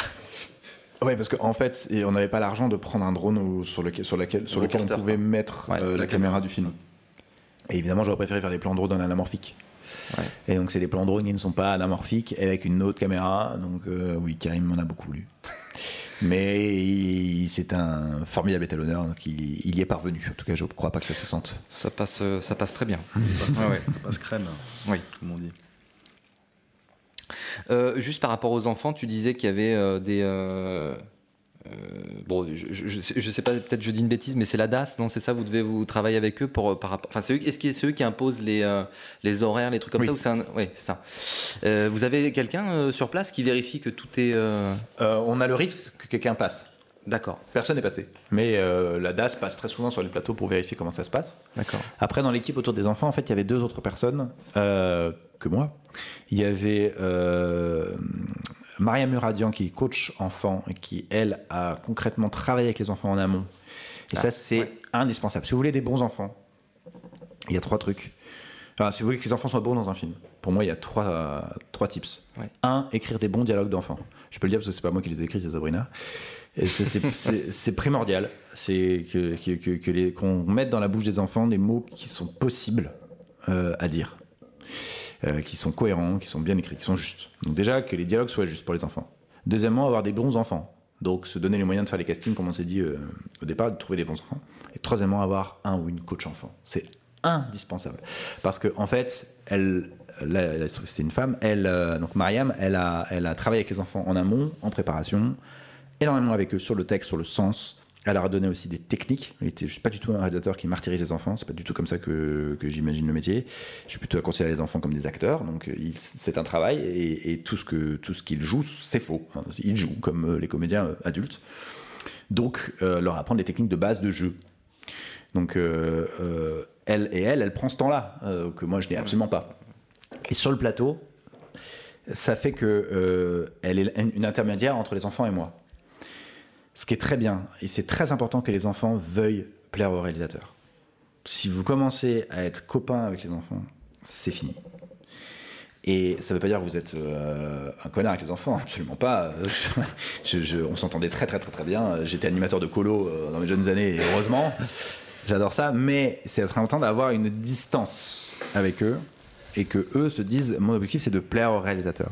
Ouais, parce qu'en fait, et on n'avait pas l'argent de prendre un drone au- sur lequel, sur laquelle- sur lequel on pouvait quoi. mettre Ouais, euh, la la caméra du film. Et évidemment, j'aurais préféré faire des plans drone en anamorphique. Et donc, c'est des plans drone qui ne sont pas anamorphiques avec une autre caméra. Donc, euh, oui, Karim m'en a beaucoup voulu. Mais c'est un formidable étalonneur, donc il, il y est parvenu. En tout cas, je ne crois pas que ça se sente. Ça passe, ça passe très bien. Ça passe, Ouais, ouais. ça passe crème, Oui. comme on dit. Euh, juste par rapport aux enfants, tu disais qu'il y avait euh, des. euh, bon, je, sais- pas, peut-être je dis une bêtise, mais c'est la DAS, non C'est ça Vous devez vous travailler avec eux pour par rapport. Enfin, c'est eux, est-ce que c'est eux qui imposent les euh, les horaires, les trucs comme Oui. ça ou c'est un... Oui, c'est ça. Euh, vous avez quelqu'un euh, sur place qui vérifie que tout est. euh, Euh, on a le risque que quelqu'un passe. D'accord. Personne n'est passé. Mais euh, la DAS passe très souvent sur les plateaux pour vérifier comment ça se passe. D'accord. Après, dans l'équipe autour des enfants, en fait, il y avait deux autres personnes euh, que moi. Il y avait euh, Maria Muradian, qui est coach enfant et qui, elle, a concrètement travaillé avec les enfants en amont. Et Ah, ça, c'est ouais. indispensable. Si vous voulez des bons enfants, il y a trois trucs. Enfin, si vous voulez que les enfants soient bons dans un film, pour moi, il y a trois, trois tips. Ouais. Un, écrire des bons dialogues d'enfants. Je peux le dire parce que c'est pas moi qui les ai écrits, c'est Sabrina. C'est- primordial. C'est que, que, qu'on mette dans la bouche des enfants des mots qui sont possibles euh, à dire, Euh, qui sont cohérents, qui sont bien écrits, qui sont justes. Donc déjà que les dialogues soient justes pour les enfants. Deuxièmement, avoir des bons enfants. Donc se donner les moyens de faire les castings, comme on s'est dit euh, au départ, de trouver des bons enfants. Et troisièmement, avoir un ou une coach enfant. C'est indispensable. Parce que en fait, elle, c'était une femme, elle, euh, donc Mariam, elle a, elle a travaillé avec les enfants en amont, en préparation, énormément avec eux sur le texte, sur le sens. Elle leur a donné aussi des techniques. Elle était juste pas du tout un réalisateur qui martyrise les enfants. C'est pas du tout comme ça que, j'imagine le métier. Je suis plutôt à considérer les enfants comme des acteurs. Donc euh, c'est un travail et, tout ce qu'ils jouent, c'est faux. Ils jouent comme euh, les comédiens euh, adultes. Donc leur apprendre les techniques de base de jeu. Donc elle et elle, elle prend ce temps-là que moi je n'ai absolument pas. Et sur le plateau, ça fait que elle est une intermédiaire entre les enfants et moi. Ce qui est très bien, et c'est très important que les enfants veuillent plaire au réalisateur. Si vous commencez à être copain avec les enfants, c'est fini. Et ça ne veut pas dire que vous êtes euh, un connard avec les enfants, absolument pas. On s'entendait très très très très bien. J'étais animateur de colo euh, dans mes jeunes années, et heureusement, j'adore ça. Mais c'est très important d'avoir une distance avec eux et que eux se disent mon objectif c'est de plaire au réalisateur.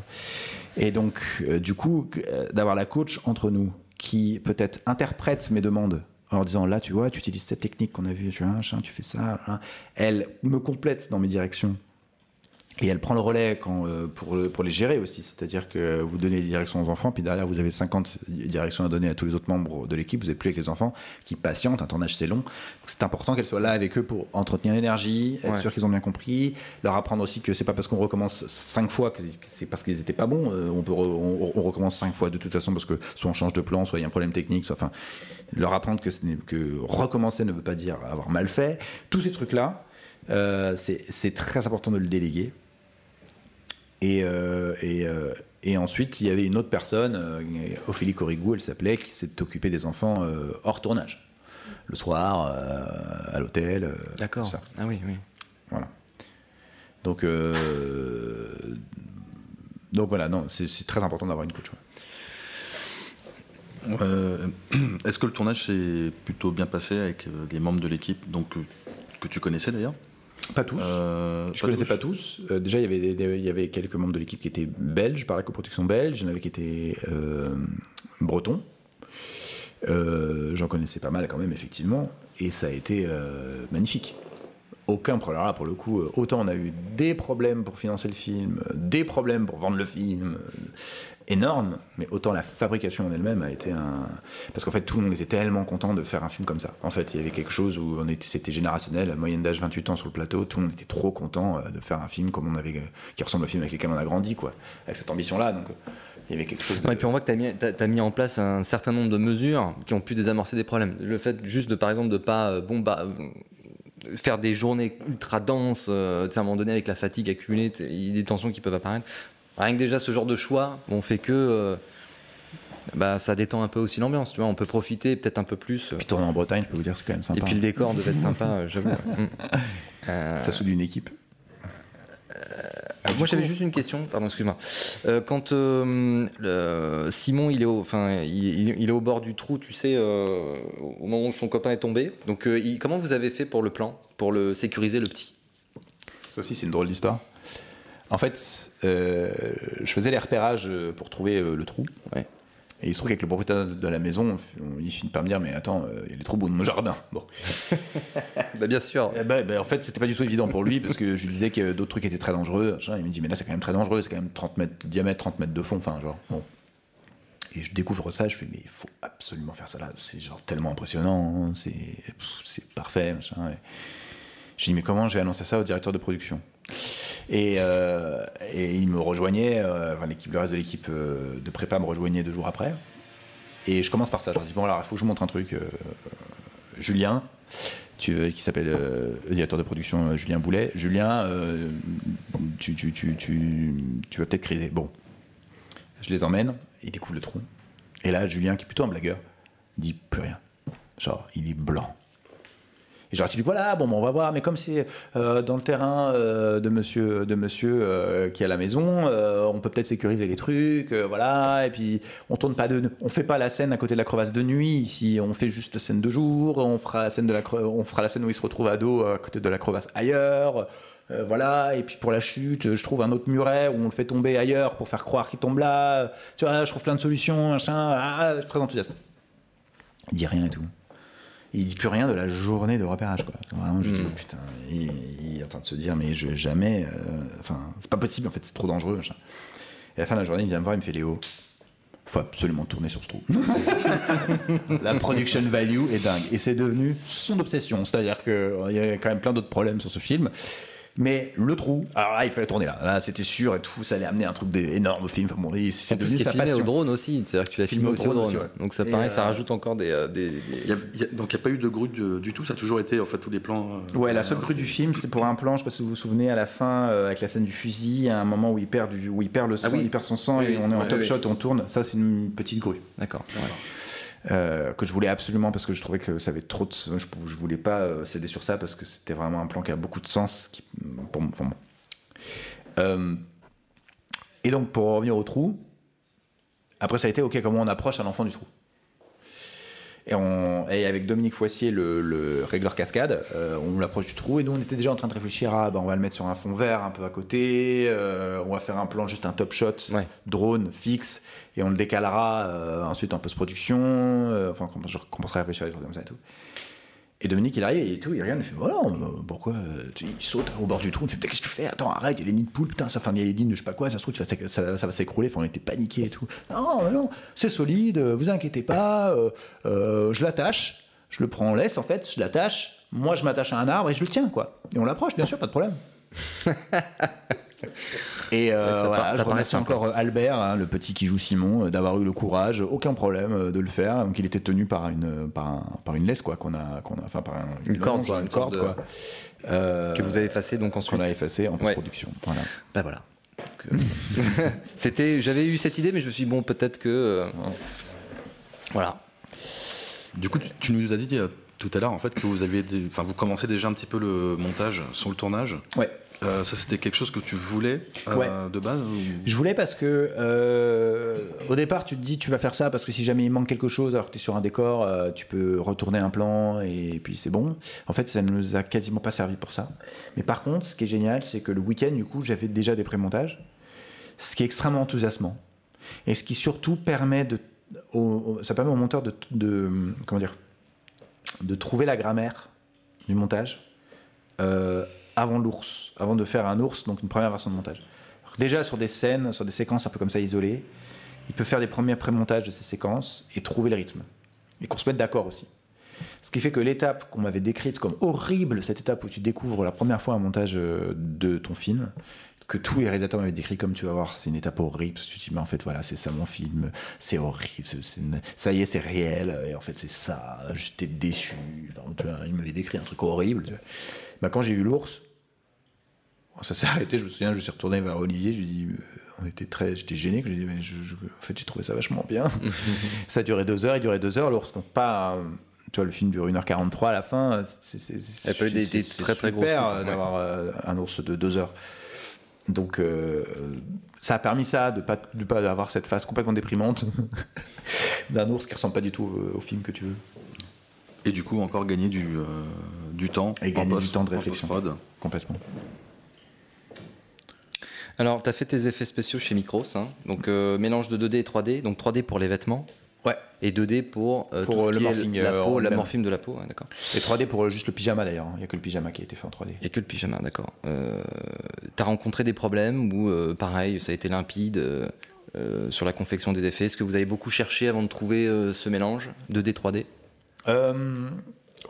Et donc, euh, du coup, d'avoir la coach entre nous qui peut-être interprète mes demandes en disant là, tu vois, tu utilises cette technique qu'on a vue, tu vois, tu fais ça. Elle me complète dans mes directions. Et elle prend le relais quand, euh, pour, pour les gérer aussi. C'est-à-dire que vous donnez les directions aux enfants, puis derrière, vous avez 50 directions à donner à tous les autres membres de l'équipe. Vous n'êtes plus avec les enfants qui patientent. Un tournage, c'est long. C'est important qu'elle soit là avec eux pour entretenir l'énergie, être Ouais. sûr qu'ils ont bien compris, leur apprendre aussi que c'est pas parce qu'on recommence cinq fois que c'est parce qu'ils étaient pas bons. Euh, on, peut re- on, on recommence cinq fois de toute façon parce que soit on change de plan, soit il y a un problème technique, soit enfin leur apprendre que recommencer ne veut pas dire avoir mal fait. Tous ces trucs-là, euh, c'est très important de le déléguer. Et, euh, et, euh, et ensuite, il y avait une autre personne, euh, Ophélie Corrigou, elle s'appelait, qui s'est occupée des enfants euh, hors tournage. Le soir, euh, à l'hôtel. euh, D'accord. Ah oui, oui. Voilà. Donc, euh, donc voilà, non, c'est très important d'avoir une coach. ouais. Euh, Est-ce que le tournage s'est plutôt bien passé avec euh, les membres de l'équipe donc que tu connaissais d'ailleurs? Pas tous. Euh, Je connaissais pas tous. Euh, déjà, il y, avait des- des- il y avait quelques membres de l'équipe qui étaient belges, par la coproduction belge. Il y en avait qui étaient euh, bretons. J'en connaissais pas mal quand même, effectivement. Et ça a été magnifique. Aucun problème. Alors là, pour le coup, autant on a eu des problèmes pour financer le film, des problèmes pour vendre le film, énormes, mais autant la fabrication en elle-même a été un. Parce qu'en fait, tout le monde était tellement content de faire un film comme ça. En fait, il y avait quelque chose où on était, c'était générationnel, moyenne d'âge 28 ans sur le plateau, tout le monde était trop content euh, de faire un film comme on avait, euh, qui ressemble au film avec lequel on a grandi, quoi, avec cette ambition-là. Donc, euh, il y avait quelque chose. De... Et puis on voit que tu as mis, t'as- mis en place un certain nombre de mesures qui ont pu désamorcer des problèmes. Le fait juste de, par exemple, de pas bon, bah, faire des journées ultra denses, à un moment donné avec la fatigue accumulée, il y des tensions qui peuvent apparaître. Rien que déjà ce genre de choix, on fait que euh, bah, ça détend un peu aussi l'ambiance, tu vois, on peut profiter peut-être un peu plus. euh. Puis tourner en Bretagne, je peux vous dire, c'est quand même sympa. Et puis le décor devait être sympa, euh, j'avoue. Mm. Euh, Ça soude une équipe. Euh, moi j'avais juste une question, pardon, excuse-moi. Euh, quand euh, Simon il est, au, enfin, il, est au bord du trou, tu sais, au moment où son copain est tombé, donc il- comment vous avez fait pour le plan, pour le sécuriser le petit? Ça aussi, c'est une drôle d'histoire. En fait, euh, je faisais les repérages euh, pour trouver euh, le trou. Ouais. Et il se trouve qu'avec le propriétaire de la maison, on- il finit par me dire Mais attends, il est trop beau de mon jardin. Bon. bah, bien sûr. Eh ben, ben, en fait, c'était pas du tout évident pour lui parce que je lui disais que d'autres trucs étaient très dangereux. Il me dit Mais là, c'est quand même très dangereux, c'est quand même 30 mètres de diamètre, 30 mètres de fond. Enfin, genre, bon. Et je découvre ça, je fais Mais il faut absolument faire ça là. C'est genre tellement impressionnant, hein. c'est parfait. Machin. Et je dis Mais comment je vais annoncer ça au directeur de production? Et, euh, et il me rejoignait, euh, le reste de l'équipe euh, de prépa me rejoignait deux jours après. Et je commence par ça. Je dis bon alors il faut que je vous montre un truc. Julien, qui s'appelle euh, directeur de production Julien Boulet. Julien, tu, vas peut-être criser. Bon, je les emmène. Il découvre le trou. Et là, Julien, qui est plutôt un blagueur, dit plus rien. Genre, il est blanc. Et je leur explique, voilà, bon, ben, on va voir, mais comme c'est euh, dans le terrain euh, de monsieur, de monsieur euh, qui est à la maison, on peut peut-être sécuriser les trucs, voilà, et puis on tourne pas de, on fait pas la scène à côté de la crevasse de nuit, ici, on fait juste la scène de jour, on fera la scène de la, on fera la scène où il se retrouve à dos à côté de la crevasse ailleurs, voilà, et puis pour la chute, je trouve un autre muret où on le fait tomber ailleurs pour faire croire qu'il tombe là, tu vois, je trouve plein de solutions, machin, ah, je suis très enthousiaste. Il dit rien et tout. Il dit plus rien de la journée de repérage, quoi. Vraiment, je dis, oh, putain, il, il est en train de se dire, mais je vais jamais, euh, enfin, c'est pas possible, en fait, c'est trop dangereux, machin. Et à la fin de la journée, il vient me voir, il me fait Léo, faut absolument tourner sur ce trou. la production value est dingue. Et c'est devenu son obsession. C'est-à-dire qu'il y a quand même plein d'autres problèmes sur ce film. Mais le trou, alors là, il fallait tourner là. Là, c'était sûr et tout, ça allait amener un truc d'énorme au film. Enfin, bon, c'est devenu sa filmé passion. au drone aussi, c'est-à-dire que tu l'as Filmé filmé au aussi au drone aussi, ouais. Donc ça, pareil, euh, ça rajoute encore des. euh, des- des- Il y a- il y a- donc il n'y a pas eu de grue du, du tout, ça a toujours été en fait tous les plans. euh, Ouais, la seule euh, crue du film, c'est pour un plan, je sais pas si vous vous souvenez, à la fin, euh, avec la scène du fusil, à un moment où il perd, du, où il perd le sang, Ah oui. il perd son sang Oui, et on est en Ouais, top oui. shot, on tourne. Ça, c'est une petite grue. D'accord. Euh, que je voulais absolument parce que je trouvais que ça avait trop de. Je, je voulais pas euh, céder sur ça parce que c'était vraiment un plan qui a beaucoup de sens pour moi. Euh, et donc, pour revenir au trou, après, ça a été OK, comment on approche un enfant du trou? Et, on, et avec Dominique Foissier, le, le régleur cascade, euh, on l'approche du trou et nous on était déjà en train de réfléchir à, bah, on va le mettre sur un fond vert un peu à côté, euh, on va faire un plan juste un top shot, drone fixe et on le décalera euh, ensuite en post-production, euh, enfin je commencerai à réfléchir à des trucs comme ça et tout. Et Dominique il arrive et tout, il regarde, il fait voilà, euh, pourquoi euh, Il saute au bord du trou, il fait qu'est-ce que tu fais? Attends arrête, il y a les nids de poules, putain ça fait les lignes de je sais pas quoi, ça se trouve ça, ça va s'écrouler, enfin on était paniqués et tout. Non non, c'est solide, euh, vous inquiétez pas, euh, je l'attache, je le prends en laisse en fait, je l'attache, moi je m'attache à un arbre et je le tiens quoi. Et on l'approche bien sûr, pas de problème. Et euh, ça voilà, part- ça je remercie encore euh, Albert, hein, le petit qui joue Simon, euh, d'avoir eu le courage, aucun problème euh, de le faire. Donc il était tenu par une par, un- par une laisse quoi qu'on a qu'on a enfin par un- Une corde, longe, quoi, une une corde de- quoi. Euh, Que vous avez effacé donc ensuite. qu'on a effacé en post-production. Voilà. Bah voilà. C'était, j'avais eu cette idée, mais je me suis dit, bon, peut-être que. euh, voilà. Du coup, tu, nous as dit tout à l'heure en fait que vous aviez, des- enfin vous commencez déjà un petit peu le montage sur le tournage. Ouais. Euh, ça c'était quelque chose que tu voulais euh, Ouais. de base. ou- Je voulais parce que euh, au départ tu te dis tu vas faire ça parce que si jamais il manque quelque chose alors que tu es sur un décor tu peux retourner un plan et puis c'est bon. En fait ça ne nous a quasiment pas servi pour ça. Mais par contre ce qui est génial c'est que le week-end du coup j'avais déjà des pré-montages ce qui est extrêmement enthousiasmant et ce qui surtout permet de au- ça permet au monteur de, de comment dire de trouver la grammaire du montage avant l'ours, avant de faire un ours, donc une première version de montage. Déjà sur des scènes, sur des séquences un peu comme ça isolées, il peut faire des premiers pré-montages de ces séquences et trouver le rythme. Et qu'on se mette d'accord aussi. Ce qui fait que l'étape qu'on m'avait décrite comme horrible, cette étape où tu découvres la première fois un montage euh, de ton film, que tous les réalisateurs m'avaient décrit comme tu vas voir, c'est une étape horrible. Tu te dis, mais en fait, voilà, c'est ça mon film, c'est horrible, ça y est, c'est réel, et en fait, c'est ça, j'étais déçu. Enfin, tu vois, il m'avait décrit un truc horrible. Bah, quand j'ai vu l'ours, ça s'est arrêté, je me souviens, je suis retourné vers Olivier, je lui ai dit, euh, on était très, j'étais gêné, que je lui ai dit, mais je, je- en fait, j'ai trouvé ça vachement bien. ça a duré deux heures, il durait deux heures, l'ours, donc pas, tu vois, le film dure 1h43 à la fin, c'est, pas des- des c'est très, très super, ouais. d'avoir euh, un ours de deux heures. Donc, euh, ça a permis ça, de pas, de pas avoir cette phase complètement déprimante d'un ours qui ressemble pas du tout au, film que tu veux. Et du coup encore gagner du euh, du temps. Et gagner post- du temps de réflexion. Complètement. Alors, tu as fait tes effets spéciaux chez Micros, hein. donc euh, mélange de 2D et 3D, donc 3D pour les vêtements. Ouais. Et 2D pour, euh, Pour, tout ce euh, le qui est morphing, la peau, morphine de la peau, ouais, d'accord. Et 3D pour juste le pyjama d'ailleurs. Il n'y a que le pyjama qui a été fait en 3D. Il n'y a que le pyjama, d'accord. T'as rencontré des problèmes ou euh, pareil, ça a été limpide sur la confection des effets? Est-ce que vous avez beaucoup cherché avant de trouver ce mélange 2D, 3D Euh,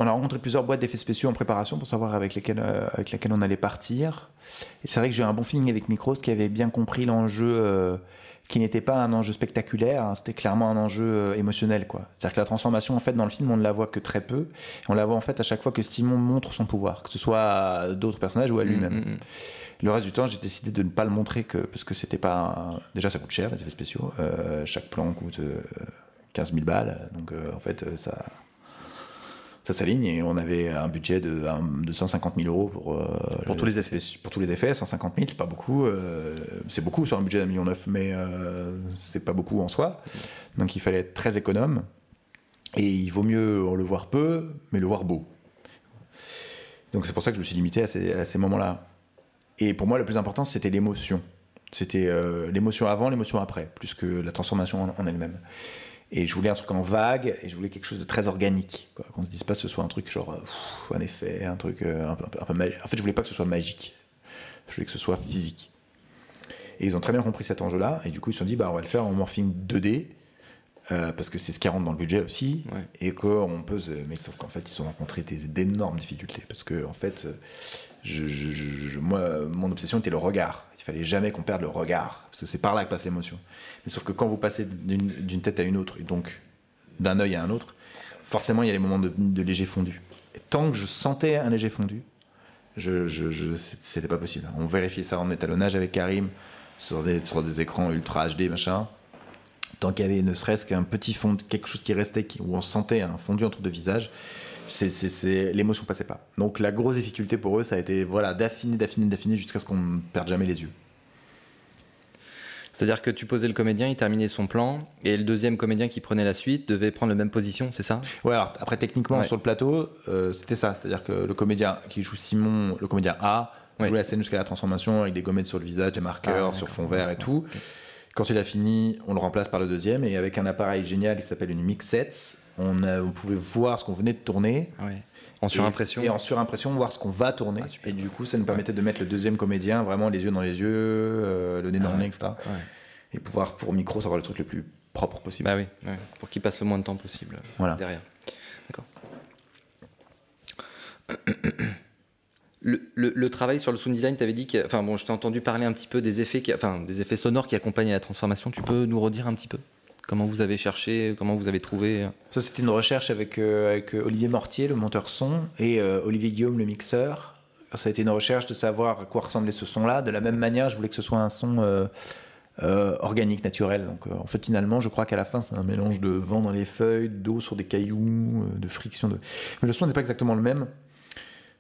on a rencontré plusieurs boîtes d'effets spéciaux en préparation pour savoir avec lesquelles, euh, avec lesquelles on allait partir. Et c'est vrai que j'ai eu un bon feeling avec Micros qui avait bien compris l'enjeu, euh, qui n'était pas un enjeu spectaculaire, hein, c'était clairement un enjeu euh, émotionnel. quoi. C'est-à-dire que la transformation, en fait, dans le film, on ne la voit que très peu. Et on la voit en fait à chaque fois que Simon montre son pouvoir, que ce soit à d'autres personnages ou à lui-même. Mm, mm, mm. Le reste du temps, j'ai décidé de ne pas le montrer que, parce que c'était pas. un- Déjà, ça coûte cher, les effets spéciaux. Chaque plan coûte euh, 15 000 balles. Donc, en fait, ça. Ça s'aligne et on avait un budget de, de 150 000 euros pour, euh, Pour tous les effets. Pour tous les effets, 150 000, c'est pas beaucoup. euh, c'est beaucoup sur un budget d'un million neuf, mais euh, c'est pas beaucoup en soi. Donc il fallait être très économe. Et il vaut mieux le voir peu, mais le voir beau. Donc c'est pour ça que je me suis limité à ces, à ces moments-là. Et pour moi, le plus important, c'était l'émotion. C'était l'émotion avant, l'émotion après, plus que la transformation en, en elle-même. Et je voulais un truc en vague, et je voulais quelque chose de très organique. quoi. Qu'on se dise pas que ce soit un truc genre, euh, pff, un effet, un truc euh, un peu, un peu- En fait, je voulais pas que ce soit magique. Je voulais que ce soit physique. Et ils ont très bien compris cet enjeu-là, et du coup, ils se sont dit, bah, on va le faire en morphing 2D, euh, parce que c'est ce qui rentre dans le budget aussi, Ouais. et qu'on peut. se- Mais sauf qu'en fait, ils ont rencontré des- d'énormes difficultés, parce que, en fait, je, je- je- je- moi, mon obsession était le regard. Fallait jamais qu'on perde le regard, parce que c'est par là que passe l'émotion. Mais sauf que quand vous passez d'une tête à une autre, et donc d'un œil à un autre, forcément, il y a les moments de, léger fondu. Et tant que je sentais un léger fondu, je, je, c'était pas possible. On vérifiait ça en étalonnage avec Karim sur des, sur des écrans ultra HD, machin. Tant qu'il y avait ne serait-ce qu'un petit fond, quelque chose qui restait, qui- où on sentait un fondu entre deux visages, c'est, c'est, c'est- l'émotion passait pas. Donc la grosse difficulté pour eux, ça a été voilà, d'affiner, d'affiner, d'affiner jusqu'à ce qu'on ne perde jamais les yeux. C'est-à-dire que tu posais le comédien, il terminait son plan, et le deuxième comédien qui prenait la suite devait prendre la même position, c'est ça? Ouais, alors après techniquement Ouais. sur le plateau, euh, c'était ça, c'est-à-dire que le comédien qui joue Simon, le comédien A, Ouais. jouait la scène jusqu'à la transformation avec des gommettes sur le visage, des marqueurs Ah, sur fond vert et tout. Quand il a fini, on le remplace par le deuxième et avec un appareil génial qui s'appelle une mixette, on, a- on pouvait voir ce qu'on venait de tourner. Ouais. En surimpression Et, et en surimpression, voir ce qu'on va tourner. Ah, et du coup, ça nous permettait de mettre le deuxième comédien vraiment les yeux dans les yeux, euh, le nez dans le nez, etc. Et pouvoir, pour micro, savoir le truc le plus propre possible. Bah oui, pour qu'il passe le moins de temps possible euh, Voilà. derrière. D'accord. Le, le- le travail sur le sound design, tu avais dit que, enfin bon, je t'ai entendu parler un petit peu des effets, qui, enfin des effets sonores qui accompagnaient la transformation. Tu peux nous redire un petit peu? Comment vous avez cherché, comment vous avez trouvé euh, Ça, c'était une recherche avec, euh, avec euh, Olivier Mortier, le monteur son, et euh, Olivier Guillaume, le mixeur. Ça a été une recherche de savoir à quoi ressemblait ce son-là. De la même manière, je voulais que ce soit un son euh, organique, naturel. Donc, en fait, finalement, je crois qu'à la fin, c'est un mélange de vent dans les feuilles, d'eau sur des cailloux, de friction. De... Mais le son n'est pas exactement le même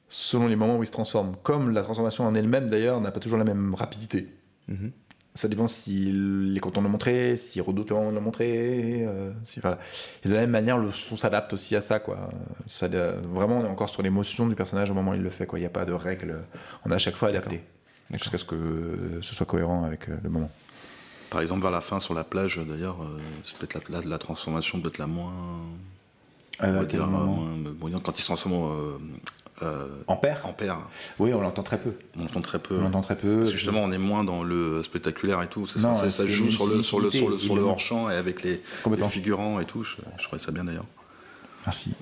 selon les moments où il se transforme. Comme la transformation en elle-même, d'ailleurs, n'a pas toujours la même rapidité. Mhm. Ça dépend s'il est content de le montrer, s'il redoute le montrer. euh, si, voilà. Et de la même manière, le son s'adapte aussi à ça. Quoi. Ça, euh, vraiment, on est encore sur l'émotion du personnage au moment où il le fait. quoi. Il n'y a pas de règles. On a à chaque fois adapté. Jusqu'à ce que ce soit cohérent avec euh, le moment. Par exemple, vers la fin, sur la plage, d'ailleurs, euh, c'est peut-être la, la- la transformation doit être la moins. Euh, à quel dire, moment moins quand il se transforme en, euh, euh, Ampère en paire. Oui, on l'entend très peu. On entend très peu. On l'entend très peu. Parce que justement, on est moins dans le spectaculaire et tout. Ça, Non, ça- joue sur le, sur le, sur le, sur le évidemment. hors-champ et avec les, les figurants et tout. Je, je trouvais ça bien d'ailleurs. Merci.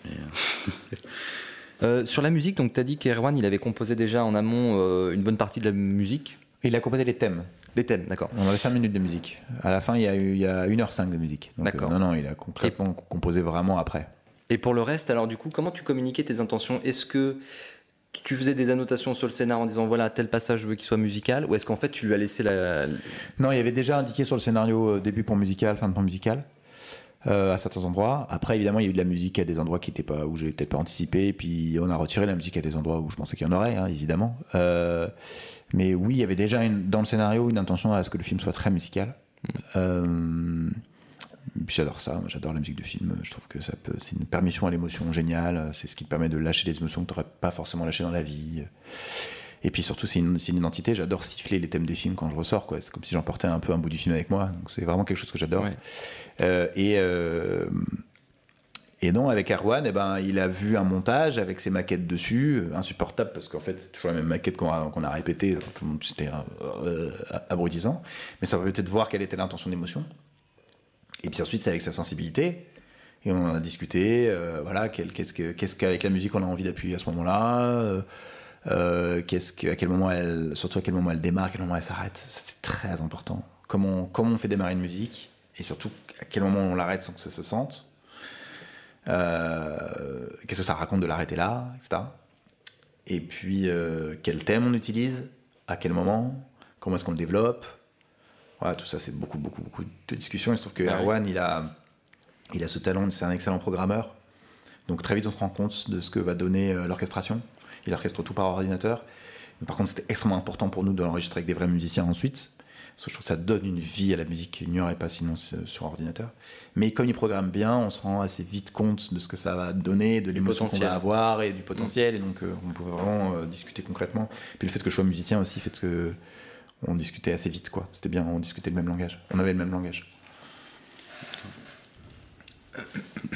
Euh, sur la musique, donc tu as dit qu'Erwan il avait composé déjà en amont euh, une bonne partie de la musique. Il a composé les thèmes. Les thèmes, d'accord. On avait 5 minutes de musique. À la fin, il y a, eu, il y a 1h05 de musique. D'accord. euh, non, non, il a concrètement composé vraiment après. Et pour le reste, alors du coup, comment tu communiquais tes intentions? Est-ce que tu faisais des annotations sur le scénar en disant voilà tel passage je veux qu'il soit musical? Ou est-ce qu'en fait tu lui as laissé la Non, il y avait déjà indiqué sur le scénario euh, début pour musical, fin de pour musical. euh, à certains endroits. Après, évidemment, il y a eu de la musique à des endroits qui étaient pas où peut-être pas anticipé, et puis on a retiré la musique à des endroits où je pensais qu'il y en aurait, hein, évidemment. Euh, mais oui, il y avait déjà une, dans le scénario une intention à ce que le film soit très musical. Euh, puis j'adore ça, j'adore la musique de film. Je trouve que ça peut, c'est une permission à l'émotion géniale. C'est ce qui te permet de lâcher des émotions que tu n'aurais pas forcément lâchées dans la vie. Et puis surtout, c'est une, une identité. J'adore siffler les thèmes des films quand je ressors. Quoi. C'est comme si j'emportais un peu un bout du film avec moi. Donc c'est vraiment quelque chose que j'adore. Euh, et, euh, et non, avec Erwan, eh ben, il a vu un montage avec ses maquettes dessus, euh, insupportable parce qu'en fait, c'est toujours la même maquette qu'on a, a répétée. Tout le monde- C'était euh, abrutissant. Mais ça permettait de voir quelle était l'intention d'émotion. Et puis ensuite, c'est avec sa sensibilité. Et on en a discuté, euh, voilà, qu'est-ce que- qu'est-ce qu'avec la musique on a envie d'appuyer à ce moment-là, euh, euh, qu'est-ce que, quel moment surtout à quel moment elle démarre, à quel moment elle s'arrête. C'est très important. Comment, comment on fait démarrer une musique, et surtout à quel moment on l'arrête sans que ça se sente. Qu'est-ce que ça raconte de l'arrêter là, etc. Et puis, quel thème on utilise, à quel moment, comment est-ce qu'on le développe. Voilà, tout ça, c'est beaucoup, beaucoup, beaucoup de discussions. Il se trouve que Ah oui. Erwan, il a, il a ce talent, c'est un excellent programmeur. Donc très vite, on se rend compte de ce que va donner euh, l'orchestration. Il orchestre tout par ordinateur. Mais par contre, c'était extrêmement important pour nous de l'enregistrer avec des vrais musiciens ensuite. Parce que je trouve que ça donne une vie à la musique qu'il n'y aurait pas sinon c'est sur ordinateur. Mais comme il programme bien, on se rend assez vite compte de ce que ça va donner, de l'émotion qu'on va avoir et du potentiel. Et donc, euh, on pouvait vraiment euh, discuter concrètement. Puis le fait que je sois musicien aussi fait que on discutait assez vite, quoi. C'était bien, on discutait le même langage. On avait le même langage.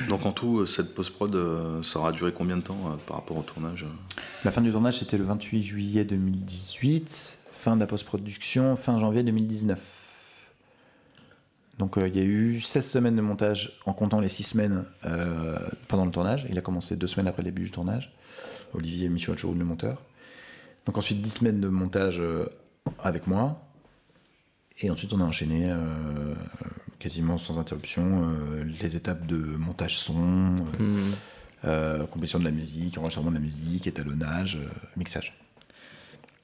Donc en tout, cette post-prod, euh, ça aura duré combien de temps euh, par rapport au tournage euh? La fin du tournage, c'était le 28 juillet 2018. Fin de la post-production, fin janvier 2019. Donc euh, il y a eu 16 semaines de montage en comptant les 6 semaines euh, pendant le tournage. Il a commencé deux semaines après le début du tournage. Olivier Michoacho, le monteur. Donc ensuite 10 semaines de montage euh, avec moi. Et ensuite on a enchaîné euh, quasiment sans interruption euh, les étapes de montage son, euh, Hmm. euh, composition de la musique, enregistrement de la musique, étalonnage, mixage.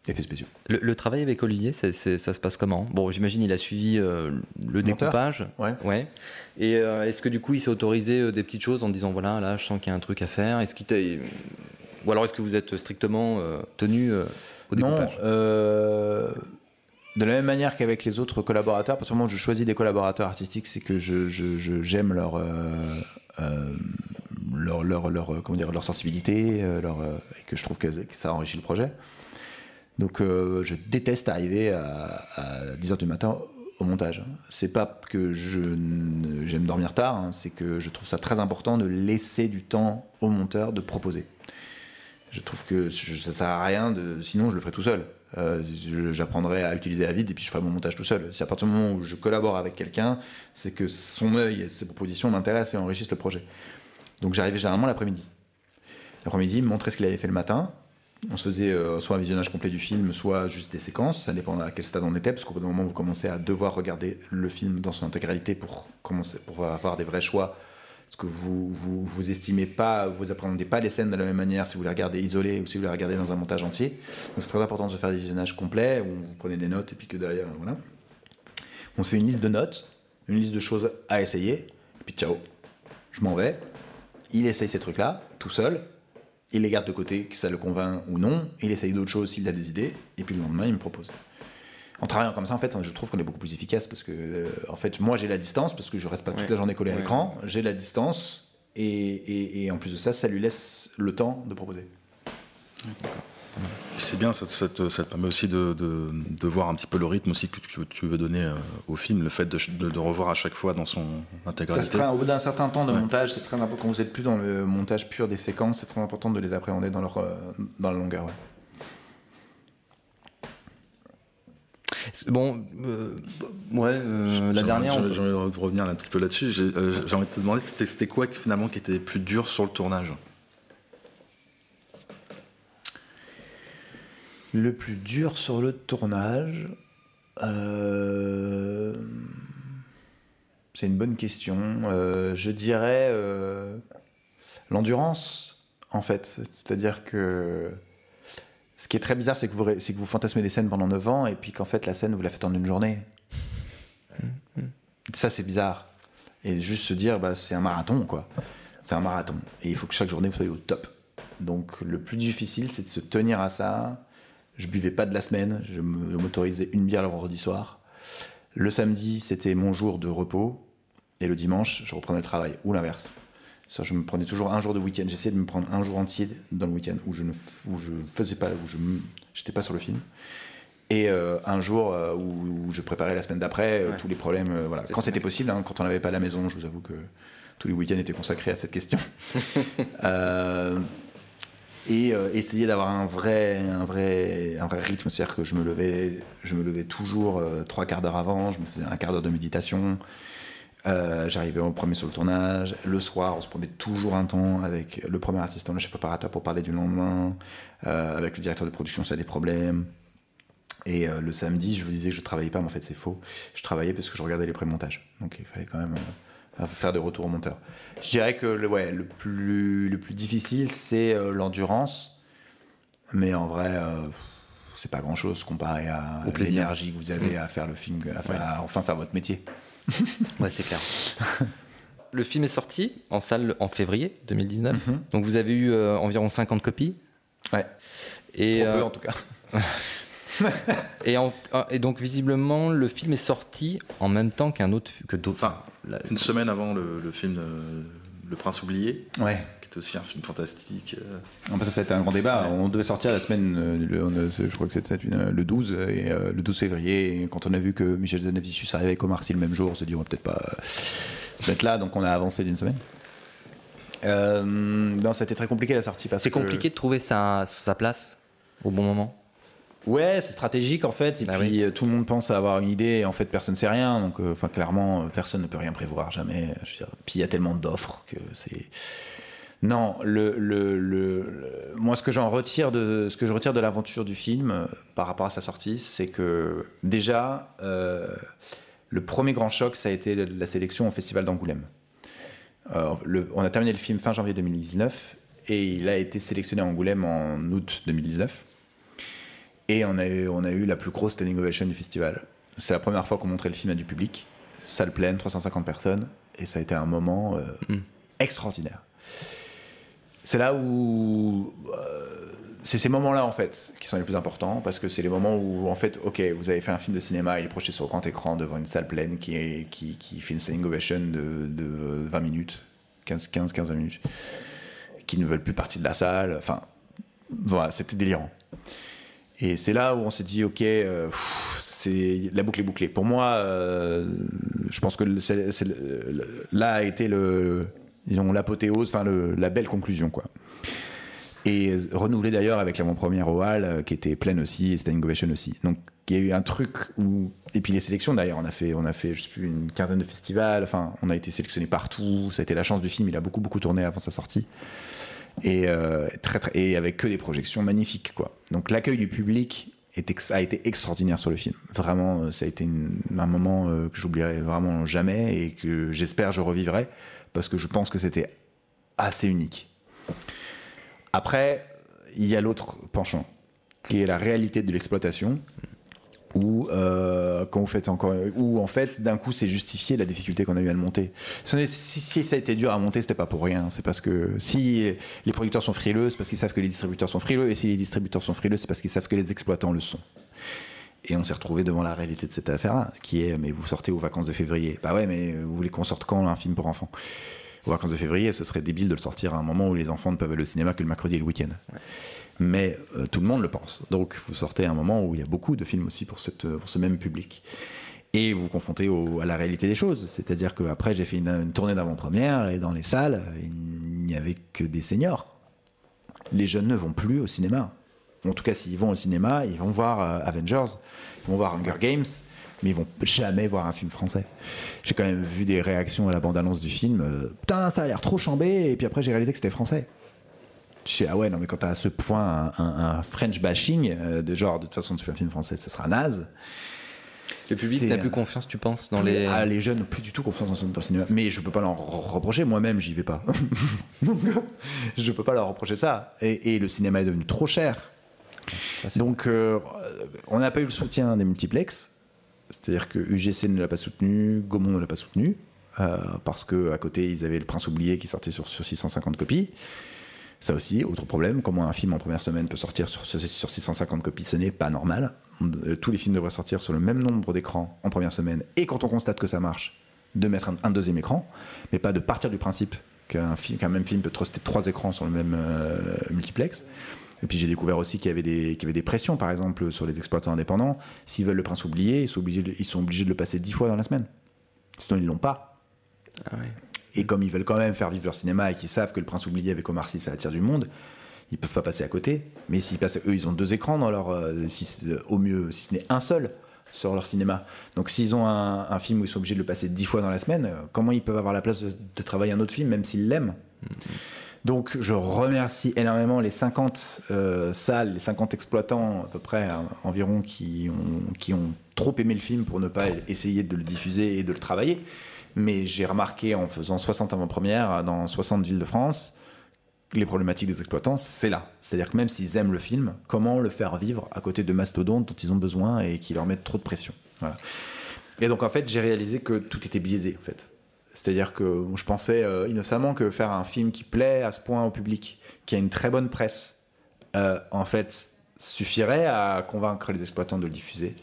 Effets spéciaux. Le, le travail avec Olivier, ça se passe comment? Bon, j'imagine il a suivi euh, le Monteur découpage. Ouais. Et euh, est-ce que du coup il s'est autorisé euh, des petites choses en disant voilà, là je sens qu'il y a un truc à faire? Est-ce qu'il Ou alors est-ce que vous êtes strictement tenu Non, euh, de la même manière qu'avec les autres collaborateurs, partir du moment où je choisis des collaborateurs artistiques, c'est que je, je- j'aime leur, euh, euh, leur, leur, leur, comment dire, leur sensibilité, et que je trouve que, que ça enrichit le projet. Donc je déteste arriver à, à 10h du matin au montage. C'est pas que je j'aime dormir tard, hein, c'est que je trouve ça très important de laisser du temps au monteur de proposer. Je trouve que ça sert à rien sinon je le ferai tout seul. Euh, J'apprendrai à utiliser la vide et puis je ferai mon montage tout seul. Si à partir du moment où je collabore avec quelqu'un, c'est que son œil et ses propositions m'intéressent et enrichissent le projet. Donc j'arrivais généralement l'après-midi. L'après-midi, il me montrait ce qu'il avait fait le matin. On se faisait euh, soit un visionnage complet du film, soit juste des séquences. Ça dépend à quel stade on était, parce qu'au bout d'un moment, vous commencez à devoir regarder le film dans son intégralité pour, commencer, pour avoir des vrais choix. Parce que vous, vous, vous estimez pas, vous appréhendez pas les scènes de la même manière si vous les regardez isolées ou si vous les regardez dans un montage entier. Donc c'est très important de se faire des visionnages complets où vous prenez des notes et puis que derrière, voilà. On se fait une liste de notes, une liste de choses à essayer, et puis ciao, je m'en vais. Il essaye ces trucs-là, tout seul. Il les garde de côté, que ça le convainc ou non. Il essaye d'autres choses s'il a des idées. Et puis le lendemain, il me propose. En travaillant comme ça, en fait, je trouve qu'on est beaucoup plus efficace parce que, euh, en fait, moi, j'ai la distance parce que je reste pas toute Ouais. la journée collé à Ouais. l'écran. J'ai la distance et, et- et en plus de ça, ça lui laisse le temps de proposer. C'est bien, ça, ça te, ça te permet aussi de, de- de voir un petit peu le rythme aussi que tu, tu veux donner euh, au film, le fait de, de- de revoir à chaque fois dans son intégralité. au bout d'un certain temps de Ouais. montage, c'est très important. Quand vous êtes plus dans le montage pur des séquences, c'est très important de les appréhender dans leur euh, dans la longueur. ouais. C'est- Bon, euh, ouais, euh, la dernière. on J'ai peut- envie de revenir un petit peu là-dessus. J'ai euh, envie de te demander, c'était quoi qui, finalement qui était plus dur sur le tournage? Le plus dur sur le tournage, euh, c'est une bonne question. Euh, je dirais euh, l'endurance, en fait. C'est-à-dire que ce qui est très bizarre, c'est que, vous, que vous fantasmez des scènes pendant 9 ans et puis qu'en fait, la scène, vous la faites en une journée. Ça, c'est bizarre. Et juste se dire, bah, c'est un marathon, quoi. C'est un marathon. Et il faut que chaque journée, vous soyez au top. Donc, le plus difficile, c'est de se tenir à ça. Je buvais pas de la semaine. Je m'autorisais une bière le vendredi soir. Le samedi, c'était mon jour de repos. Et le dimanche, je reprenais le travail. Ou l'inverse. Ça, je me prenais toujours un jour de week-end. J'essayais de me prendre un jour entier dans le week-end où je ne où je faisais pas, où je n'étais pas sur le film. Et euh, un jour euh, où, où je préparais la semaine d'après euh, Ouais. tous les problèmes. voilà. Quand c'était possible, hein, quand on n'avait pas la maison, je vous avoue que tous les week-ends étaient consacrés à cette question. Et essayer d'avoir un vrai, un vrai, un vrai rythme, c'est-à-dire que je me levais, je me levais toujours trois quarts d'heure avant, je me faisais un quart d'heure de méditation. Euh, J'arrivais au premier sur le tournage. Le soir, on se prenait toujours un temps avec le premier assistant, le chef opérateur pour parler du lendemain, euh, avec le directeur de production y a des problèmes. Et euh, le samedi, je vous disais que je travaillais pas, mais en fait c'est faux. Je travaillais parce que je regardais les pré-montages. Donc il fallait quand même faire des retours au monteur. Je dirais que le, ouais, le, plus, le plus difficile, c'est l'endurance. Mais en vrai, c'est pas grand chose comparé à l'énergie que vous avez à faire le film, à, faire- Ouais. à enfin faire votre métier. Ouais, c'est clair. Le film est sorti en salle en février 2019. Donc vous avez eu euh, environ 50 copies. Ouais. Et, Trop peu, euh, en tout cas. et, en- ah, et donc visiblement le film est sorti en même temps qu'un autre que d'autres. Enfin, une semaine avant le, le film euh, Le Prince oublié, Ouais. Aussi un film fantastique. euh, bah, ça, a été un grand débat. On devait sortir la semaine, euh, le, on a- je crois que c'était une- le 12, et, euh, le 12 février. Et quand on a vu que Michel Zanavicius arrivait avec Omar Sy le même jour, on s'est dit on va peut-être pas euh, se mettre là, donc on a avancé d'une semaine. Euh, non, c'était très compliqué la sortie C'est que- compliqué de trouver sa, sa place au bon moment. Ouais, c'est stratégique en fait. Et Bah puis euh, tout le monde pense avoir une idée. Et en fait, personne ne sait rien. Donc, euh, enfin, clairement, euh, personne ne peut rien prévoir jamais. Je veux dire, puis il y a tellement d'offres que c'est. Non, le, le, le- le- moi, ce que j'en retire de ce que je retire de l'aventure du film euh, par rapport à sa sortie, c'est que déjà, euh, le premier grand choc, ça a été la- sélection au Festival d'Angoulême. Euh, on a terminé le film fin janvier 2019 et il a été sélectionné à Angoulême en août 2019. Et on a, eu, on a eu la plus grosse standing ovation du festival. C'est la première fois qu'on montrait le film à du public. Salle pleine, 350 personnes. Et ça a été un moment euh, Mm. extraordinaire. C'est là où. euh, c'est ces moments-là, en fait, qui sont les plus importants. Parce que c'est les moments où, en fait, ok, vous avez fait un film de cinéma, il est projeté sur grand écran devant une salle pleine qui, qui, qui fait une standing ovation de, de 20 minutes, 15-15 minutes, qui ne veulent plus partir de la salle. Enfin, voilà, c'était délirant. Et c'est là où on s'est dit, ok, euh, c'est la boucle est bouclée. Pour moi, euh, je pense que là a été le, disons, l'apothéose, enfin la belle conclusion, quoi. Et renouvelé d'ailleurs avec l'avant-première au euh, qui était pleine aussi, et Standing Ovation aussi. Donc il y a eu un truc où. Et puis les sélections d'ailleurs, on a fait, on a fait je sais plus, une quinzaine de festivals, enfin, on a été sélectionné partout, ça a été la chance du film, il a beaucoup, beaucoup tourné avant sa sortie. Et, euh, très, très, et avec que des projections magnifiques, quoi. Donc l'accueil du public a été extraordinaire sur le film. Vraiment, euh, ça a été un moment que j'oublierai vraiment jamais et que j'espère je revivrai parce que je pense que c'était assez unique. Après, il y a l'autre penchant, qui est la réalité de l'exploitation, où euh, quand vous faites encore, où en fait d'un coup c'est justifié la difficulté qu'on a eu à le monter. Si, si ça a été dur à monter, c'était pas pour rien. C'est parce que si les producteurs sont frileux, c'est parce qu'ils savent que les distributeurs sont frileux, et si les distributeurs sont frileux, c'est parce qu'ils savent que les exploitants le sont. Et on s'est retrouvé devant la réalité de cette affaire-là, qui est, mais vous sortez aux vacances de février. Bah ouais, mais vous voulez qu'on sorte quand un film pour enfants? Aux vacances de février, ce serait débile de le sortir à un moment où les enfants ne peuvent aller au cinéma que le mercredi et le week-end. Mais euh, tout le monde le pense. Donc vous sortez à un moment où il y a beaucoup de films aussi pour, cette, pour ce même public. Et vous vous confrontez au- à la réalité des choses. C'est-à-dire qu'après, j'ai fait une, une tournée d'avant-première et dans les salles, il n'y avait que des seniors. Les jeunes ne vont plus au cinéma. En tout cas, s'ils vont au cinéma, ils vont voir euh, Avengers, ils vont voir Hunger Games, mais ils vont jamais voir un film français. J'ai quand même vu des réactions à la bande-annonce du film. euh, Putain, ça a l'air trop chambé, et puis après, j'ai réalisé que c'était français. Tu sais, ah ouais, non, mais quand t'as à ce point un, un- un French bashing, euh, de genre, de toute façon, tu fais un film français, ce sera naze. Le public n'a plus confiance, tu penses, dans les. Ah, les jeunes n'ont plus du tout confiance dans, le cinéma. Mais je peux pas leur re- reprocher, moi-même, j'y vais pas. Donc, je peux pas leur reprocher ça. Et, et le cinéma est devenu trop cher. Donc, euh, on n'a pas eu le soutien des multiplex. C'est-à-dire que UGC ne l'a pas soutenu, Gaumont ne l'a pas soutenu, euh, parce que à côté ils avaient Le Prince oublié qui sortait sur, sur 650 copies. Ça aussi, autre problème, comment un film en première semaine peut sortir sur, sur, sur 650 copies, ce n'est pas normal. Euh, tous les films devraient sortir sur le même nombre d'écrans en première semaine, et quand on constate que ça marche, de mettre un, un deuxième écran, mais pas de partir du principe qu'un même film peut truster trois écrans sur le même euh, multiplex. Et puis j'ai découvert aussi qu'il y, avait des, qu'il y avait des pressions, par exemple, sur les exploitants indépendants. S'ils veulent le prince oublié, ils sont obligés de, ils sont obligés de le passer dix fois dans la semaine. Sinon, ils l'ont pas. Et comme ils veulent quand même faire vivre leur cinéma et qu'ils savent que le prince oublié avec Omar Sy, ça attire du monde, ils peuvent pas passer à côté. Mais s'ils passent, eux, ils ont deux écrans dans leur, euh, si- euh, au mieux, si ce n'est un seul sur leur cinéma. Donc s'ils ont un, un film où ils sont obligés de le passer dix fois dans la semaine, euh, comment ils peuvent avoir la place de, de travailler un autre film, même s'ils l'aiment? Donc je remercie énormément les 50 euh, salles, les 50 exploitants à peu près hein, environ qui ont, trop aimé le film pour ne pas essayer de le diffuser et de le travailler. Mais j'ai remarqué en faisant 60 avant-premières dans 60 villes de France, les problématiques des exploitants, c'est là. C'est-à-dire que même s'ils aiment le film, comment le faire vivre à côté de mastodontes dont ils ont besoin et qui leur mettent trop de pression? Et donc en fait, j'ai réalisé que tout était biaisé en fait. C'est-à-dire que je pensais euh, innocemment que faire un film qui plaît à ce point au public, qui a une très bonne presse, euh, en fait, suffirait à convaincre les exploitants de le diffuser.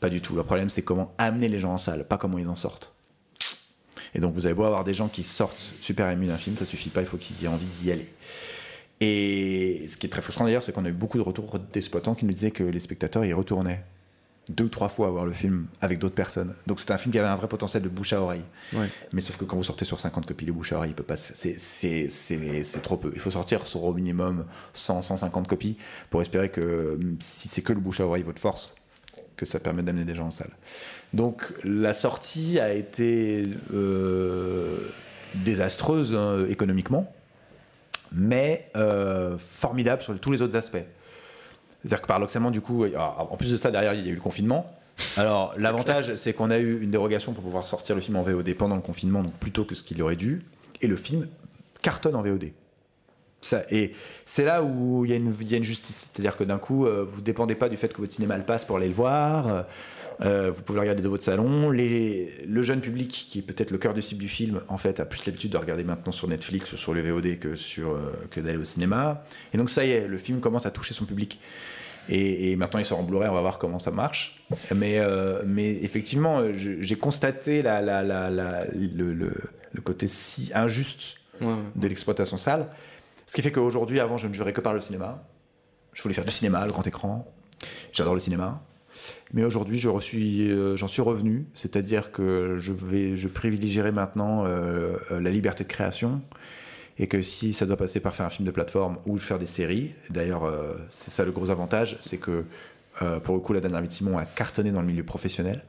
Pas du tout. Le problème, c'est comment amener les gens en salle, pas comment ils en sortent. Et donc, vous avez beau avoir des gens qui sortent super émus d'un film, ça suffit pas, il faut qu'ils aient envie d'y aller. Et ce qui est très frustrant d'ailleurs, c'est qu'on a eu beaucoup de retours d'exploitants qui nous disaient que les spectateurs y retournaient deux ou trois fois voir le film avec d'autres personnes. Donc c'était un film qui avait un vrai potentiel de bouche à oreille. Ouais. Mais sauf que quand vous sortez sur 50 copies, les bouche à oreille, il peut pas c'est trop peu. Il faut sortir sur au minimum 100, 150 copies pour espérer que hum, si c'est que le bouche à oreille votre force, que ça permet d'amener des gens en salle. Donc la sortie a été euh, désastreuse hein, économiquement, mais euh, formidable sur tous les autres aspects. C'est-à-dire que paradoxalement, du coup, alors, en plus de ça, derrière, il y a eu le confinement. Alors, l'avantage, c'est qu'on a eu une dérogation pour pouvoir sortir le film en VOD pendant le confinement, donc plutôt que ce qu'il aurait dû. Et le film cartonne en VOD. Ça, et c'est là où il y, a une- il y a une justice. C'est-à-dire que d'un coup, euh, vous ne dépendez pas du fait que votre cinéma le passe pour aller le voir. euh, euh, vous pouvez le regarder de votre salon. Les, le jeune public, qui est peut-être le cœur de cible du film, en fait, a plus l'habitude de regarder maintenant sur Netflix ou sur le VOD que, sur, euh, que d'aller au cinéma. Et donc, ça y est, le film commence à toucher son public. Et, et maintenant, il sort en Blu-ray, on va voir comment ça marche. Mais, euh, mais effectivement, euh, j'ai constaté la, la, la, la- le, le- le côté si injuste de l'exploitation salle. Ce qui fait qu'aujourd'hui, avant, je ne jurais que par le cinéma. Je voulais faire du cinéma, le grand écran. J'adore le cinéma. Mais aujourd'hui, suis, euh, j'en suis revenu, c'est-à-dire que je vais, je privilégierai maintenant euh, la liberté de création, et que si ça doit passer par faire un film de plateforme ou faire des séries, d'ailleurs, euh, c'est ça le gros avantage, c'est que euh, pour le coup, la dernière vie de Simon a cartonné dans le milieu professionnel.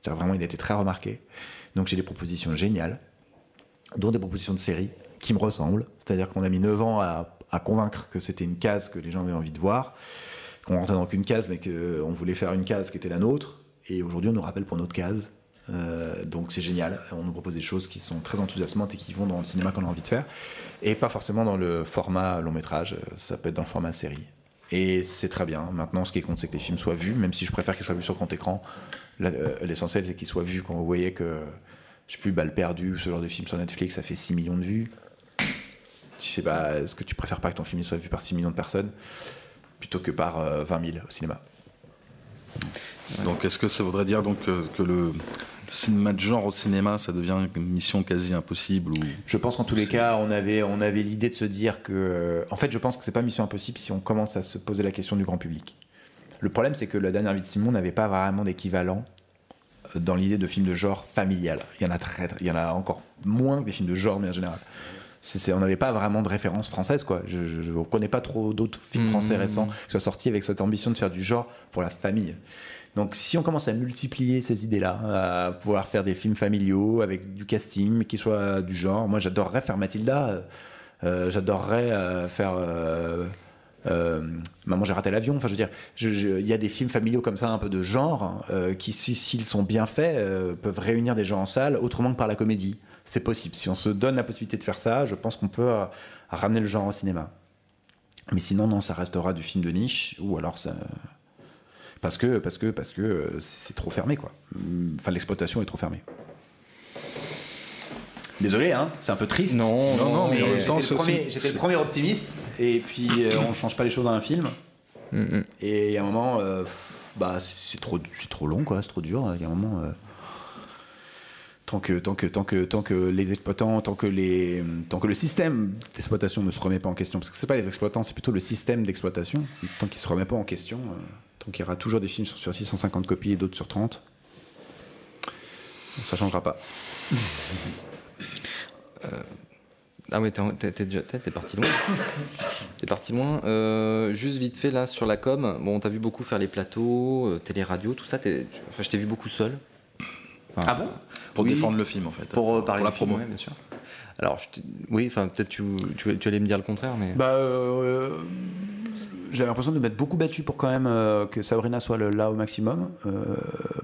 C'est-à-dire Vraiment, il a été très remarqué. Donc j'ai des propositions géniales, dont des propositions de séries qui me ressemblent. C'est-à-dire qu'on a mis 9 ans à, convaincre que c'était une case que les gens avaient envie de voir, qu'on rentrait dans qu'une case, mais qu'on voulait faire une case qui était la nôtre. Et aujourd'hui, on nous rappelle pour notre case. Euh, donc c'est génial. On nous propose des choses qui sont très enthousiasmantes et qui vont dans le cinéma qu'on a envie de faire. Et pas forcément dans le format long métrage, ça peut être dans le format série. Et c'est très bien. Maintenant, ce qui compte, c'est que les films soient vus, même si je préfère qu'ils soient vus sur grand écran. Euh, L'essentiel, c'est qu'ils soient vus quand vous voyez que, je sais plus, Balle perdue, ce genre de film sur Netflix, ça fait 6 millions de vues. Tu sais pas, est-ce que tu préfères pas que ton film soit vu par 6 millions de personnes plutôt que par euh, 20 000 au cinéma? Donc est-ce que ça voudrait dire donc euh, que le cinéma de genre au cinéma, ça devient une mission quasi impossible ou... Je pense qu'en tous les cas, on avait, on avait l'idée de se dire que. euh, En fait, je pense que c'est pas mission impossible si on commence à se poser la question du grand public. Le problème, c'est que la dernière vie de Simon n'avait pas vraiment d'équivalent euh, dans l'idée de film de genre familial. Il y en a très, il y en a encore moins que des films de genre, mais en général. On n'avait pas vraiment de référence française, quoi. Je ne connais pas trop d'autres films français Mhm. récents qui soient sortis avec cette ambition de faire du genre pour la famille. Donc, si on commence à multiplier ces idées-là, à pouvoir faire des films familiaux avec du casting, qui soient du genre, moi j'adorerais faire Mathilda, euh, j'adorerais euh, faire euh, Maman j'ai raté l'avion. Enfin, je veux dire, il y a des films familiaux comme ça, un peu de genre, qui, si- s'ils sont bien faits, peuvent réunir des gens en salle autrement que par la comédie. C'est possible. Si on se donne la possibilité de faire ça, je pense qu'on peut ramener le genre au cinéma. Mais sinon, non, ça restera du film de niche, ou alors ça. Parce que, parce que, parce que euh, c'est trop fermé, quoi. Enfin, l'exploitation est trop fermée. Désolé, hein, c'est un peu triste. Non, non, non, mais j'étais le, premier- aussi- j'étais le c'est- premier optimiste, et puis euh, on change pas les choses dans un film. Mm, Et il y a un moment, euh, bah, c'est c'est trop, c'est trop long, quoi, c'est trop dur. Il y a un moment. euh, tant que, tant que, tant que, tant que les exploitants, tant que les, tant que le système d'exploitation ne se remet pas en question, parce que c'est pas les exploitants, c'est plutôt le système d'exploitation. Tant qu'il se remet pas en question, euh, tant qu'il y aura toujours des films sur, sur 650 copies et d'autres sur 30, ça changera pas. Ah ouais, t'es, t'es- t'es déjà- t'es- t'es parti loin. t'es parti loin. Euh, juste vite fait là sur la com. Bon, t'as vu beaucoup faire les plateaux, euh, télé-radio, tout ça. tu- Enfin, je t'ai vu beaucoup seul. Enfin, Ah bon? Pour oui, défendre le film, en fait. Pour euh, parler la du film, promo. ouais, bien sûr. Alors, je oui, enfin peut-être tu, tu, tu allais me dire le contraire, mais. Bah, euh, j'avais l'impression de m'être beaucoup battu pour quand même euh, que Sabrina soit le- là au maximum, euh,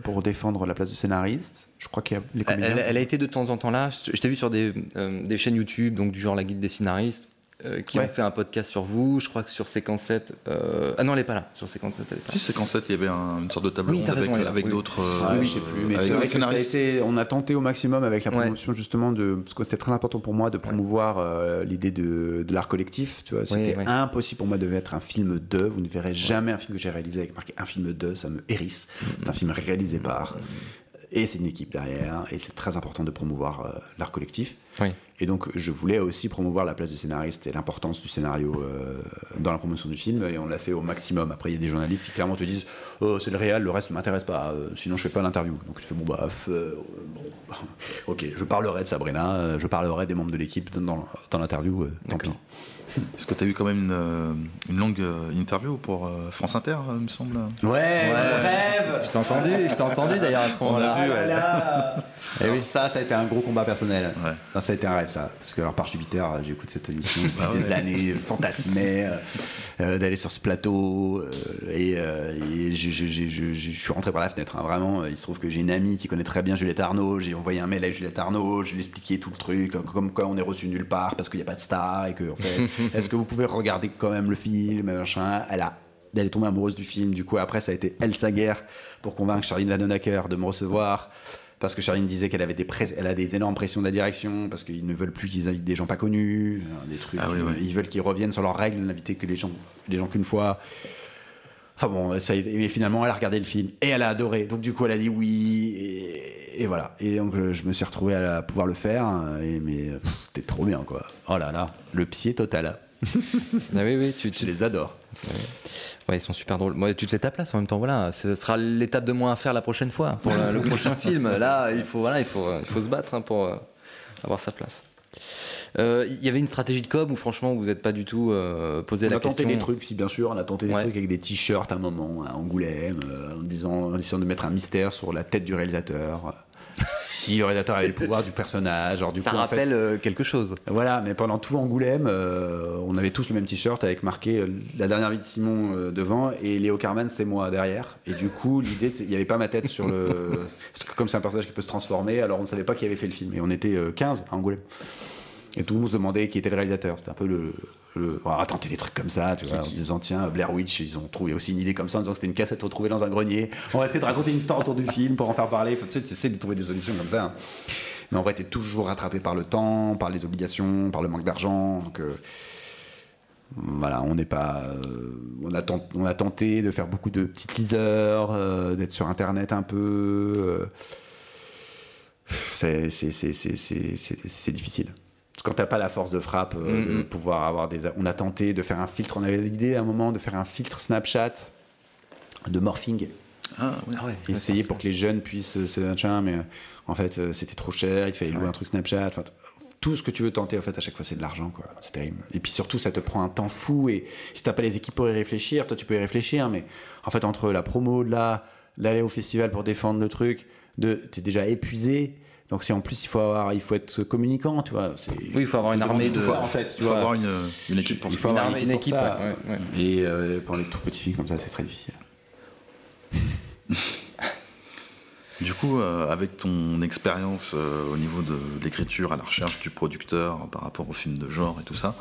pour défendre la place de scénariste. Je crois qu'il y a. Elle, elle a été de temps en temps là. Je t'ai vu sur des, des chaînes YouTube, donc du genre La Guide des scénaristes, euh, qui Ouais. ont fait un podcast sur vous. Je crois que sur Séquence 7. euh, Ah non, elle est pas là. Sur Séquence 7, elle est pas Si, c'est qu'en 7, il y avait un- une sorte de table Oui, ronde avec, là, avec oui. d'autres. Ah euh, oui, je sais plus, mais avec c'est vrai d'autres que ça a scénaristes. été, on a tenté au maximum avec la Ouais. promotion justement de, parce que c'était très important pour moi de promouvoir euh, l'idée de, de l'art collectif, tu vois, c'était ouais. impossible pour moi de mettre un film de, vous ne verrez jamais un film que j'ai réalisé avec marqué un film de, ça me hérisse, c'est un film réalisé par, et c'est une équipe derrière, et c'est très important de promouvoir euh, l'art collectif. Oui. Et donc, je voulais aussi promouvoir la place du scénariste et l'importance du scénario euh, dans la promotion du film, et on l'a fait au maximum. Après, il y a des journalistes qui clairement te disent oh, c'est le réel, le reste ne m'intéresse pas, euh, sinon je fais pas l'interview. Donc, tu fais bon, bah, euh, bon, ok, je parlerai de Sabrina, je parlerai des membres de l'équipe dans, dans, l'interview, tant pis. Est-ce que tu as eu quand même une, euh, une longue euh, interview pour euh, France Inter, il me semble Ouais, mon rêve Je t'ai entendu, je t'ai entendu d'ailleurs à ce moment-là. Ah là Eh oui. ça, ça a été un gros combat personnel. Ouais. Non, ça a été un rêve, ça. Parce que, alors, par Jupiter, j'écoute cette émission depuis Ah ouais. des années, fantasmais euh, d'aller sur ce plateau. euh, et euh, et je, suis rentré par la fenêtre, hein, vraiment. Il se trouve que j'ai une amie qui connaît très bien Juliette Arnaud. J'ai envoyé un mail à Juliette Arnaud, je lui ai expliqué tout le truc, comme- comme quoi on est reçu nulle part parce qu'il n'y a pas de star. Et que, en fait, est-ce que vous pouvez regarder quand même le film, machin? Elle a. Elle est tombée amoureuse du film. Du coup, après, ça a été elle sa guerre pour convaincre Charline Ladonacker de me recevoir. Parce que Charline disait qu'elle avait des elle a des énormes pressions de la direction, parce qu'ils ne veulent plus qu'ils invitent des gens pas connus, euh, des trucs. Ah oui, oui. Ils veulent qu'ils reviennent sur leurs règles, n'inviter que les gens, les gens qu'une fois. Enfin bon, ça a été- et finalement, elle a regardé le film et elle a adoré. Donc du coup, elle a dit oui et, et voilà. Et donc euh, je me suis retrouvé à la- pouvoir le faire. euh, Et mais pff, c'était trop bien quoi. Oh là là, le pied total. Ah oui, oui, tu, Je les adore. ouais, ils sont super drôles. Moi, tu te fais ta place en même temps. Voilà, ce sera l'étape de moins à faire la prochaine fois pour le, le prochain film. Là, il faut, voilà, il faut, il faut se battre hein, pour euh, avoir sa place. Euh, Il y avait une stratégie de com où franchement vous n'êtes pas du tout euh, posé On la a tenté question. des trucs, si bien sûr, on a tenté des Ouais. trucs avec des t-shirts à un moment à Angoulême, euh, en disant, en essayant de mettre un mystère sur la tête du réalisateur. si le réalisateur avait le pouvoir du personnage, alors du Ça coup, en fait, rappelle euh, quelque chose. Voilà, mais pendant tout Angoulême, euh, on avait tous le même t-shirt avec marqué euh, la dernière vie de Simon devant et Léo Carman c'est moi derrière. Et du coup, l'idée, c'est il n'y avait pas ma tête sur le. Parce que comme c'est un personnage qui peut se transformer, alors on ne savait pas qui avait fait le film. Et on était euh, 15 à Angoulême. Et tout le monde se demandait qui était le réalisateur. C'était un peu le. le... On a tenté des trucs comme ça, tu vois, en se disant tiens, Blair Witch, ils ont trouvé aussi une idée comme ça en disant c'était une cassette retrouvée dans un grenier. On va essayer de raconter une histoire autour du film pour en faire parler. Faut, tu sais, tu essaies de trouver des solutions comme ça. hein. Mais en vrai, t'es toujours rattrapé par le temps, par les obligations, par le manque d'argent. Donc, euh, voilà, on n'est pas. euh, on, a tenté de faire beaucoup de petits teasers, euh, d'être sur Internet un peu. c'est difficile. Quand t'as pas la force de frappe, euh, de Mhm. pouvoir avoir des. On a tenté de faire un filtre, on avait l'idée à un moment de faire un filtre Snapchat de morphing. Ah, oui. Essayer pour que les jeunes puissent se machin, mais euh, en fait euh, c'était trop cher, il fallait louer un truc Snapchat. Enfin, tout ce que tu veux tenter, en fait, à chaque fois, c'est de l'argent, quoi. C'est terrible. Et puis surtout, ça te prend un temps fou. Et si t'as pas les équipes pour y réfléchir, toi, tu peux y réfléchir, mais en fait, entre la promo, de là, d'aller au festival pour défendre le truc, de, t'es déjà épuisé. Donc si en plus il faut avoir, il faut être communicant, tu vois. c'est- Oui, il faut avoir une armée de- en fait. tu Il faut vois. avoir une, une équipe pour Il faut avoir armée, une une équipe, pour ça. ouais, ouais, Et euh, pour les tout petits filles comme ça, c'est très difficile. Du coup, euh, avec ton expérience euh, au niveau de l'écriture, à la recherche du producteur par rapport au film de genre et tout ça,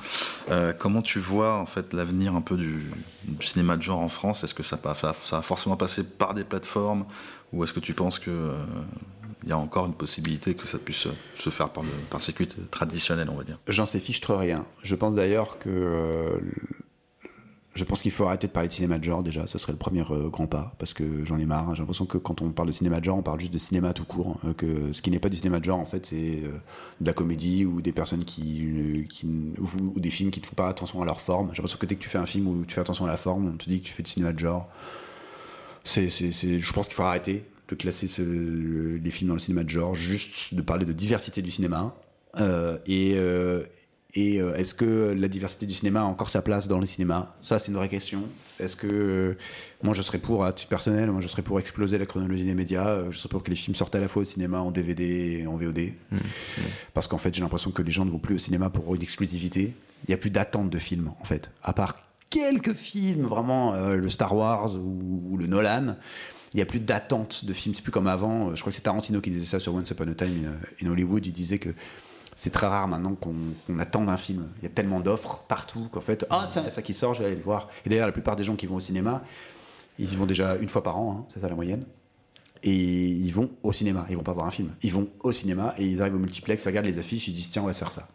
euh, comment tu vois en fait l'avenir un peu du, du cinéma de genre en France? Est-ce que ça, ça, ça va forcément passer par des plateformes? Ou est-ce que tu penses que euh, il y a encore une possibilité que ça puisse se faire par le circuit traditionnel, on va dire J'en sais fichtre rien. Je pense d'ailleurs que Je pense qu'il faut arrêter de parler de cinéma de genre déjà, ce serait le premier euh, grand pas, parce que j'en ai marre. J'ai l'impression que quand on parle de cinéma de genre, on parle juste de cinéma tout court. euh, que ce qui n'est pas du cinéma de genre, en fait, c'est euh, de la comédie ou des personnes qui, euh, ou, des films qui ne font pas attention à leur forme. J'ai l'impression que dès que tu fais un film où tu fais attention à la forme, on te dit que tu fais du cinéma de genre. Je pense qu'il faut arrêter de classer ce- les films dans le cinéma de genre, juste de parler de diversité du cinéma. Euh, et euh, et euh, est-ce que la diversité du cinéma a encore sa place dans le cinéma? Ça, c'est une vraie question. Est-ce que moi, je serais pour, à titre personnel, moi, je serais pour exploser la chronologie des médias. Je serais pour que les films sortent à la fois au cinéma, en DVD et en VOD. Parce qu'en fait, j'ai l'impression que les gens ne vont plus au cinéma pour une exclusivité. Il n'y a plus d'attente de films, en fait. À part quelques films, vraiment, le Star Wars ou, ou le Nolan. Il n'y a plus d'attente de films. C'est plus comme avant. Je crois que c'est Tarantino qui disait ça sur Once Upon a Time in, in Hollywood. Il disait que c'est très rare maintenant qu'on qu'on attende un film. Il y a tellement d'offres partout qu'en fait, ah tiens, il y a ça qui sort, je vais aller le voir. Et d'ailleurs, la plupart des gens qui vont au cinéma, ils y vont déjà une fois par an, hein, c'est ça la moyenne. Et ils vont au cinéma, ils vont pas voir un film. Ils vont au cinéma et ils arrivent au multiplex, ils regardent les affiches, ils disent tiens, on va se faire ça.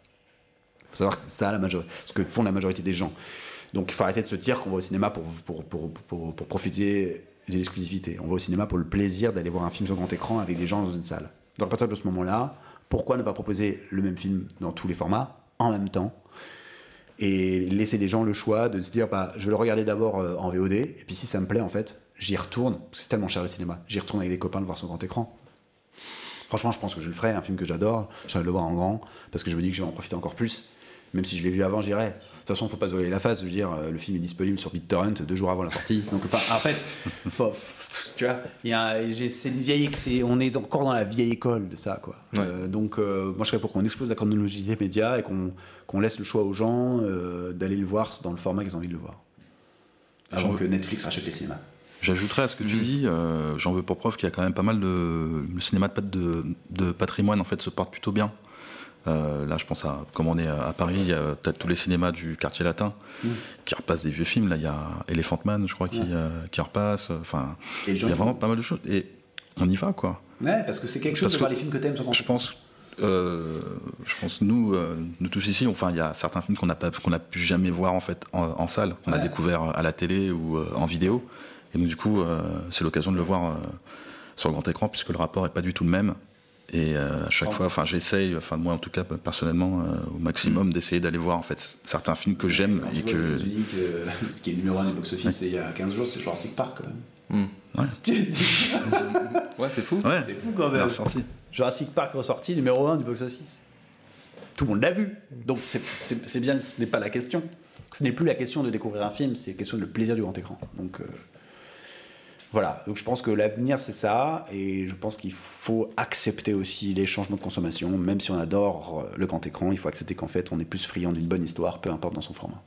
Il faut savoir que ça la majorité, ce que font la majorité des gens. Donc il faut arrêter de se dire qu'on va au cinéma pour, pour, pour, pour profiter de l'exclusivité. On va au cinéma pour le plaisir d'aller voir un film sur grand écran avec des gens dans une salle. Donc à partir de ce moment-là, pourquoi ne pas proposer le même film dans tous les formats en même temps et laisser les gens le choix de se dire bah, je vais le regarder d'abord euh, en VOD et puis si ça me plaît en fait j'y retourne c'est tellement cher le cinéma j'y retourne avec des copains le voir sur grand écran franchement je pense que je le ferai un film que j'adore j'aimerais le voir en grand parce que je me dis que je vais en profiter encore plus même si je l'ai vu avant j'irai de toute façon faut pas se voiler la face je veux dire euh, le film est disponible sur BitTorrent deux jours avant la sortie. Donc enfin en fait faut- tu vois il c'est une vieille on est encore dans la vieille école de ça quoi. Euh, donc euh, moi je serais pour qu'on explose la chronologie des médias et qu'on laisse le choix aux gens euh, d'aller le voir dans le format qu'ils ont envie de le voir. Avant J'en- que Netflix rachète les cinémas. J'ajouterais à ce que tu dis, euh, j'en veux pour preuve qu'il y a quand même pas mal de. Le cinéma de, de, de patrimoine en fait se porte plutôt bien. Euh, là, je pense à, comme on est à Paris, il y a peut-être tous les cinémas du quartier latin Mm. qui repassent des vieux films. Là, il y a Elephant Man, je crois, qui, euh, qui repasse. Enfin, il y a vraiment pas mal de choses. Et on y va, quoi. ouais parce que c'est quelque chose Parce de que voir les films que t'aimes Je pense, euh, je pense nous, nous tous ici, enfin, il y a certains films qu'on n'a pas, qu'on n'a pu jamais voir en fait en, en salle. On a Ouais. découvert à la télé ou en vidéo, et donc du coup, c'est l'occasion de le voir sur le grand écran puisque le rapport est pas du tout le même. Et euh, à chaque fois, enfin, j'essaye, enfin moi en tout cas personnellement, euh, au maximum d'essayer d'aller voir en fait certains films que j'aime et que. Que ce qui est numéro 1 du box-office il y a 15 jours, c'est Jurassic Park quand même. Ouais. Ouais, c'est fou. Ouais. C'est fou quand même. ressorti. Jurassic Park ressorti numéro 1 du box-office. Tout le monde l'a vu. Donc c'est- bien, ce n'est pas la question. Ce n'est plus la question de découvrir un film, c'est la question de le plaisir du grand écran. Donc euh, voilà, donc je pense que l'avenir c'est ça, et je pense qu'il faut accepter aussi les changements de consommation, même si on adore euh, le grand écran, il faut accepter qu'en fait on est plus friand d'une bonne histoire, peu importe dans son format.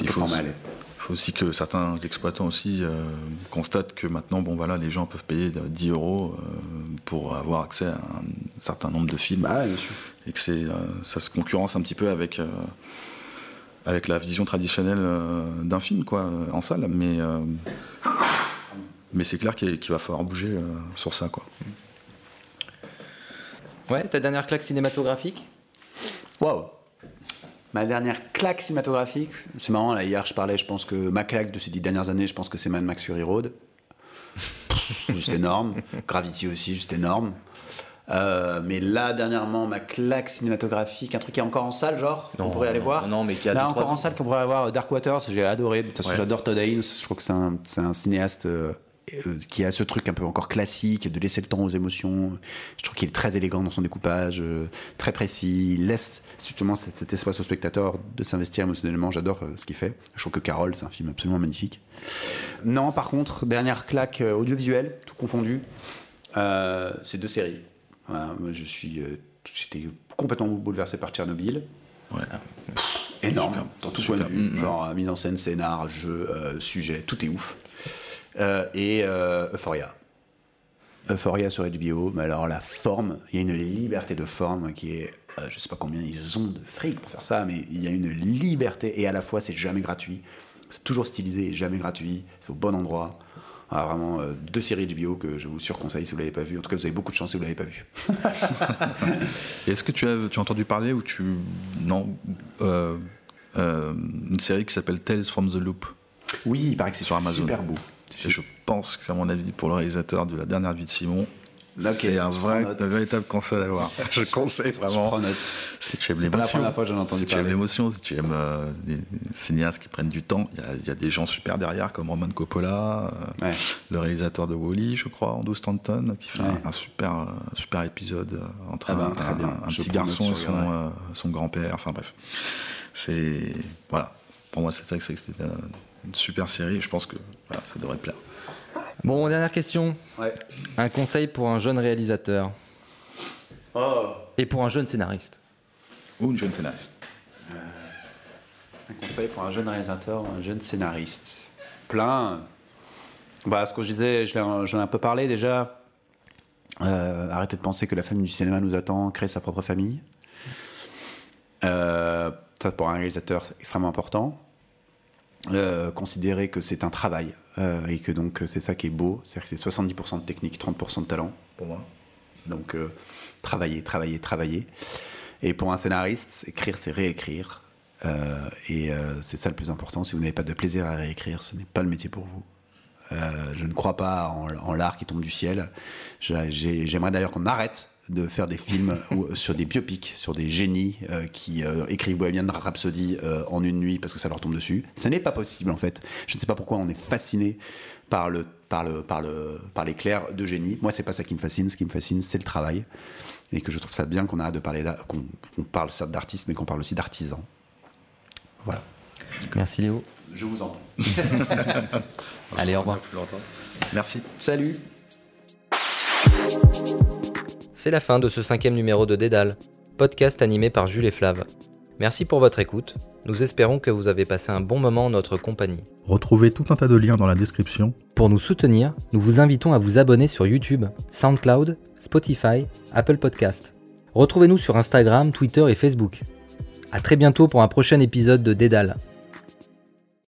Il faut, aussi que certains exploitants aussi euh, constatent que maintenant, bon voilà, les gens peuvent payer de 10 euros euh, pour avoir accès à un certain nombre de films. Bah, bien sûr. Et que c'est, euh, ça se concurrence un petit peu avec, avec la vision traditionnelle d'un film, quoi, en salle. Mais, mais c'est clair qu'il va falloir bouger euh, sur ça, quoi. Ouais, ta dernière claque cinématographique? Waouh Ma dernière claque cinématographique, c'est marrant, là, hier je parlais, je pense que ma claque de ces dix dernières années, je pense que c'est Mad Max Fury Road. juste énorme. Gravity aussi, juste énorme. Euh, mais là, dernièrement, ma claque cinématographique, un truc qui est encore en salle, genre, Non, on pourrait aller non, voir? non, mais qui a Là, deux, encore trois en salle, qu'on pourrait avoir Dark Waters, j'ai adoré. De toute façon, Ouais. j'adore Todd Haynes, je trouve que c'est un, cinéaste euh, qui a ce truc un peu encore classique, de laisser le temps aux émotions. Je trouve qu'il est très élégant dans son découpage, euh, très précis. Il laisse justement cet, cet espace au spectateur de s'investir émotionnellement. J'adore euh, ce qu'il fait. Je trouve que Carole, c'est un film absolument magnifique. Non, par contre, dernière claque euh, audiovisuelle, tout confondu, euh, c'est deux séries. Voilà, moi, je suis, euh, j'étais complètement bouleversé par Tchernobyl. Ouais. Énorme, Super. dans tout Super. point de vue. Mm, Genre euh, mise en scène, scénar, jeu, euh, sujet, tout est ouf. Euh, et euh, Euphoria. Euphoria sur HBO, mais alors la forme, il y a une liberté de forme qui est. euh, je sais pas combien ils ont de fric pour faire ça, mais il y a une liberté et à la fois c'est jamais gratuit. C'est toujours stylisé et jamais gratuit. C'est au bon endroit. Ah, vraiment euh, deux séries HBO que je vous surconseille si vous l'avez pas vu. En tout cas, vous avez beaucoup de chance si vous l'avez pas vu. Est-ce que tu as, tu as entendu parler ou tu. Non. euh, une série qui s'appelle Tales from the Loop? Oui, il paraît que c'est sur Amazon. super beau. Et je pense qu'à mon avis, pour le réalisateur de la dernière vie de Simon, Ok, c'est un, je vrai, un véritable conseil à voir. je conseille vraiment. note. Si tu aimes l'émotion, si tu aimes l'émotion, si tu aimes euh, des cinéastes qui prennent du temps, il y a- il y, a des gens super derrière comme Roman Coppola, euh, le réalisateur de Wally, je crois, Andrew Stanton, qui fait Ouais. un, un super, euh, super épisode euh, entre Ah ben, un, Je petit garçon et je son, euh, son grand-père. Enfin bref, c'est voilà. Pour moi, c'est ça que c'était une super série. Je pense que voilà, ça devrait te plaire. Bon, dernière question. Ouais. Un conseil pour un jeune réalisateur et pour un jeune scénariste. Ou une jeune scénariste. Un conseil pour un jeune réalisateur ou un jeune scénariste Plein. Bah, ce que je disais, je j'en ai un peu parlé déjà. Euh, arrêtez de penser que la famille du cinéma nous attend, créer sa propre famille. Euh, ça, pour un réalisateur, c'est extrêmement important. Euh, considérer que c'est un travail euh, et que donc c'est ça qui est beau, c'est-à-dire que c'est 70% de technique, 30% de talent pour moi. Donc euh, travailler, travailler, travailler. Et pour un scénariste, écrire, c'est réécrire. Euh, et euh, c'est ça le plus important. Si vous n'avez pas de plaisir à réécrire, ce n'est pas le métier pour vous. Euh, je ne crois pas en, en l'art qui tombe du ciel. J'ai- j'ai- J'aimerais d'ailleurs qu'on arrête de faire des films où- sur des biopics, sur des génies euh, qui euh, écrivent Bohemian Rhapsody euh, en une nuit parce que ça leur tombe dessus. Ce n'est pas possible en fait. Je ne sais pas pourquoi on est fasciné par le par le par le par l'éclair de génie. Moi, c'est pas ça qui me fascine. Ce qui me fascine, c'est le travail et que je trouve ça bien qu'on arrête de parler qu'on qu'on parle certes d'artistes, mais qu'on parle aussi d'artisans. Voilà. Merci Léo. Je vous entends. Allez, au revoir. Merci. Salut. C'est la fin de ce cinquième numéro de Dédale, podcast animé par Jules et Flav. Merci pour votre écoute. Nous espérons que vous avez passé un bon moment en notre compagnie. Retrouvez tout un tas de liens dans la description. Pour nous soutenir, nous vous invitons à vous abonner sur YouTube, SoundCloud, Spotify, Apple Podcast. Retrouvez-nous sur Instagram, Twitter et Facebook. À très bientôt pour un prochain épisode de Dédale.